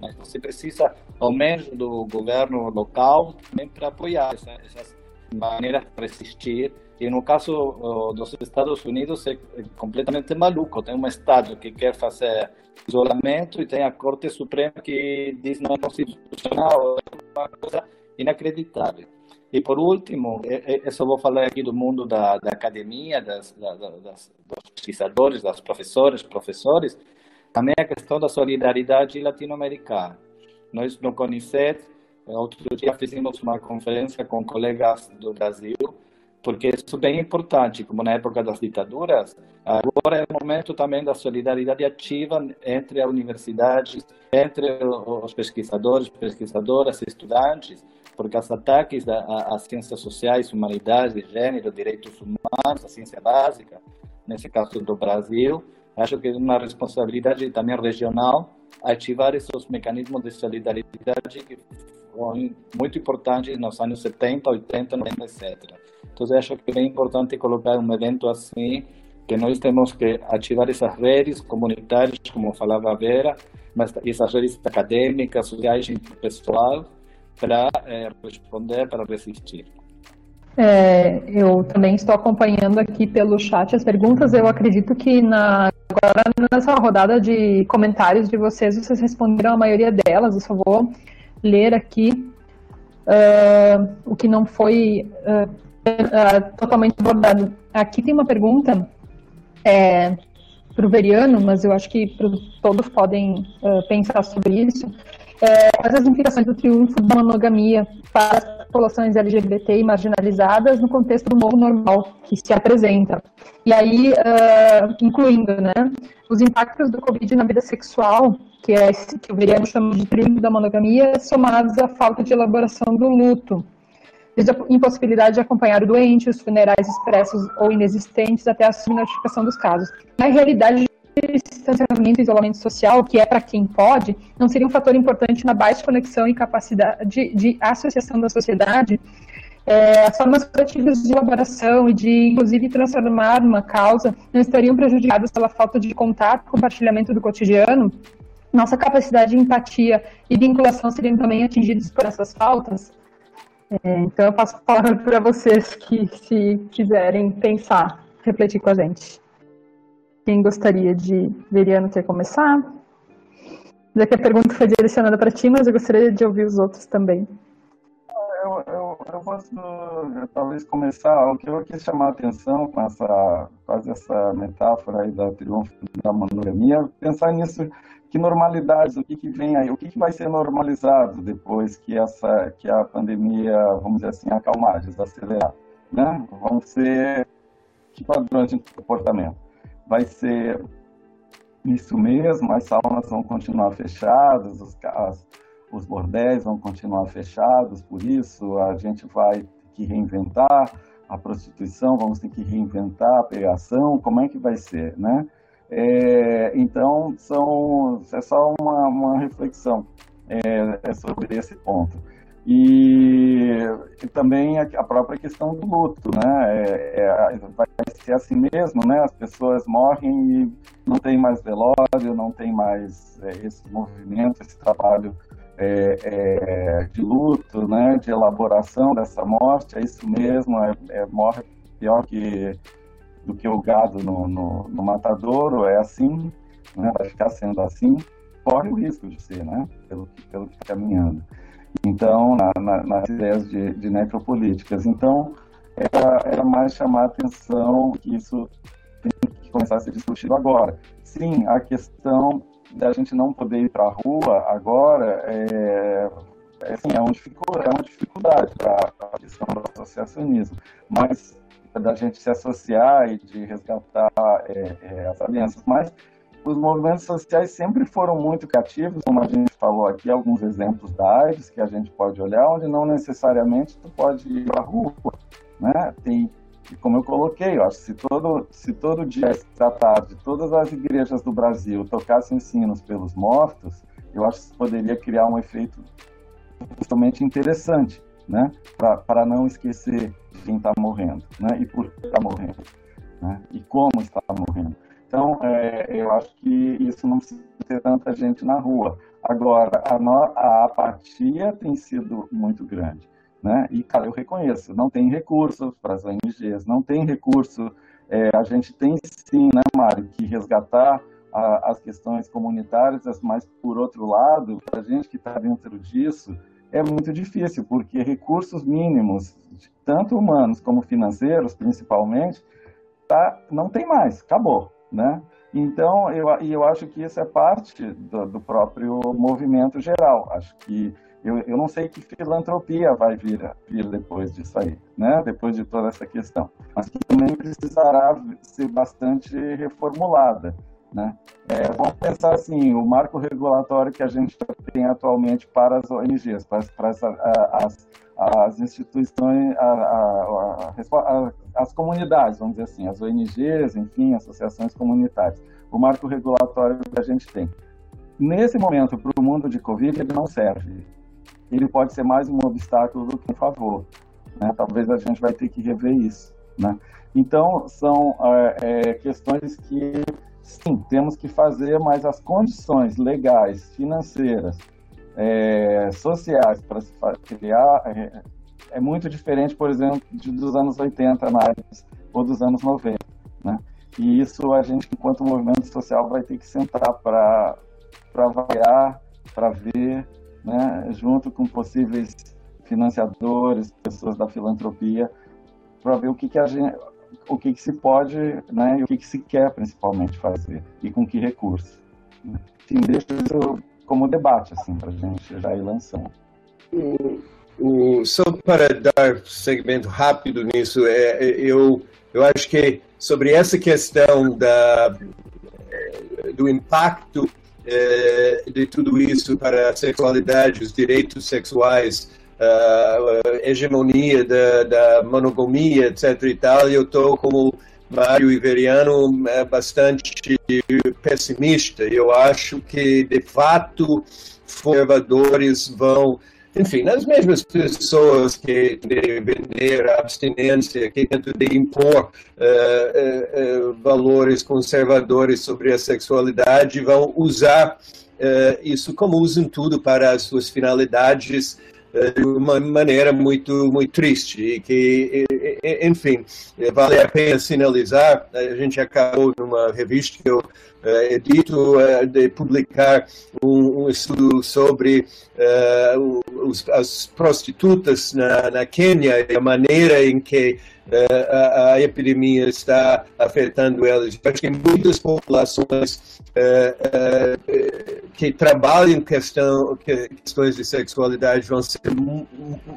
Né? Você precisa, ao menos, do governo local também para apoiar essa, essas maneiras de resistir e no caso dos Estados Unidos é completamente maluco. Tem um Estado que quer fazer isolamento e tem a Corte Suprema que diz não é constitucional, é uma coisa inacreditável. E por último, eu só vou falar aqui do mundo da, da academia, das, das, dos pesquisadores, das professoras, professores, também a questão da solidariedade latino-americana. Nós no CONICET, outro dia fizemos uma conferência com colegas do Brasil, porque isso é bem importante, como na época das ditaduras, agora é o momento também da solidariedade ativa entre a universidade, entre os pesquisadores, pesquisadoras, estudantes, porque os ataques às ciências sociais, humanidades, gênero, direitos humanos, a ciência básica, nesse caso do Brasil, acho que é uma responsabilidade também regional ativar esses mecanismos de solidariedade que foram muito importantes nos anos 70, 80, 90, etc. Então, acho que é bem importante colocar um evento assim, que nós temos que ativar essas redes comunitárias, como falava a Vera, mas essas redes acadêmicas, sociais e pessoal, para é, responder, para resistir. É, eu também estou acompanhando aqui pelo chat as perguntas. Eu acredito que na, agora nessa rodada de comentários de vocês, vocês responderam a maioria delas. Eu só vou ler aqui uh, o que não foi uh, uh, totalmente abordado. Aqui tem uma pergunta é, para o Veriano, mas eu acho que todos podem pensar sobre isso. É, quais as implicações do triunfo da monogamia para populações LGBT marginalizadas no contexto do novo normal que se apresenta? E aí, uh, incluindo né, os impactos do Covid na vida sexual, que é esse que o Veriano chama de triunfo da monogamia, somados à falta de elaboração do luto desde a impossibilidade de acompanhar o doente, os funerais expressos ou inexistentes, até a subnotificação dos casos. Na realidade, distanciamento e isolamento social, que é para quem pode, não seria um fator importante na baixa conexão e capacidade de, de associação da sociedade. É, as formas coletivas de elaboração e de, inclusive, transformar uma causa não estariam prejudicadas pela falta de contato, compartilhamento do cotidiano. Nossa capacidade de empatia e vinculação seriam também atingidas por essas faltas. É, então eu passo a palavra para vocês que, se quiserem pensar, refletir com a gente. Quem gostaria de, Veriano, quer começar? Já que a pergunta foi direcionada para ti, mas eu gostaria de ouvir os outros também. Eu, eu, eu posso talvez começar. O que eu quis chamar a atenção com essa, quase essa metáfora aí da triunfo da monogamia, pensar nisso que normalidades, o que, que vem aí, o que, que vai ser normalizado depois que essa, que a pandemia, vamos dizer assim, acalmar, desacelerar, né? Vão ser que padrões de comportamento. Vai ser isso mesmo, as saunas vão continuar fechadas, os, as, os bordéis vão continuar fechados, por isso? A gente vai ter que reinventar a prostituição, vamos ter que reinventar a pegação, como é que vai ser, né? É, então, são, é só uma, uma reflexão é, é sobre esse ponto. E, e, também a, própria questão do luto, né? É, é, vai ser assim mesmo, né? As pessoas morrem e não tem mais velório, não tem mais é, esse movimento, esse trabalho é, é, de luto, né? De elaboração dessa morte, é isso mesmo, é, morre pior que do que o gado no, no, no matadouro, é assim, né? vai ficar sendo assim, corre o risco de ser, né? Pelo, pelo que está caminhando. Então, na, na, nas ideias de, de necropolíticas. Então, era, era mais chamar a atenção que isso tem que começar a ser discutido agora. Sim, a questão da gente não poder ir para a rua agora é, é, assim, é, dificuldade, é uma dificuldade para a questão do associacionismo, mas da gente se associar e de resgatar é, é, as alianças. Mas os movimentos sociais sempre foram muito criativos, como a gente falou aqui, alguns exemplos da AIDS que a gente pode olhar, onde não necessariamente tu pode ir a rua, né? Tem, como eu coloquei, que se todo, se todo dia, esta tarde, todas as igrejas do Brasil tocassem sinos pelos mortos, eu acho que isso poderia criar um efeito justamente interessante, né? Para não esquecer quem está morrendo, né? E por que está morrendo, né? E como está morrendo. Então, é, eu acho que isso não precisa ter tanta gente na rua. Agora, a, no, a apatia tem sido muito grande. Né? E, cara, eu reconheço, não tem recurso para as ONGs, não tem recurso. É, a gente tem sim, né, Mário, que resgatar a, as questões comunitárias, mas, por outro lado, para a gente que está dentro disso, é muito difícil, porque recursos mínimos, tanto humanos como financeiros, principalmente, tá, não tem mais, acabou né? Então, eu, eu acho que isso é parte do, do próprio movimento geral. Acho que eu, eu não sei que filantropia vai vir, vir depois disso aí, né? Depois de toda essa questão, mas que também precisará ser bastante reformulada. Né? É, vamos pensar assim, o marco regulatório que a gente tem atualmente para as ONGs, para, para as, as, instituições, a, a, a, as comunidades, vamos dizer assim, as ONGs, enfim, associações comunitárias. O marco regulatório que a gente tem. Nesse momento, para o mundo de Covid, ele não serve. Ele pode ser mais um obstáculo do que um favor. Né? Talvez a gente vai ter que rever isso. Né? Então, são é, é, questões que sim, temos que fazer, mas as condições legais, financeiras, é, sociais para se criar é, é, muito diferente, por exemplo, de, dos anos 80 na área, ou dos anos 90, né? E isso a gente, enquanto movimento social, vai ter que sentar para avaliar, para ver, né, junto com possíveis financiadores, pessoas da filantropia, para ver o que, que a gente, o que, que se pode né, e o que, que se quer principalmente fazer e com que recurso. Enfim, deixo isso como debate assim, para a gente já ir lançando. O, só para dar segmento rápido nisso, é, é, eu, eu acho que sobre essa questão da, do impacto é, de tudo isso para a sexualidade, os direitos sexuais, uh, hegemonia da, da, monogamia, etc. e tal, eu estou como Mário Iveriano é bastante pessimista. Eu acho que, de fato, conservadores vão enfim, as mesmas pessoas que de vender a abstinência, que tentam de impor uh, uh, uh, valores conservadores sobre a sexualidade, vão usar isso como usam tudo para as suas finalidades de uma maneira muito muito triste e que enfim vale a pena sinalizar. A gente acabou numa revista que eu uh, edito uh, de publicar um, um estudo sobre uh, os, as prostitutas na, na Quênia e a maneira em que a, a, epidemia está afetando elas. Acho que muitas populações que trabalham questão, questões de sexualidade vão ser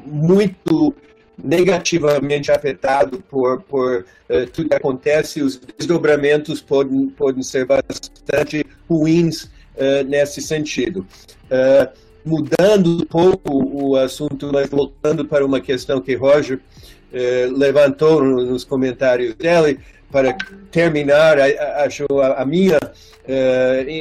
muito negativamente afetado por, por uh, tudo que acontece, os desdobramentos podem, podem ser bastante ruins uh, nesse sentido. Uh, mudando um pouco o assunto, mas voltando para uma questão que Roger levantou nos comentários dele, para terminar, acho a, minha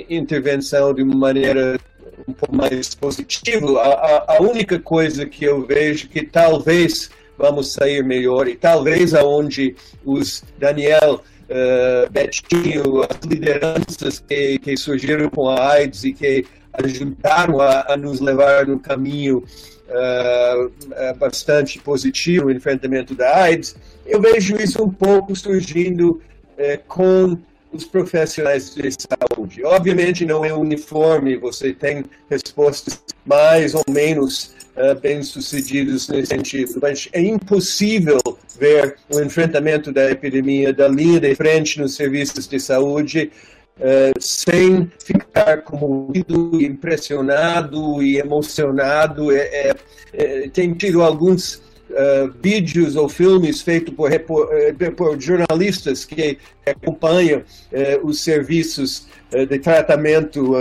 intervenção de uma maneira um pouco mais positiva, a, a única coisa que eu vejo que talvez vamos sair melhor e talvez aonde os Daniel uh, Betinho, as lideranças que, que surgiram com a AIDS e que ajudaram a, a nos levar no caminho uh, bastante positivo no enfrentamento da AIDS, eu vejo isso um pouco surgindo uh, com os profissionais de saúde. Obviamente não é uniforme, você tem respostas mais ou menos uh, bem-sucedidos nesse sentido, mas é impossível ver o enfrentamento da epidemia da linha de frente nos serviços de saúde uh, sem ficar comovido, impressionado e emocionado. É, é, é, tem tido alguns uh, vídeos ou filmes feitos por, uh, por jornalistas que acompanham uh, os serviços de tratamento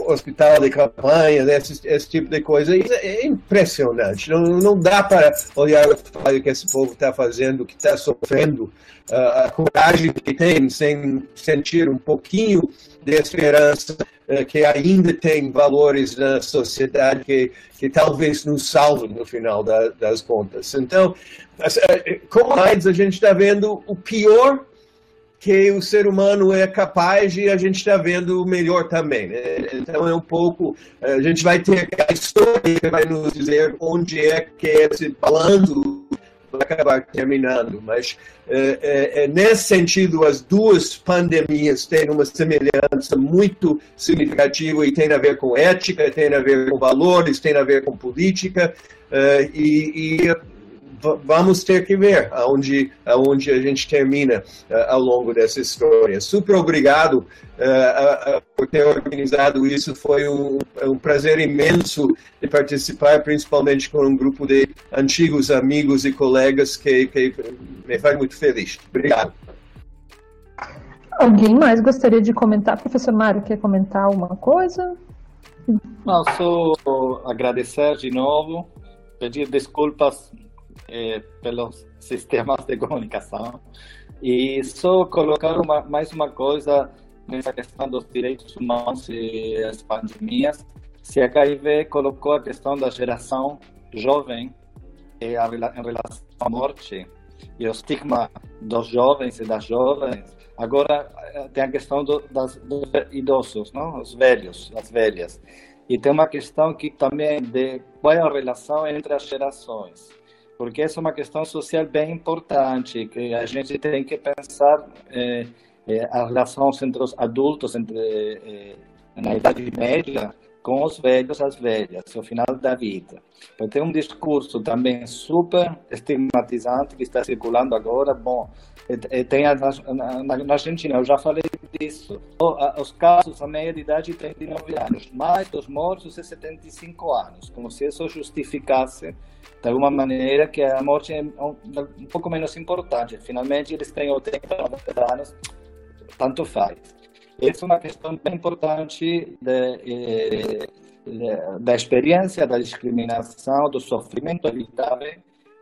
hospital de campanha, esse, esse, tipo de coisa. É impressionante. Não, não dá para olhar o trabalho que esse povo está fazendo, que está sofrendo, a coragem que tem, sem sentir um pouquinho de esperança eh, que ainda tem valores na sociedade que, que talvez nos salvem no final da, das contas. Então, eh, com AIDS, a gente está vendo o pior que o ser humano é capaz e a gente está vendo melhor também. Né? Então é um pouco, a gente vai ter a história que vai nos dizer onde é que é esse balanço vai acabar terminando. Mas, é, é, é, nesse sentido, as duas pandemias têm uma semelhança muito significativa e tem a ver com ética, tem a ver com valores, tem a ver com política. É, e, e vamos ter que ver aonde, aonde a gente termina uh, ao longo dessa história. Super obrigado uh, uh, por ter organizado isso. Foi um, um, prazer imenso de participar, principalmente com um grupo de antigos amigos e colegas que, que me faz muito feliz. Obrigado. Alguém mais gostaria de comentar? Professor Mário, quer comentar alguma coisa? Não, só agradecer de novo, pedir desculpas é, pelos [LAUGHS] sistemas de comunicação. E só colocar uma, mais uma coisa nessa questão dos direitos humanos e as pandemias. Se a HIV colocou a questão da geração jovem em relação à morte e o estigma dos jovens e das jovens, agora eh, tem a questão do, das, dos idosos, não? os velhos, as velhas. E tem uma questão que também de qual é a relação entre as gerações porque essa é uma questão social bem importante, que a gente tem que pensar é, é, a relação entre os adultos, entre é, na idade média, com os velhos as velhas, no final da vida. Então, tem um discurso também super estigmatizante que está circulando agora. Bom, tem a, na, na, Argentina, eu já falei disso. Os casos, a média de idade, 39 anos, mais dos mortos, é 75 anos, como se isso justificasse de alguma maneira que a morte é um, um pouco menos importante. Finalmente, eles têm 80, 90 anos, tanto faz. Essa é uma questão bem importante de, de, da experiência da discriminação, do sofrimento evitável,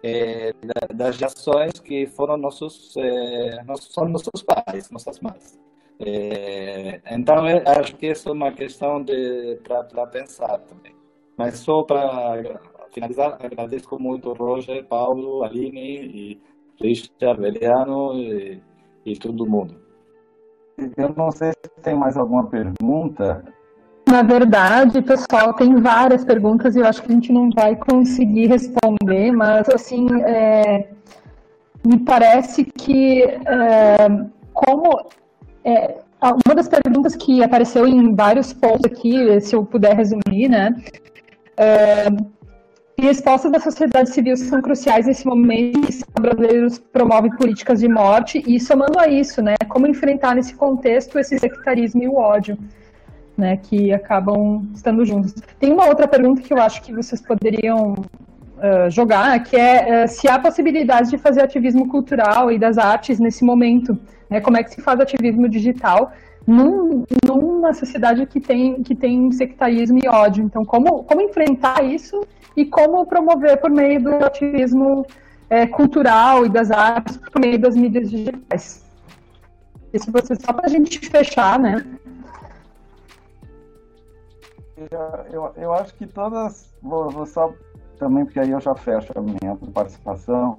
eh, das ações que foram nossos, eh, nossos, são nossos pais, nossas mães. Eh, então, acho que essa é uma questão para pensar também. Mas só para finalizar, agradeço muito Roger, Paulo, Aline e Richard, Beliano e, e todo mundo. Eu não sei se tem mais alguma pergunta. Na verdade, pessoal, tem várias perguntas e eu acho que a gente não vai conseguir responder, mas assim, é, me parece que é, como é, uma das perguntas que apareceu em vários pontos aqui, se eu puder resumir, né? É, e respostas da sociedade civil são cruciais nesse momento em que os brasileiros promovem políticas de morte e somando a isso, né, como enfrentar nesse contexto esse sectarismo e o ódio, né, que acabam estando juntos. Tem uma outra pergunta que eu acho que vocês poderiam uh, jogar, que é uh, se há possibilidade de fazer ativismo cultural e das artes nesse momento. Né? Como é que se faz ativismo digital num, numa sociedade que tem, que tem sectarismo e ódio. Então, como, como enfrentar isso e como promover por meio do ativismo é, cultural e das artes, por meio das mídias digitais. Isso você só para a gente fechar, né? Eu, eu acho que todas, vou, vou só também, porque aí eu já fecho a minha participação.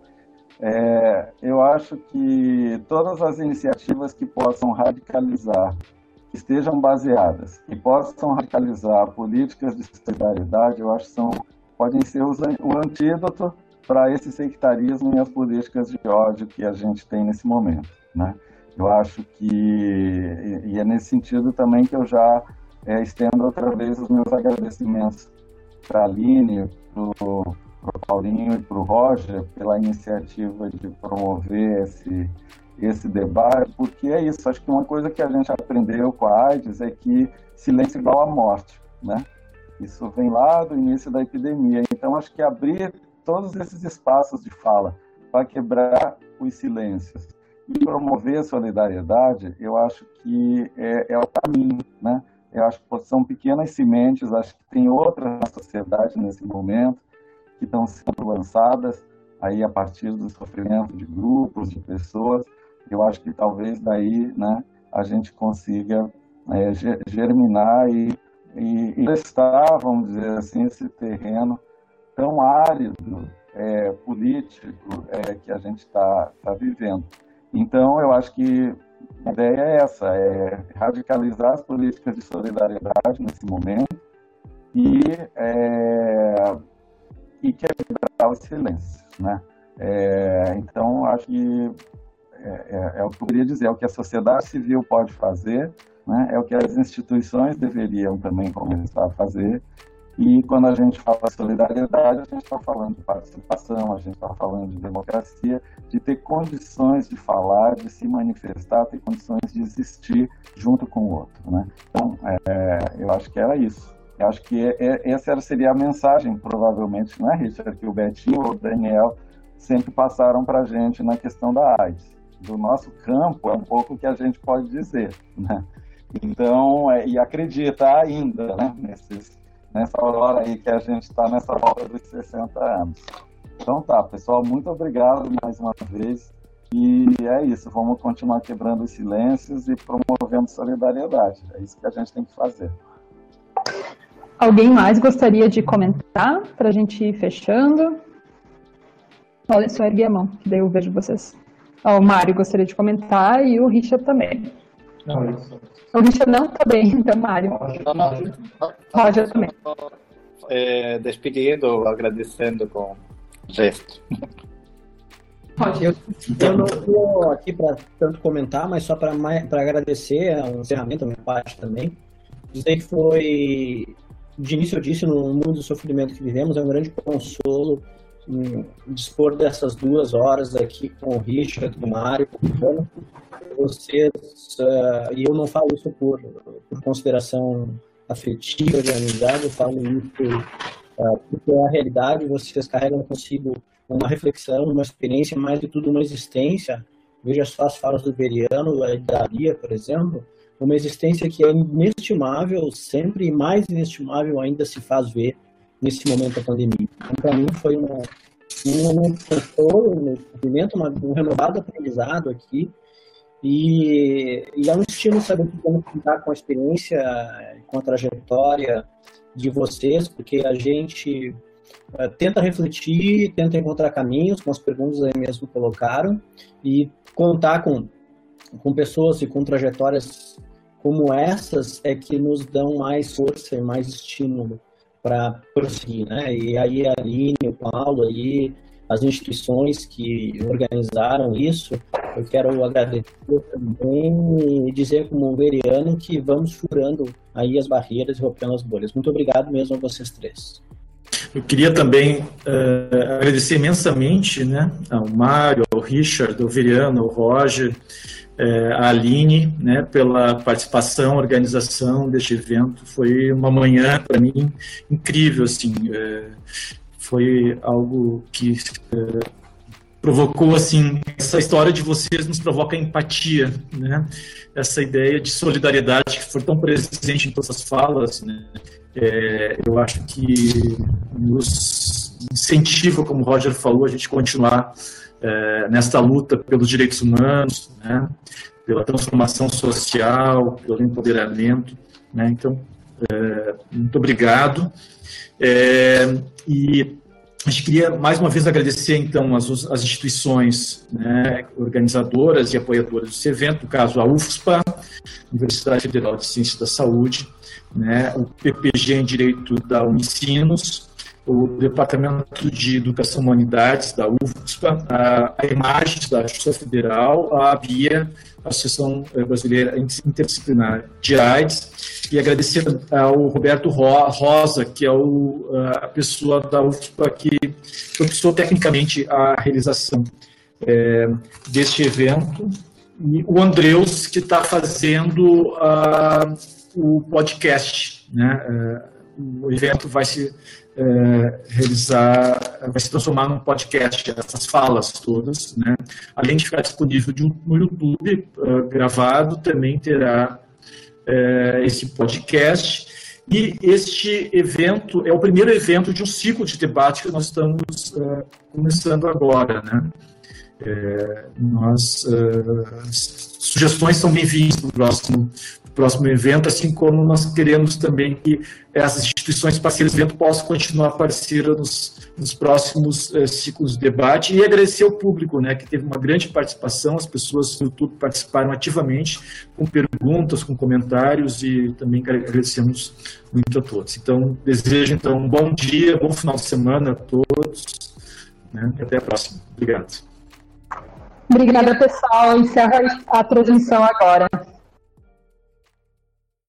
É, eu acho que todas as iniciativas que possam radicalizar, que estejam baseadas, que possam radicalizar políticas de solidariedade, eu acho que são, podem ser o antídoto para esse sectarismo e as políticas de ódio que a gente tem nesse momento. Né? Eu acho que, e é nesse sentido também que eu já é, estendo outra vez os meus agradecimentos para a Aline, para o Paulinho e para o Roger pela iniciativa de promover esse, esse debate, porque é isso, acho que uma coisa que a gente aprendeu com a AIDS é que silêncio é igual à morte, né? Isso vem lá do início da epidemia. Então, acho que abrir todos esses espaços de fala para quebrar os silêncios e promover a solidariedade, eu acho que é, é o caminho, né? Eu acho que são pequenas sementes, acho que tem outras na sociedade nesse momento que estão sendo lançadas aí a partir do sofrimento de grupos, de pessoas. Eu acho que talvez daí, né, a gente consiga é, germinar e, e, e testar, vamos dizer assim, esse terreno tão árido, é, político, é, que a gente está tá vivendo. Então, eu acho que a ideia é essa, é radicalizar as políticas de solidariedade nesse momento e, é, e quebrar os silêncios, né? É, então, acho que é, é, é, o que eu queria dizer, é o que a sociedade civil pode fazer, né? é o que as instituições deveriam também começar a fazer, e quando a gente fala de solidariedade, a gente está falando de participação, a gente está falando de democracia, de ter condições de falar, de se manifestar, ter condições de existir junto com o outro. Né? Então, é, eu acho que era isso. Eu acho que é, é, essa seria a mensagem, provavelmente, não é, Richard, que o Betinho ou o Daniel sempre passaram para a gente na questão da AIDS. Do nosso campo, é um pouco o que a gente pode dizer. Né? Então, é, e acredita ainda né, nesses nessa hora aí que a gente está nessa hora dos 60 anos. Então tá, pessoal, muito obrigado mais uma vez. E é isso, vamos continuar quebrando os silêncios e promovendo solidariedade. É isso que a gente tem que fazer. Alguém mais gostaria de comentar para a gente ir fechando? Olha, só ergui a mão, que daí eu vejo vocês. o Mário gostaria de comentar e o Richard também. Não. O Richard não? Tá bem, [LAUGHS] então, Mário. Roger também. É, despedindo, agradecendo com gesto. Eu, eu não estou aqui para tanto comentar, mas só para agradecer o encerramento da minha parte também. Dizer que foi, de início eu disse, no mundo do sofrimento que vivemos, é um grande consolo um, dispor dessas duas horas aqui com o Richard, com o Mário, com o Bruno, vocês, uh, e eu não falo isso por, por consideração afetiva, de amizade, eu falo isso uh, porque é a realidade, vocês carregam consigo uma reflexão, uma experiência, mais de tudo uma existência. Veja só as falas do Veriano, da Lia, por exemplo, uma existência que é inestimável, sempre e mais inestimável ainda se faz ver nesse momento da pandemia. Então, para mim, foi uma, um momento de um, um renovado aprendizado aqui, e, e é um estilo saber vamos contar com a experiência, com a trajetória de vocês, porque a gente uh, tenta refletir, tenta encontrar caminhos com as perguntas aí mesmo colocaram e contar com, com pessoas e com trajetórias como essas é que nos dão mais força e mais estímulo para prosseguir, né? E aí a Aline, o Paulo aí, as instituições que organizaram isso, eu quero agradecer também e dizer como veriano que vamos furando aí as barreiras e rompendo as bolhas. Muito obrigado mesmo a vocês três. Eu queria também uh, agradecer imensamente né, ao Mário, ao Richard, ao Veriano, ao Roger, uh, à Aline, né, pela participação, organização deste evento. Foi uma manhã, para mim, incrível. Assim, uh, foi algo que é, provocou assim essa história de vocês nos provoca empatia, né? Essa ideia de solidariedade que foi tão presente em todas as falas, né? É, eu acho que nos incentiva, como o Roger falou, a gente continuar é, nesta luta pelos direitos humanos, né? Pela transformação social, pelo empoderamento, né? Então, é, muito obrigado. É, e a gente queria mais uma vez agradecer então as, as instituições né, organizadoras e apoiadoras desse evento, no caso a UFSPA, Universidade Federal de Ciências da Saúde, né, o PPG em Direito da Unicinos, o Departamento de Educação e Humanidades da UFSPA, a, a Imagens da Justiça Federal, a ABIA, a Associação Brasileira Interdisciplinar de AIDS, e agradecer ao Roberto Rosa, que é o, a pessoa da UFSPA que propiciou tecnicamente a realização é, deste evento, e o Andreus, que está fazendo uh, o podcast. Né? O evento vai se é, realizar, vai se transformar num podcast, essas falas todas, né? Além de ficar disponível de um, no YouTube uh, gravado, também terá uh, esse podcast. E este evento é o primeiro evento de um ciclo de debate que nós estamos uh, começando agora, né? É, nós, sugestões são bem-vindas para o próximo próximo evento, assim como nós queremos também que essas instituições parceiras do evento possam continuar parceiras nos, nos próximos eh, ciclos de debate e agradecer ao público, né, que teve uma grande participação, as pessoas do YouTube participaram ativamente com perguntas, com comentários e também agradecemos muito a todos. Então, desejo então um bom dia, bom final de semana a todos né, e até a próxima. Obrigado. Obrigada, pessoal. Encerra a transmissão agora.